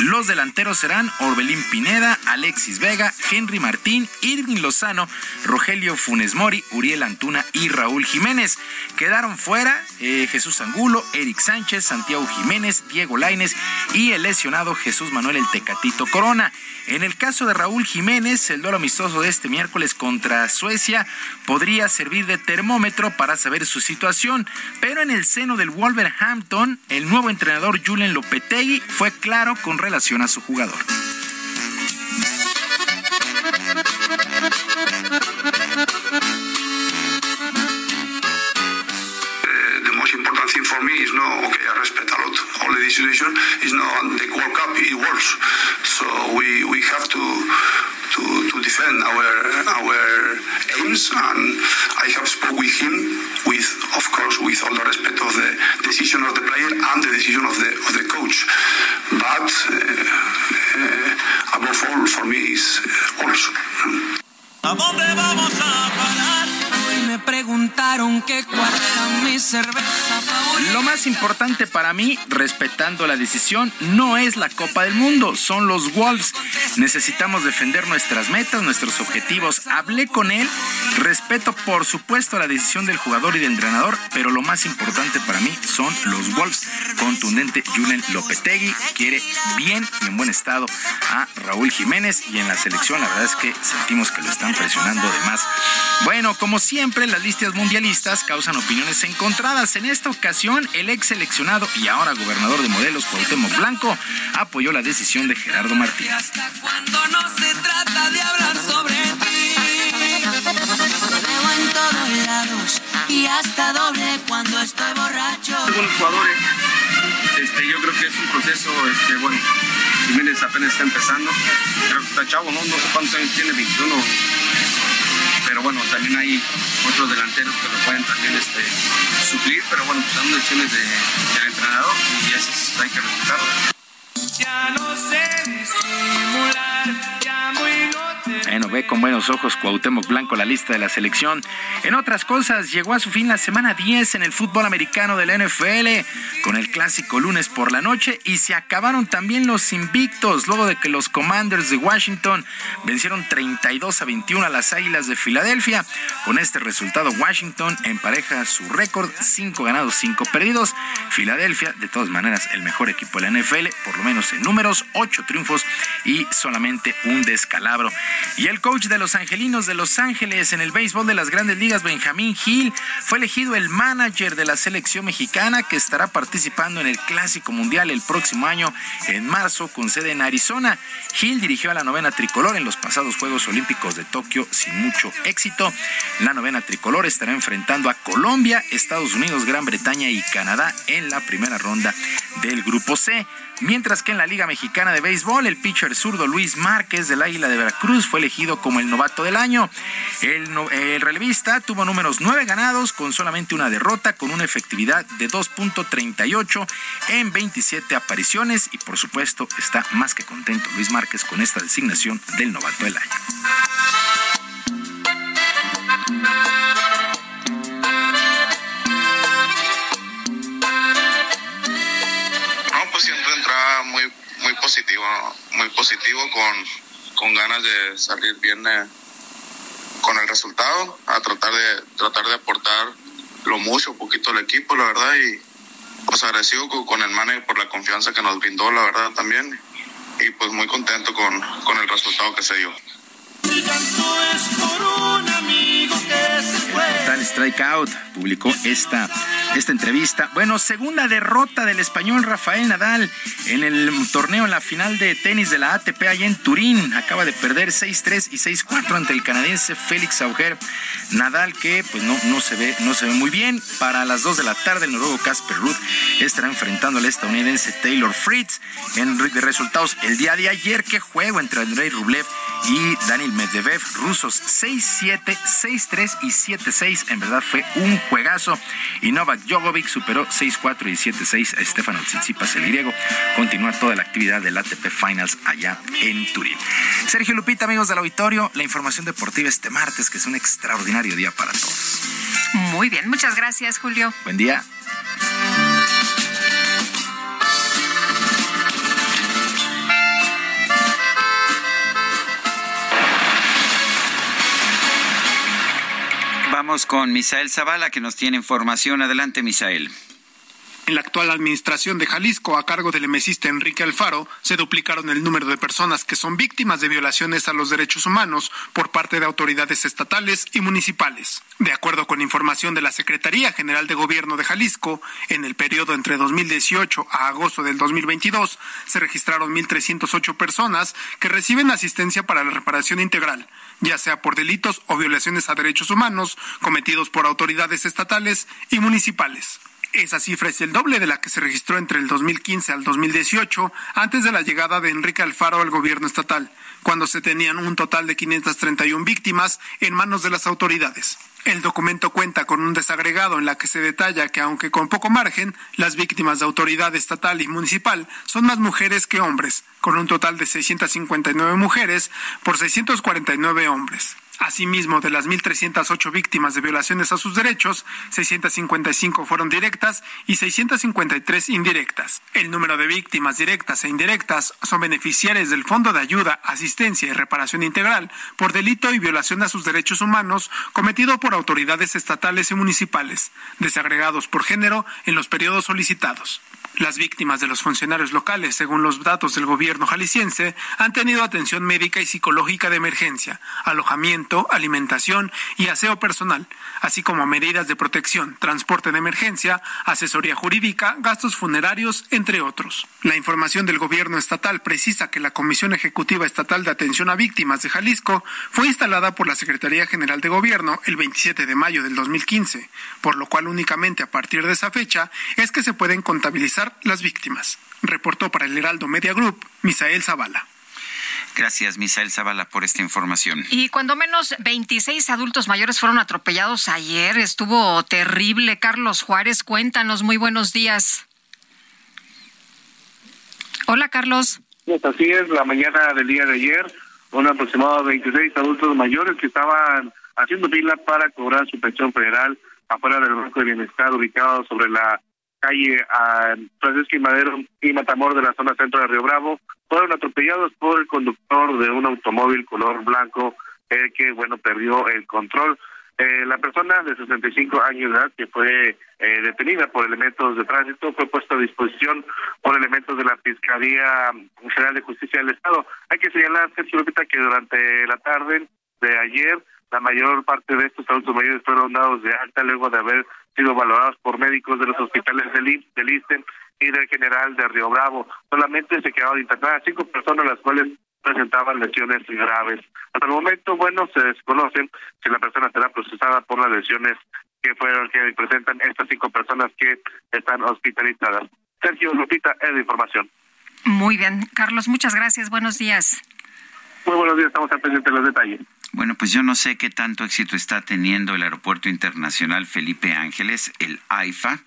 Los delanteros serán Orbelín Pineda, Alexis Vega, Henry Martín, Irving Lozano, Rogelio Funes Mori, Uriel Antuna y Raúl Jiménez. Quedaron fuera eh, Jesús Angulo, Eric Sánchez, Santiago Jiménez, Diego Laines y el lesionado Jesús Manuel El Tecatito Corona. En el caso de Raúl Jiménez, el duelo amistoso de este miércoles contra Suecia podría servir de termómetro para saber su situación, pero en el seno del Wolverhampton, el nuevo entrenador Julen Lopetegui fue claro con relación a su jugador. is the World Cup it works so we we have to to, to defend our our aims and I have spoke with him with of course with all the respect of the decision of the player and the decision of the of the coach. But uh, above all for me is uh, also Hoy me preguntaron que cuál era mi cerveza favorita. Lo más importante para mí, respetando la decisión, no es la Copa del Mundo, son los Wolves. Necesitamos defender nuestras metas, nuestros objetivos. Hablé con él, respeto por supuesto la decisión del jugador y del entrenador, pero lo más importante para mí son los Wolves. Contundente Julen Lopetegui quiere bien y en buen estado a Raúl Jiménez y en la selección la verdad es que sentimos que lo están presionando de más. Bueno, como siempre, las listas mundiales mundialistas causan opiniones encontradas. En esta ocasión, el ex seleccionado y ahora gobernador de Morelos, Cuauhtémoc Blanco, apoyó la decisión de Gerardo Martín. Cuando no se trata de hablar sobre ti. Veo en todos lados y hasta doble cuando estoy borracho. buenos jugadores. Este, yo creo que es un proceso, este, bueno, Jiménez apenas está empezando. Creo que está chavo, ¿no? No sé cuántos años tiene, 21. Pero bueno, también hay otros delanteros que lo pueden también este, suplir, pero bueno, pues son decisiones de, del entrenador y esas hay que respetarlo. Ya no sé disimular, Bueno, ve con buenos ojos Cuauhtémoc Blanco la lista de la selección. En otras cosas, llegó a su fin la semana 10 en el fútbol americano del NFL con el clásico lunes por la noche y se acabaron también los invictos luego de que los Commanders de Washington vencieron 32 a 21 a las Águilas de Filadelfia. Con este resultado, Washington empareja su récord 5 ganados, 5 perdidos. Filadelfia, de todas maneras, el mejor equipo de la NFL, por lo menos en números, 8 triunfos y solamente un descalabro. Y el coach de los Angelinos de Los Ángeles en el béisbol de las grandes ligas, Benjamín Hill, fue elegido el manager de la selección mexicana que estará participando en el Clásico Mundial el próximo año en marzo con sede en Arizona. Hill dirigió a la novena tricolor en los pasados Juegos Olímpicos de Tokio sin mucho éxito. La novena tricolor estará enfrentando a Colombia, Estados Unidos, Gran Bretaña y Canadá en la primera ronda del Grupo C. Mientras que en la Liga Mexicana de Béisbol, el pitcher zurdo Luis Márquez del Águila de Veracruz fue elegido como el novato del año. El, relevista tuvo números 9 ganados con solamente una derrota, con una efectividad de 2.38 en 27 apariciones y por supuesto está más que contento Luis Márquez con esta designación del novato del año. Positivo, muy positivo con, con ganas de salir bien eh, con el resultado, a tratar de tratar de aportar lo mucho, poquito al equipo, la verdad, y pues agradecido con, el manager por la confianza que nos brindó, la verdad, también, y pues muy contento con, con el resultado que se dio. Fue. Tal Strikeout publicó esta, esta entrevista. Bueno, segunda derrota del español Rafael Nadal en el torneo en la final de tenis de la ATP allá en Turín. Acaba de perder 6-3 y 6-4 ante el canadiense Félix Auger. Nadal que pues no, no, se ve, no se ve muy bien. Para las 2 de la tarde el noruego Casper Ruud estará enfrentando al estadounidense Taylor Fritz. En de resultados el día de ayer, qué juego entre Andrei Rublev y Daniel Medvedev, rusos 6-7, 6-3 y 7-6. En verdad fue un juegazo. Y Novak Djokovic superó 6-4 y 7-6 a Stefano Tsitsipas, el griego. Continúa toda la actividad del ATP Finals allá en Turín. Sergio Lupita, amigos del auditorio, la información deportiva este martes, que es un extraordinario día para todos. Muy bien, muchas gracias, Julio. Buen día. Con Misael Zavala que nos tiene información. Adelante, Misael. En la actual administración de Jalisco, a cargo del emesista Enrique Alfaro, se duplicaron el número de personas que son víctimas de violaciones a los derechos humanos por parte de autoridades estatales y municipales. De acuerdo con información de la Secretaría General de Gobierno de Jalisco, en el periodo entre 2018 a agosto del 2022 se registraron 1.308 personas que reciben asistencia para la reparación integral, ya sea por delitos o violaciones a derechos humanos cometidos por autoridades estatales y municipales. Esa cifra es el doble de la que se registró entre el 2015 al 2018, antes de la llegada de Enrique Alfaro al gobierno estatal, cuando se tenían un total de 531 víctimas en manos de las autoridades. El documento cuenta con un desagregado en la que se detalla que, aunque con poco margen, las víctimas de autoridad estatal y municipal son más mujeres que hombres, con un total de 659 mujeres por 649 hombres. Asimismo, de las 1.308 víctimas de violaciones a sus derechos, 655 fueron directas y 653 indirectas. El número de víctimas directas e indirectas son beneficiarias del Fondo de Ayuda, Asistencia y Reparación Integral por delito y violación a sus derechos humanos cometido por autoridades estatales y municipales, desagregados por género en los periodos solicitados. Las víctimas de los funcionarios locales, según los datos del gobierno jalisciense, han tenido atención médica y psicológica de emergencia, alojamiento, alimentación y aseo personal, así como medidas de protección, transporte de emergencia, asesoría jurídica, gastos funerarios, entre otros. La información del gobierno estatal precisa que la Comisión Ejecutiva Estatal de Atención a Víctimas de Jalisco fue instalada por la Secretaría General de Gobierno el 27 de mayo del 2015, por lo cual únicamente a partir de esa fecha es que se pueden contabilizar las víctimas. Reportó para el Heraldo Media Group, Misael Zavala. Gracias, Misael Zavala, por esta información. Y cuando menos 26 adultos mayores fueron atropellados ayer, estuvo terrible. Carlos Juárez, cuéntanos, muy buenos días. Hola, Carlos. Pues así es, la mañana del día de ayer, un aproximado de 26 adultos mayores que estaban haciendo fila para cobrar su pensión federal afuera del Banco de Bienestar ubicado sobre la calle a Francisco y Madero y Matamor de la zona centro de Río Bravo, fueron atropellados por el conductor de un automóvil color blanco, el que, bueno, perdió el control. Eh, la persona de 65 años de edad que fue eh, detenida por elementos de tránsito fue puesta a disposición por elementos de la Fiscalía General de Justicia del Estado. Hay que señalar, Sergio Lupita, que durante la tarde de ayer la mayor parte de estos adultos mayores fueron dados de alta luego de haber sido valorados por médicos de los hospitales del, I- del ISTE y del General de Río Bravo. Solamente se quedaron internadas cinco personas, las cuales presentaban lesiones graves. Hasta el momento, bueno, se desconoce si la persona será procesada por las lesiones que fueron que presentan estas cinco personas que están hospitalizadas. Sergio Lupita, es de información. Muy bien, Carlos, muchas gracias. Buenos días. Muy buenos días, estamos al pendiente de los detalles. Bueno, pues yo no sé qué tanto éxito está teniendo el Aeropuerto Internacional Felipe Ángeles, el AIFA.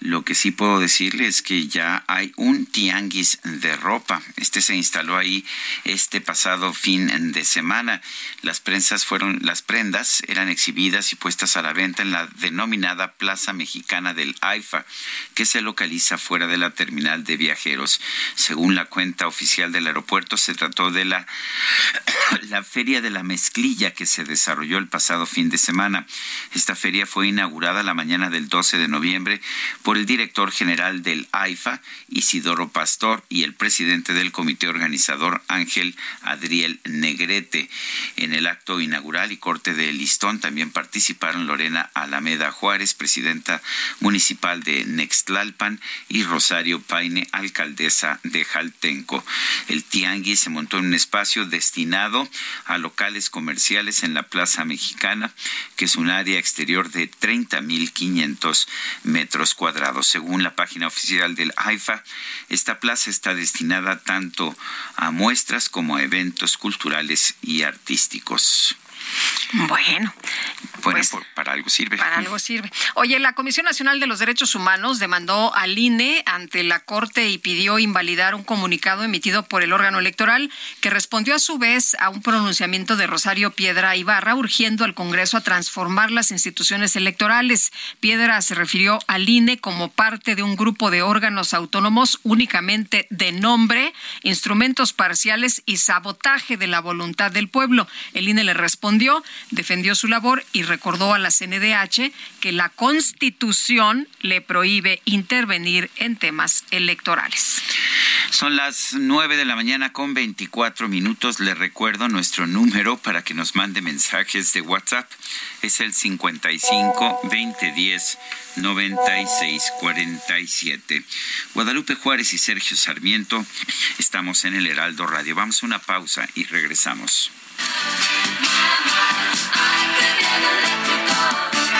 Lo que sí puedo decirle es que ya hay un tianguis de ropa. Este se instaló ahí este pasado fin de semana. Las prensas fueron, las prendas eran exhibidas y puestas a la venta en la denominada Plaza Mexicana del AIFA, que se localiza fuera de la terminal de viajeros. Según la cuenta oficial del aeropuerto, se trató de la, *coughs* la Feria de la Mezclilla que se desarrolló el pasado fin de semana. Esta feria fue inaugurada la mañana del 12 de noviembre por el director general del AIFA, Isidoro Pastor, y el presidente del comité organizador, Ángel Adriel Negrete. En el acto inaugural y corte de listón también participaron Lorena Alameda Juárez, presidenta municipal de Nextlalpan, y Rosario Paine, alcaldesa de Jaltenco. El tianguis se montó en un espacio destinado a locales comerciales en la Plaza Mexicana, que es un área exterior de 30.500 metros cuadrados. Según la página oficial del AIFA, esta plaza está destinada tanto a muestras como a eventos culturales y artísticos. Bueno, Bueno, por- para algo sirve. Para algo sirve. Oye, la Comisión Nacional de los Derechos Humanos demandó al INE ante la Corte y pidió invalidar un comunicado emitido por el órgano electoral que respondió a su vez a un pronunciamiento de Rosario Piedra Ibarra urgiendo al Congreso a transformar las instituciones electorales. Piedra se refirió al INE como parte de un grupo de órganos autónomos únicamente de nombre, instrumentos parciales y sabotaje de la voluntad del pueblo. El INE le respondió, defendió su labor y recordó a la CNDH que la Constitución le prohíbe intervenir en temas electorales. Son las 9 de la mañana con 24 minutos. Le recuerdo nuestro número para que nos mande mensajes de WhatsApp. Es el 55 2010 96 47. Guadalupe Juárez y Sergio Sarmiento estamos en el Heraldo Radio. Vamos a una pausa y regresamos. My mind, I could never let you go.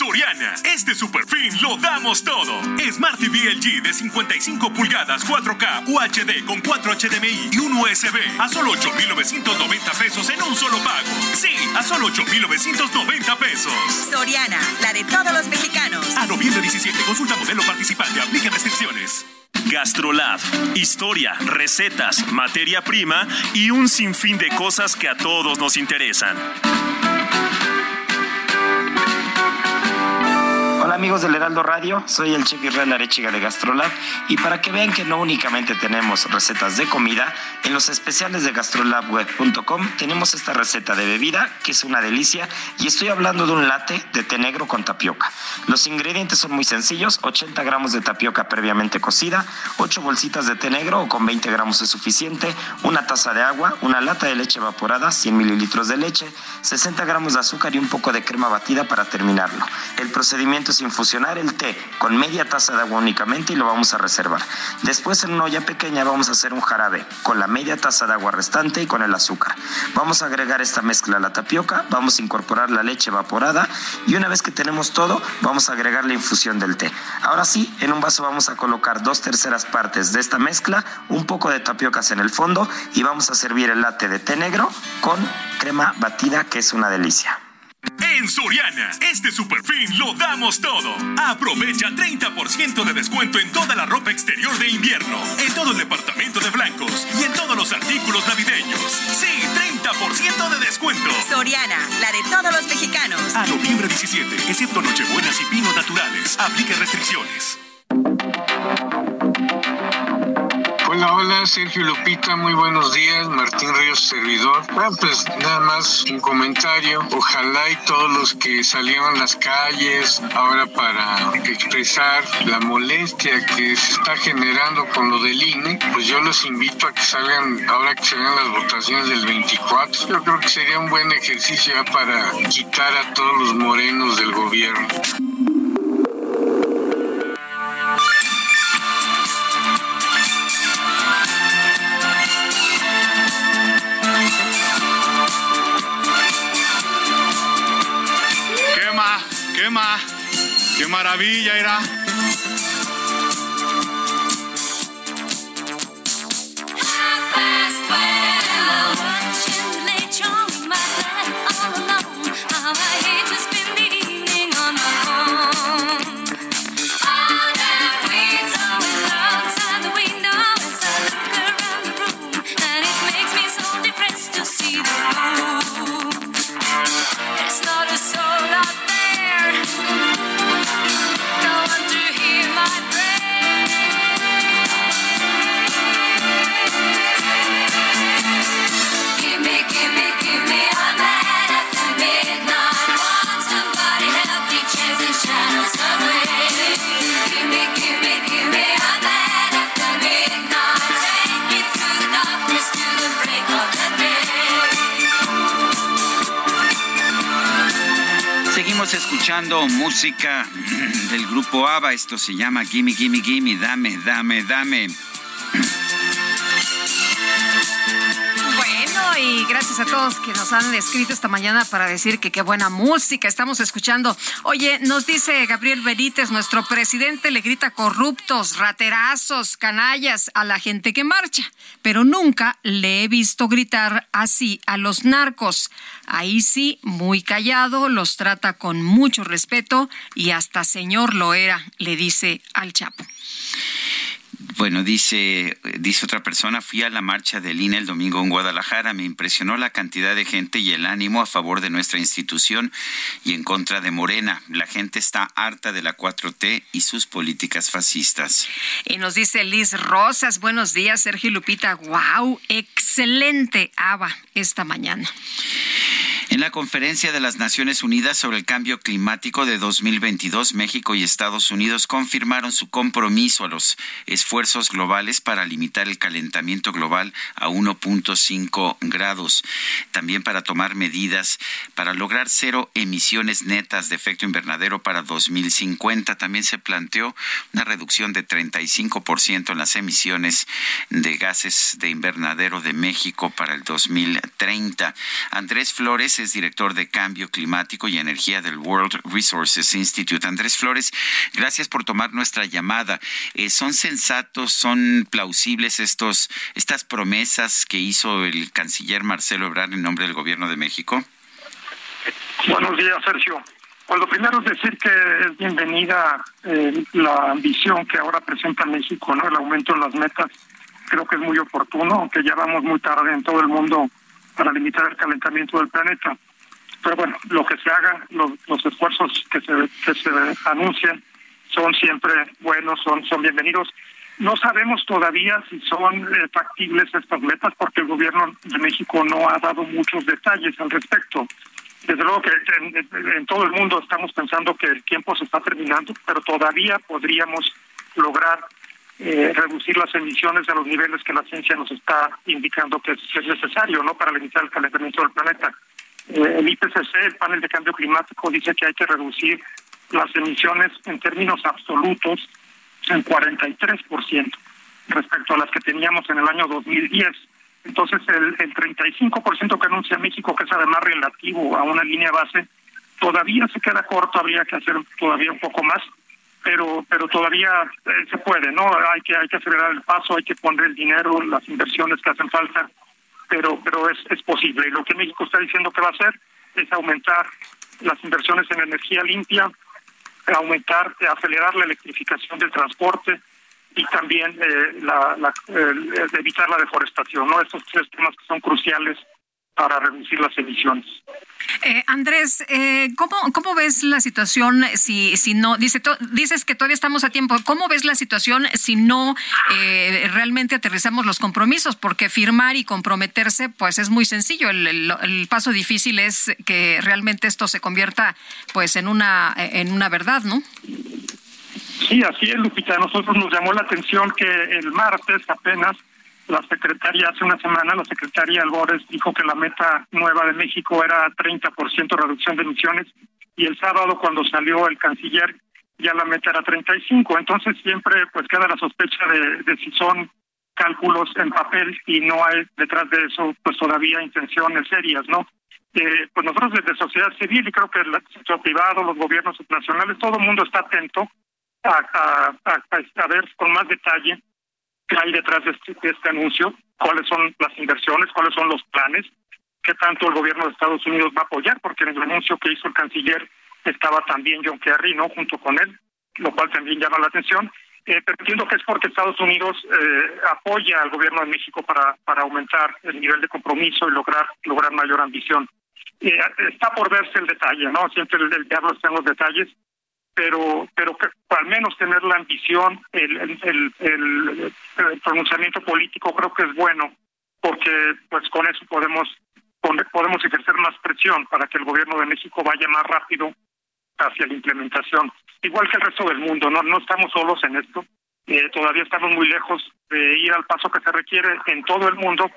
Soriana, este super fin lo damos todo. Smart TV LG de 55 pulgadas 4K UHD con 4 HDMI y un USB a solo 8,990 pesos en un solo pago. Sí, a solo 8,990 pesos. Soriana, la de todos los mexicanos. A noviembre 17, consulta modelo participante, aplica restricciones. Gastrolab, historia, recetas, materia prima y un sinfín de cosas que a todos nos interesan. Hola amigos del Heraldo Radio, soy el chef Israel Arechiga de Gastrolab y para que vean que no únicamente tenemos recetas de comida, en los especiales de gastrolabweb.com tenemos esta receta de bebida que es una delicia y estoy hablando de un latte de té negro con tapioca. Los ingredientes son muy sencillos, 80 gramos de tapioca previamente cocida, 8 bolsitas de té negro o con 20 gramos es suficiente, una taza de agua, una lata de leche evaporada, 100 mililitros de leche, 60 gramos de azúcar y un poco de crema batida para terminarlo. El procedimiento es infusionar el té con media taza de agua únicamente y lo vamos a reservar. Después en una olla pequeña vamos a hacer un jarabe con la media taza de agua restante y con el azúcar. Vamos a agregar esta mezcla a la tapioca, vamos a incorporar la leche evaporada y una vez que tenemos todo vamos a agregar la infusión del té. Ahora sí, en un vaso vamos a colocar dos terceras partes de esta mezcla, un poco de tapiocas en el fondo y vamos a servir el latte de té negro con crema batida que es una delicia. En Soriana, este super fin lo damos todo. Aprovecha 30% de descuento en toda la ropa exterior de invierno, en todo el departamento de blancos y en todos los artículos navideños. Sí, 30% de descuento. Soriana, la de todos los mexicanos. A noviembre 17, excepto Nochebuenas y Pinos Naturales. Aplique restricciones. Hola, hola, Sergio Lupita, muy buenos días, Martín Ríos, servidor. Bueno, pues nada más un comentario. Ojalá y todos los que salieron a las calles ahora para expresar la molestia que se está generando con lo del INE, pues yo los invito a que salgan, ahora que se las votaciones del 24. Yo creo que sería un buen ejercicio ya para quitar a todos los morenos del gobierno. ¿Qué más? ¡Qué maravilla era! Escuchando música del grupo ABBA. Esto se llama Gimme, Gimme, Gimme. Dame, dame, dame. Gracias a todos que nos han escrito esta mañana para decir que qué buena música estamos escuchando. Oye, nos dice Gabriel Benítez, nuestro presidente le grita corruptos, raterazos, canallas a la gente que marcha, pero nunca le he visto gritar así a los narcos. Ahí sí, muy callado, los trata con mucho respeto y hasta señor lo era, le dice al Chapo. Bueno, dice, dice otra persona, fui a la marcha del INE el domingo en Guadalajara, me impresionó la cantidad de gente y el ánimo a favor de nuestra institución y en contra de Morena. La gente está harta de la 4T y sus políticas fascistas. Y nos dice Liz Rosas, buenos días, Sergio Lupita. Wow, excelente ABA esta mañana. En la conferencia de las Naciones Unidas sobre el cambio climático de 2022, México y Estados Unidos confirmaron su compromiso a los esfuerzos globales para limitar el calentamiento global a 1.5 grados. También para tomar medidas para lograr cero emisiones netas de efecto invernadero para 2050. También se planteó una reducción de 35% en las emisiones de gases de invernadero de México para el 2030. Andrés Flores es director de Cambio Climático y Energía del World Resources Institute. Andrés Flores, gracias por tomar nuestra llamada. Eh, ¿Son sensatos, son plausibles estos, estas promesas que hizo el canciller Marcelo Ebrard en nombre del Gobierno de México? Buenos días, Sergio. Pues lo primero es decir que es bienvenida eh, la ambición que ahora presenta México, ¿no? El aumento de las metas. Creo que es muy oportuno, aunque ya vamos muy tarde en todo el mundo para limitar el calentamiento del planeta. Pero bueno, lo que se haga, los, los esfuerzos que se, que se anuncian son siempre buenos, son, son bienvenidos. No sabemos todavía si son eh, factibles estas metas porque el gobierno de México no ha dado muchos detalles al respecto. Desde luego que en- en todo el mundo estamos pensando que el tiempo se está terminando, pero todavía podríamos lograr eh, reducir las emisiones a los niveles que la ciencia nos está indicando que es, necesario no para limitar el calentamiento del planeta. Eh, el IPCC, el panel de cambio climático, dice que hay que reducir las emisiones en términos absolutos en 43% respecto a las que teníamos en el año 2010. Entonces, el, el 35% que anuncia México, que es además relativo a una línea base, todavía se queda corto, habría que hacer todavía un poco más, pero pero todavía eh, se puede, ¿no? Hay que hay que acelerar el paso, hay que poner el dinero, las inversiones que hacen falta, pero pero es, es posible. Y lo que México está diciendo que va a hacer es aumentar las inversiones en energía limpia, aumentar, acelerar la electrificación del transporte y también eh, la, evitar la deforestación, ¿no? Estos tres temas que son cruciales para reducir las emisiones. Eh, Andrés, eh, ¿cómo, ¿cómo ves la situación si, si no, dice, to- dices que todavía estamos a tiempo, ¿cómo ves la situación si no eh, realmente aterrizamos los compromisos? Porque firmar y comprometerse, pues es muy sencillo, el, el- el paso difícil es que realmente esto se convierta pues en una, en una verdad, ¿no? Sí, así es, Lupita. A nosotros nos llamó la atención que el martes apenas la secretaria, hace una semana, la secretaria Albores dijo que la meta nueva de México era 30% reducción de emisiones y el sábado cuando salió el canciller ya la meta era 35. Entonces siempre pues queda la sospecha de, de si son cálculos en papel y no hay detrás de eso pues todavía intenciones serias, ¿no? Eh, pues nosotros desde sociedad civil y creo que el sector privado, los gobiernos nacionales, todo el mundo está atento a, a, a- a ver con más detalle qué hay detrás de este, de este anuncio, cuáles son las inversiones, cuáles son los planes, qué tanto el gobierno de Estados Unidos va a apoyar, porque en el anuncio que hizo el canciller estaba también John Kerry, ¿no? Junto con él, lo cual también llama la atención. Eh, pero entiendo que es porque Estados Unidos eh, apoya al gobierno de México para, para aumentar el nivel de compromiso y lograr lograr mayor ambición. Eh, está por verse el detalle, ¿no? Siempre el, el diablo está en los detalles, pero pero que, al menos tener la ambición, el, el, el, el- pronunciamiento político creo que es bueno, porque pues con eso podemos podemos ejercer más presión para que el gobierno de México vaya más rápido hacia la implementación, igual que el resto del mundo, no no estamos solos en esto, eh, todavía estamos muy lejos de ir al paso que se requiere en todo el mundo,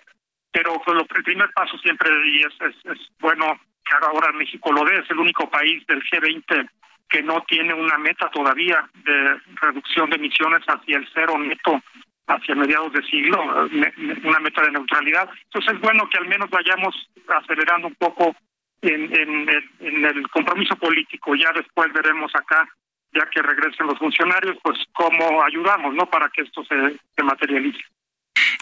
pero pues, el primer paso siempre y es, es, es bueno que ahora México lo dé, es el único país del G20 que no tiene una meta todavía de reducción de emisiones hacia el cero neto hacia mediados de siglo, una meta de neutralidad. Entonces es bueno que al menos vayamos acelerando un poco en, en, en el compromiso político. Ya después veremos acá, ya que regresen los funcionarios, pues cómo ayudamos, ¿no? Para que esto se materialice.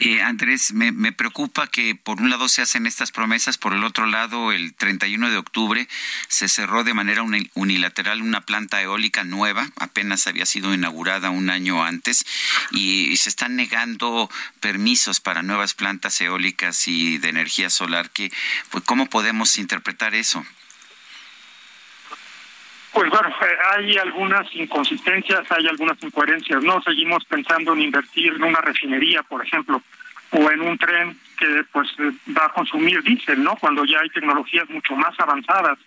Eh, Andrés, me, preocupa que por un lado se hacen estas promesas, por el otro lado, el 31 de octubre se cerró de manera uni- unilateral una planta eólica nueva, apenas había sido inaugurada un año antes, y, se están negando permisos para nuevas plantas eólicas y de energía solar. Que, pues, ¿Cómo podemos interpretar eso? Pues bueno, eh, hay algunas inconsistencias, hay algunas incoherencias. No seguimos pensando en invertir en una refinería, por ejemplo, o en un tren que pues eh, va a consumir diésel, ¿no? Cuando ya hay tecnologías mucho más avanzadas.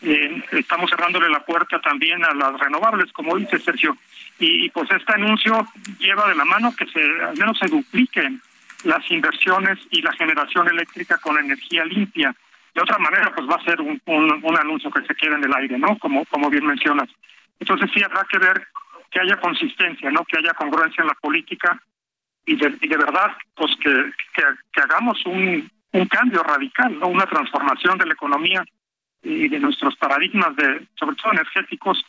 Estamos cerrándole la puerta también a las renovables, como dice Sergio. Y pues este anuncio lleva de la mano que se al menos se dupliquen las inversiones y la generación eléctrica con energía limpia. De otra manera, pues va a ser un, un, un anuncio que se quede en el aire, ¿no? Como, como bien mencionas. Entonces sí habrá que ver que haya consistencia, ¿no? Que haya congruencia en la política y de, y de verdad, pues que, que, que hagamos un, un cambio radical, ¿no? Una transformación de la economía y de nuestros paradigmas, de sobre todo energéticos,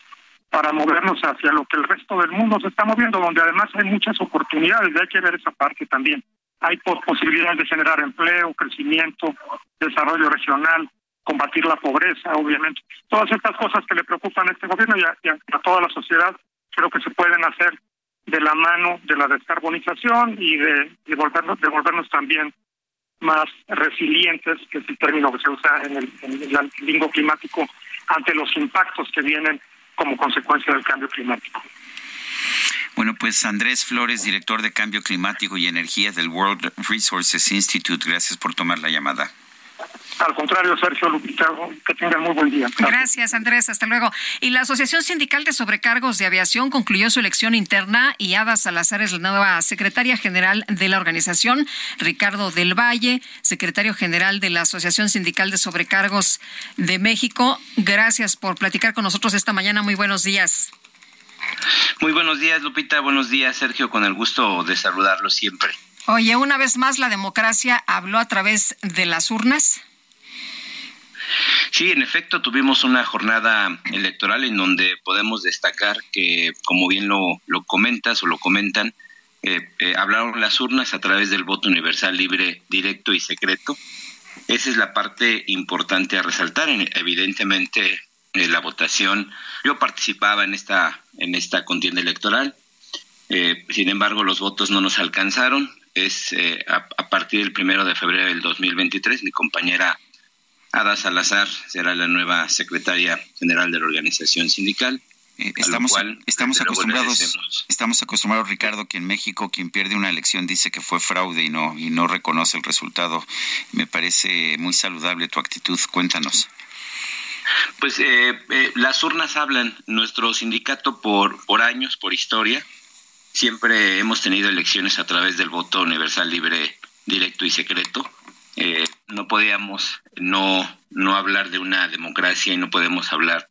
para movernos hacia lo que el resto del mundo se está moviendo, donde además hay muchas oportunidades, y hay que ver esa parte también. Hay po- posibilidades de generar empleo, crecimiento, desarrollo regional, combatir la pobreza, obviamente. Todas estas cosas que le preocupan a este gobierno y a toda la sociedad, creo que se pueden hacer de la mano de la descarbonización y de, de volvernos, de volvernos también más resilientes, que es el término que se usa en el, en el lingo climático, ante los impactos que vienen como consecuencia del cambio climático. Bueno, pues Andrés Flores, director de Cambio Climático y Energía del World Resources Institute, gracias por tomar la llamada. Al contrario, Sergio Lupita, que tengan muy buen día. Gracias, Andrés. Hasta luego. Y la Asociación Sindical de Sobrecargos de Aviación concluyó su elección interna y Ada Salazar es la nueva secretaria general de la organización. Ricardo del Valle, secretario general de la Asociación Sindical de Sobrecargos de México. Gracias por platicar con nosotros esta mañana. Muy buenos días. Muy buenos días, Lupita. Buenos días, Sergio. Con el gusto de saludarlo siempre. Oye, una vez más la democracia habló a través de las urnas. Sí, en efecto, tuvimos una jornada electoral en donde podemos destacar que, como bien lo, lo comentas o lo comentan, eh, eh, hablaron las urnas a través del voto universal libre, directo y secreto. Esa es la parte importante a resaltar. En- Evidentemente, eh, la votación, yo participaba en esta, en esta contienda electoral, eh, sin embargo, los votos no nos alcanzaron. Es eh, a, a partir del primero de febrero del 2023, mi compañera Ada Salazar será la nueva secretaria general de la organización sindical. Eh, Estamos, cual, estamos acostumbrados, estamos acostumbrados, Ricardo, que en México quien pierde una elección dice que fue fraude y no, y no reconoce el resultado. Me parece muy saludable tu actitud. Cuéntanos. Pues eh, eh, las urnas hablan. Nuestro sindicato por, por años, por historia, siempre hemos tenido elecciones a través del voto universal libre, directo y secreto. Eh, no podíamos no, no hablar de una democracia y no podemos hablar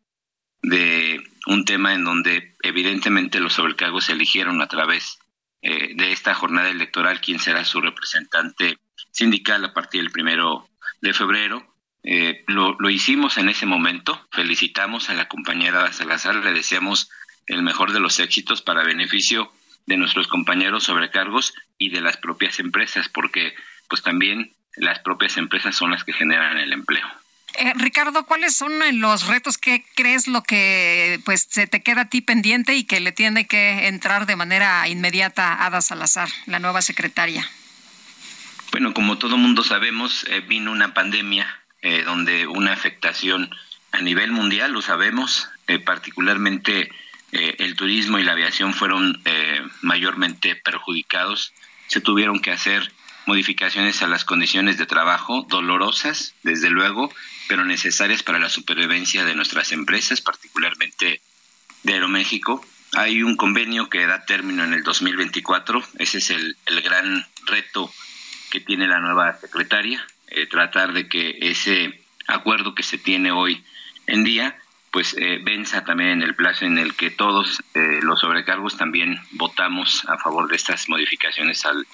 de un tema en donde evidentemente los sobrecargos se eligieron a través eh, de esta jornada electoral quién será su representante sindical a partir del primero de febrero. Eh, lo, lo hicimos en ese momento. Felicitamos a la compañera Salazar, le deseamos el mejor de los éxitos para beneficio de nuestros compañeros sobrecargos y de las propias empresas, porque pues también las propias empresas son las que generan el empleo. Eh, Ricardo, ¿cuáles son los retos que crees lo que pues se te queda a ti pendiente y que le tiene que entrar de manera inmediata a Ada Salazar, la nueva secretaria? Bueno, como todo mundo sabemos, eh, vino una pandemia eh, donde una afectación a nivel mundial, lo sabemos, eh, particularmente eh, el turismo y la aviación fueron eh, mayormente perjudicados. Se tuvieron que hacer modificaciones a las condiciones de trabajo, dolorosas, desde luego, pero necesarias para la supervivencia de nuestras empresas, particularmente de Aeroméxico. Hay un convenio que da término en el 2024. Ese es el, el gran reto que tiene la nueva secretaria, eh, tratar de que ese acuerdo que se tiene hoy en día, pues eh, venza también en el plazo en el que todos eh, los sobrecargos también votamos a favor de estas modificaciones al,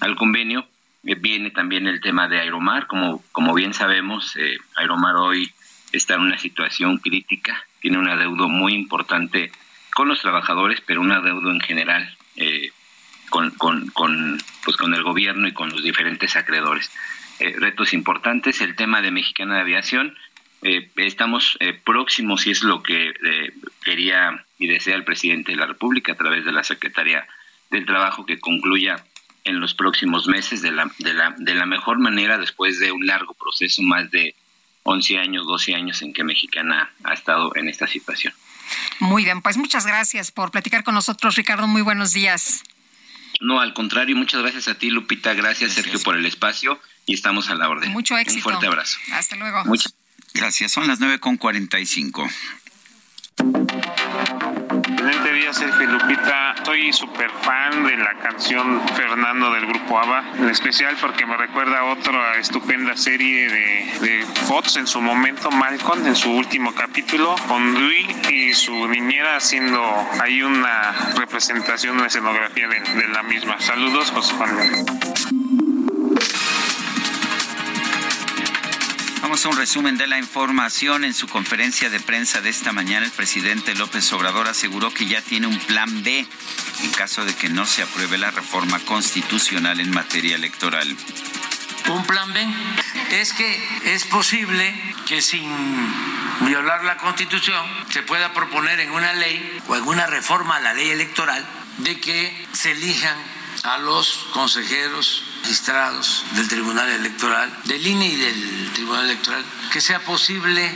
al convenio. Eh, viene también el tema de Aeromar, como, como bien sabemos, eh, Aeromar hoy está en una situación crítica, tiene un adeudo muy importante con los trabajadores, pero un adeudo en general con, con, con, pues con el gobierno y con los diferentes acreedores. Eh, retos importantes, el tema de Mexicana de Aviación, eh, estamos eh, próximos y es lo que eh, quería y desea el presidente de la República a través de la Secretaría del Trabajo que concluya en los próximos meses de la, de la, de la mejor manera después de un largo proceso, más de 11 años, 12 años en que Mexicana ha estado en esta situación. Muy bien, pues muchas gracias por platicar con nosotros, Ricardo. Muy buenos días. No, al contrario, muchas gracias a ti, Lupita. Gracias, Sergio, por el espacio y estamos a la orden. Mucho éxito. Un fuerte abrazo. Hasta luego. Muchas Gracias. Son las 9 con 45. Excelente día, Sergio y Lupita. Soy súper fan de la canción Fernando del grupo ABBA, en especial porque me recuerda a otra estupenda serie de, de Fox en su momento, Malcolm, en su último capítulo, con Dewey y su niñera haciendo ahí una representación, una escenografía de, de la misma. Saludos, José Juan. Vamos un resumen de la información. En su conferencia de prensa de esta mañana, el presidente López Obrador aseguró que ya tiene un plan B en caso de que no se apruebe la reforma constitucional en materia electoral. Un plan B es que es posible que sin violar la Constitución se pueda proponer en una ley o en una reforma a la ley electoral de que se elijan a los consejeros magistrados del Tribunal Electoral, del INE y del Tribunal Electoral, que sea posible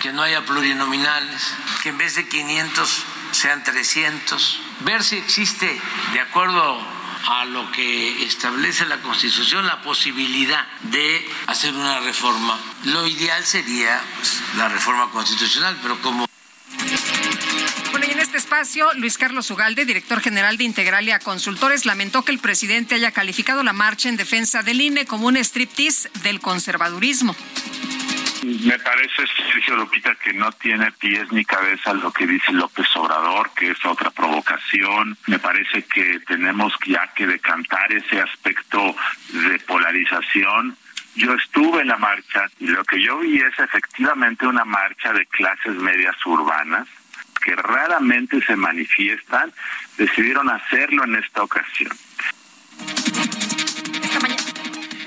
que no haya plurinominales, que en vez de 500 sean 300, ver si existe, de acuerdo a lo que establece la Constitución, la posibilidad de hacer una reforma. Lo ideal sería pues, la reforma constitucional, pero como en este espacio, Luis Carlos Ugalde, director general de Integralia Consultores, lamentó que el presidente haya calificado la marcha en defensa del INE como un striptease del conservadurismo. Me parece, Sergio Lupita, que no tiene pies ni cabeza lo que dice López Obrador, que es otra provocación. Me parece que tenemos ya que decantar ese aspecto de polarización. Yo estuve en la marcha y lo que yo vi es efectivamente una marcha de clases medias urbanas que raramente se manifiestan, decidieron hacerlo en esta ocasión.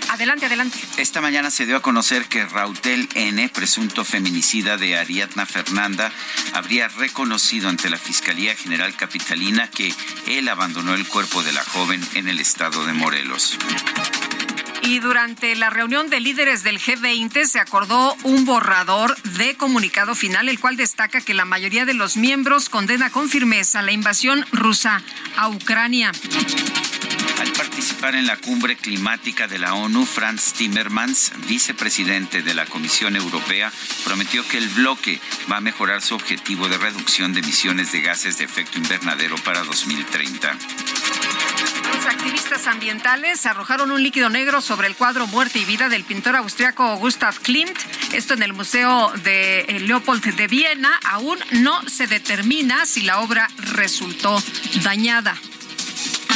Adelante, adelante. Esta mañana se dio a conocer que Rautel N., presunto feminicida de Ariadna Fernanda, habría reconocido ante la Fiscalía General Capitalina que él abandonó el cuerpo de la joven en el estado de Morelos. Y durante la reunión de líderes del G20 se acordó un borrador de comunicado final, el cual destaca que la mayoría de los miembros condena con firmeza la invasión rusa a Ucrania. Al participar en la cumbre climática de la ONU, Franz Timmermans, vicepresidente de la Comisión Europea, prometió que el bloque va a mejorar su objetivo de reducción de emisiones de gases de efecto invernadero para 2030. Los activistas ambientales arrojaron un líquido negro sobre el cuadro Muerte y Vida del pintor austriaco Gustav Klimt. Esto en el Museo de eh, Leopold de Viena. Aún no se determina si la obra resultó dañada.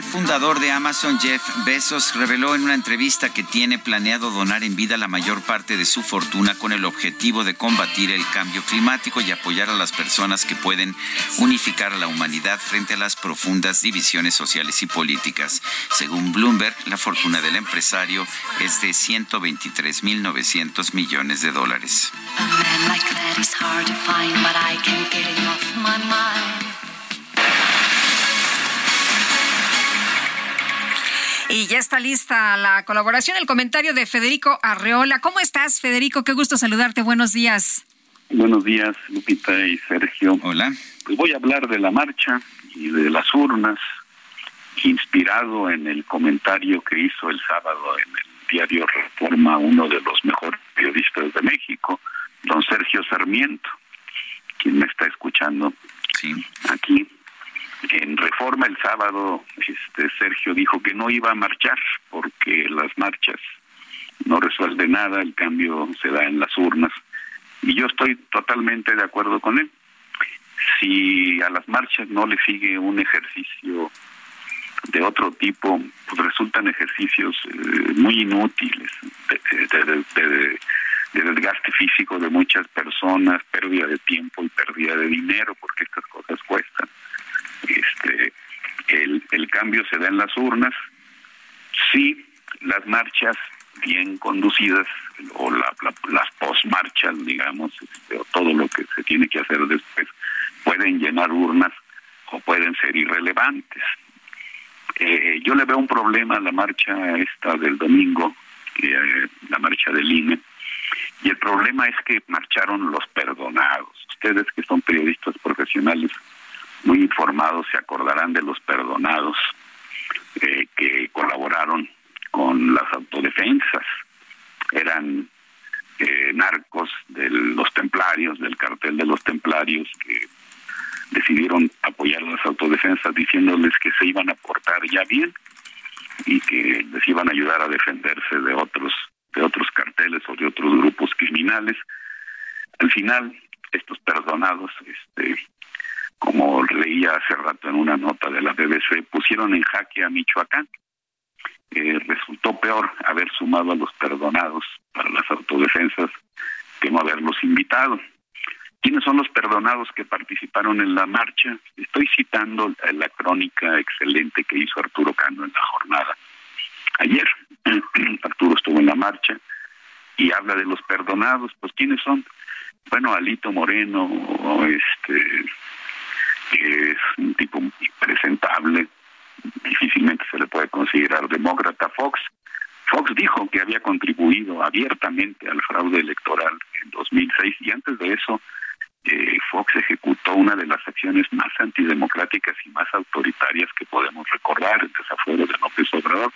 El fundador de Amazon, Jeff Bezos, reveló en una entrevista que tiene planeado donar en vida la mayor parte de su fortuna con el objetivo de combatir el cambio climático y apoyar a las personas que pueden unificar a la humanidad frente a las profundas divisiones sociales y políticas. Según Bloomberg, la fortuna del empresario es de 123.900 millones de dólares. Y ya está lista la colaboración, el comentario de Federico Arreola. ¿Cómo estás, Federico? Qué gusto saludarte. Buenos días. Buenos días, Lupita y Sergio. Hola. Pues voy a hablar de la marcha y de las urnas, inspirado en el comentario que hizo el sábado en el diario Reforma uno de los mejores periodistas de México, don Sergio Sarmiento, quien me está escuchando aquí. En Reforma el sábado, este Sergio dijo que no iba a marchar porque las marchas no resuelven nada, el cambio se da en las urnas. Y yo estoy totalmente de acuerdo con él. Si a las marchas no le sigue un ejercicio de otro tipo, pues resultan ejercicios eh, muy inútiles de, de- de- de- de desgaste físico de muchas personas, pérdida de tiempo y pérdida de dinero, porque estas cosas cuestan. Este, el, el cambio se da en las urnas. Sí, las marchas bien conducidas o la, la- las postmarchas, digamos, este, o todo lo que se tiene que hacer después, pueden llenar urnas o pueden ser irrelevantes. Eh, yo le veo un problema a la marcha esta del domingo, eh, la marcha del INE, Y el problema es que marcharon los perdonados. Ustedes que son periodistas profesionales muy informados se acordarán de los perdonados eh, que colaboraron con las autodefensas. Eran eh, narcos de los templarios, del cartel de los templarios, que decidieron apoyar las autodefensas diciéndoles que se iban a portar ya bien y que les iban a ayudar a defenderse de otros de otros carteles o de otros grupos criminales. Al final, estos perdonados, este, como leía hace rato en una nota de la BBC, pusieron en jaque a Michoacán. Eh, resultó peor haber sumado a los perdonados para las autodefensas que no haberlos invitado. ¿Quiénes son los perdonados que participaron en la marcha? Estoy citando la crónica excelente que hizo Arturo Cano en la jornada. Ayer *clears throat* Arturo estuvo en la marcha y habla de los perdonados. Pues ¿quiénes son? Bueno, Alito Moreno, este, que es un tipo impresentable, difícilmente se le puede considerar demócrata. Fox, Fox dijo que había contribuido abiertamente al fraude electoral en 2006 y antes de eso eh, Fox ejecutó una de las acciones más antidemocráticas y más autoritarias que podemos recordar, el desafuero de López Obrador.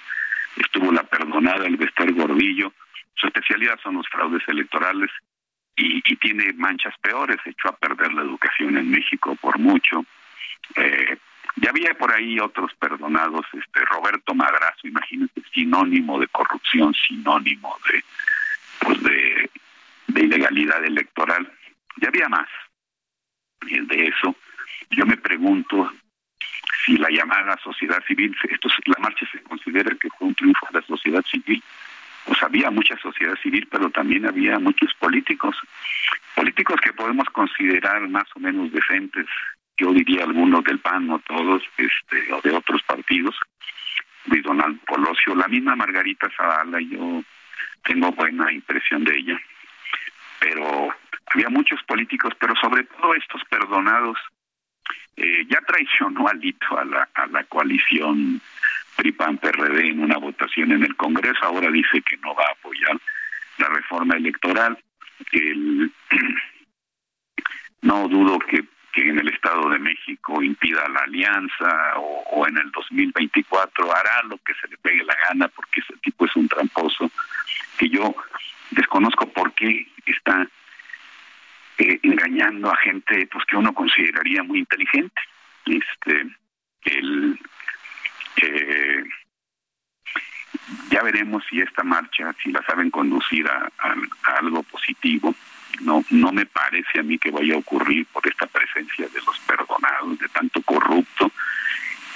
Estuvo la perdonada el Bester Gordillo. Su especialidad son los fraudes electorales y, y tiene manchas peores. Echó a perder la educación en México por mucho. Eh, ya había por ahí otros perdonados, este Roberto Madrazo, imagínense, sinónimo de corrupción, sinónimo de pues de, ilegalidad electoral. Ya había más. Y de eso, yo me pregunto si la llamada sociedad civil, esto es- la marcha se considera que fue un triunfo de la sociedad civil, pues había mucha sociedad civil, pero también había muchos políticos, políticos que podemos considerar más o menos decentes, yo diría algunos del PAN, no todos, este, o de otros partidos, de Donald Colosio, la misma Margarita Zavala, yo tengo buena impresión de ella, pero había muchos políticos, pero sobre todo estos perdonados, eh, ya traicionó Alito a la, a la coalición PRI-PAN-PRD en una votación en el Congreso, ahora dice que no va a apoyar la reforma electoral. El, *clears throat* no dudo que, que en el Estado de México impida la alianza o, o en el 2024 hará lo que se le pegue la gana porque ese tipo es un tramposo que yo desconozco por qué está eh, engañando a gente pues que uno consideraría muy inteligente. Este, el, eh, ya veremos si esta marcha, si la saben conducir a, algo positivo. No, no me parece a mí que vaya a ocurrir por esta presencia de los perdonados, de tanto corrupto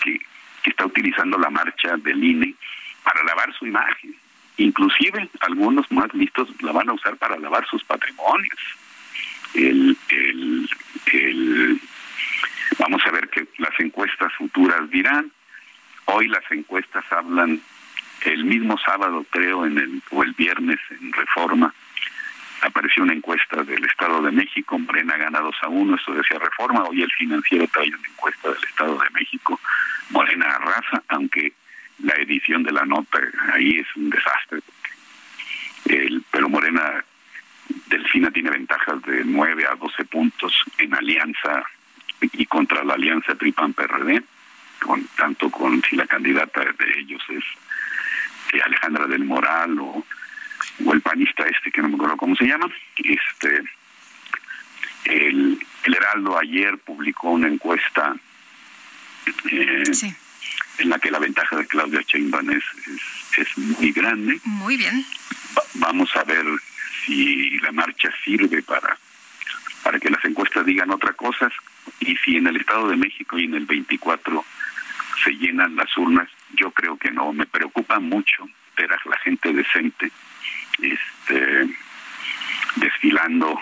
que, está utilizando la marcha del INE para lavar su imagen. Inclusive algunos más listos la van a usar para lavar sus patrimonios. El, el, vamos a ver que las encuestas futuras dirán. Hoy las encuestas hablan el mismo sábado, creo, en el, o el viernes en Reforma, apareció una encuesta del Estado de México, Morena gana 2 a 1, eso decía Reforma, hoy el financiero trae una encuesta del Estado de México, Morena arrasa, aunque la edición de la nota ahí es un desastre, el, pero Morena Delfina tiene ventajas de 9 a 12 puntos en alianza y contra la alianza PRI-PAN-PRD, con, tanto con si la candidata de ellos es eh, Alejandra del Moral o, o el panista este que no me acuerdo cómo se llama este el, el Heraldo ayer publicó una encuesta eh, en la que la ventaja de Claudia Sheinbaum es, es, es muy grande Muy bien. Va- vamos a ver si la marcha sirve para para que las encuestas digan otra cosa y si en el Estado de México y en el 24 se llenan las urnas, yo creo que no. Me preocupa mucho ver a la gente decente este, desfilando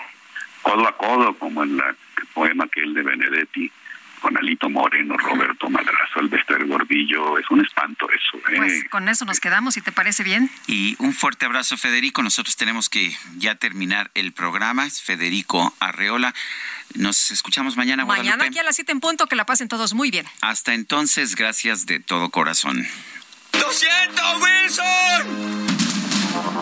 codo a codo, como en el poema aquel de Benedetti, con Alito Moreno, Roberto Madrazo, el Bester Gordillo. Es un espanto eso. ¿eh? Pues con eso nos quedamos, si te parece bien. Y un fuerte abrazo, Federico. Nosotros tenemos que ya terminar el programa. Es Federico Arreola. Nos escuchamos mañana, Mañana Guadalupe. aquí a las 7 en punto, que la pasen todos muy bien. Hasta entonces, gracias de todo corazón. ¡Lo siento, Wilson!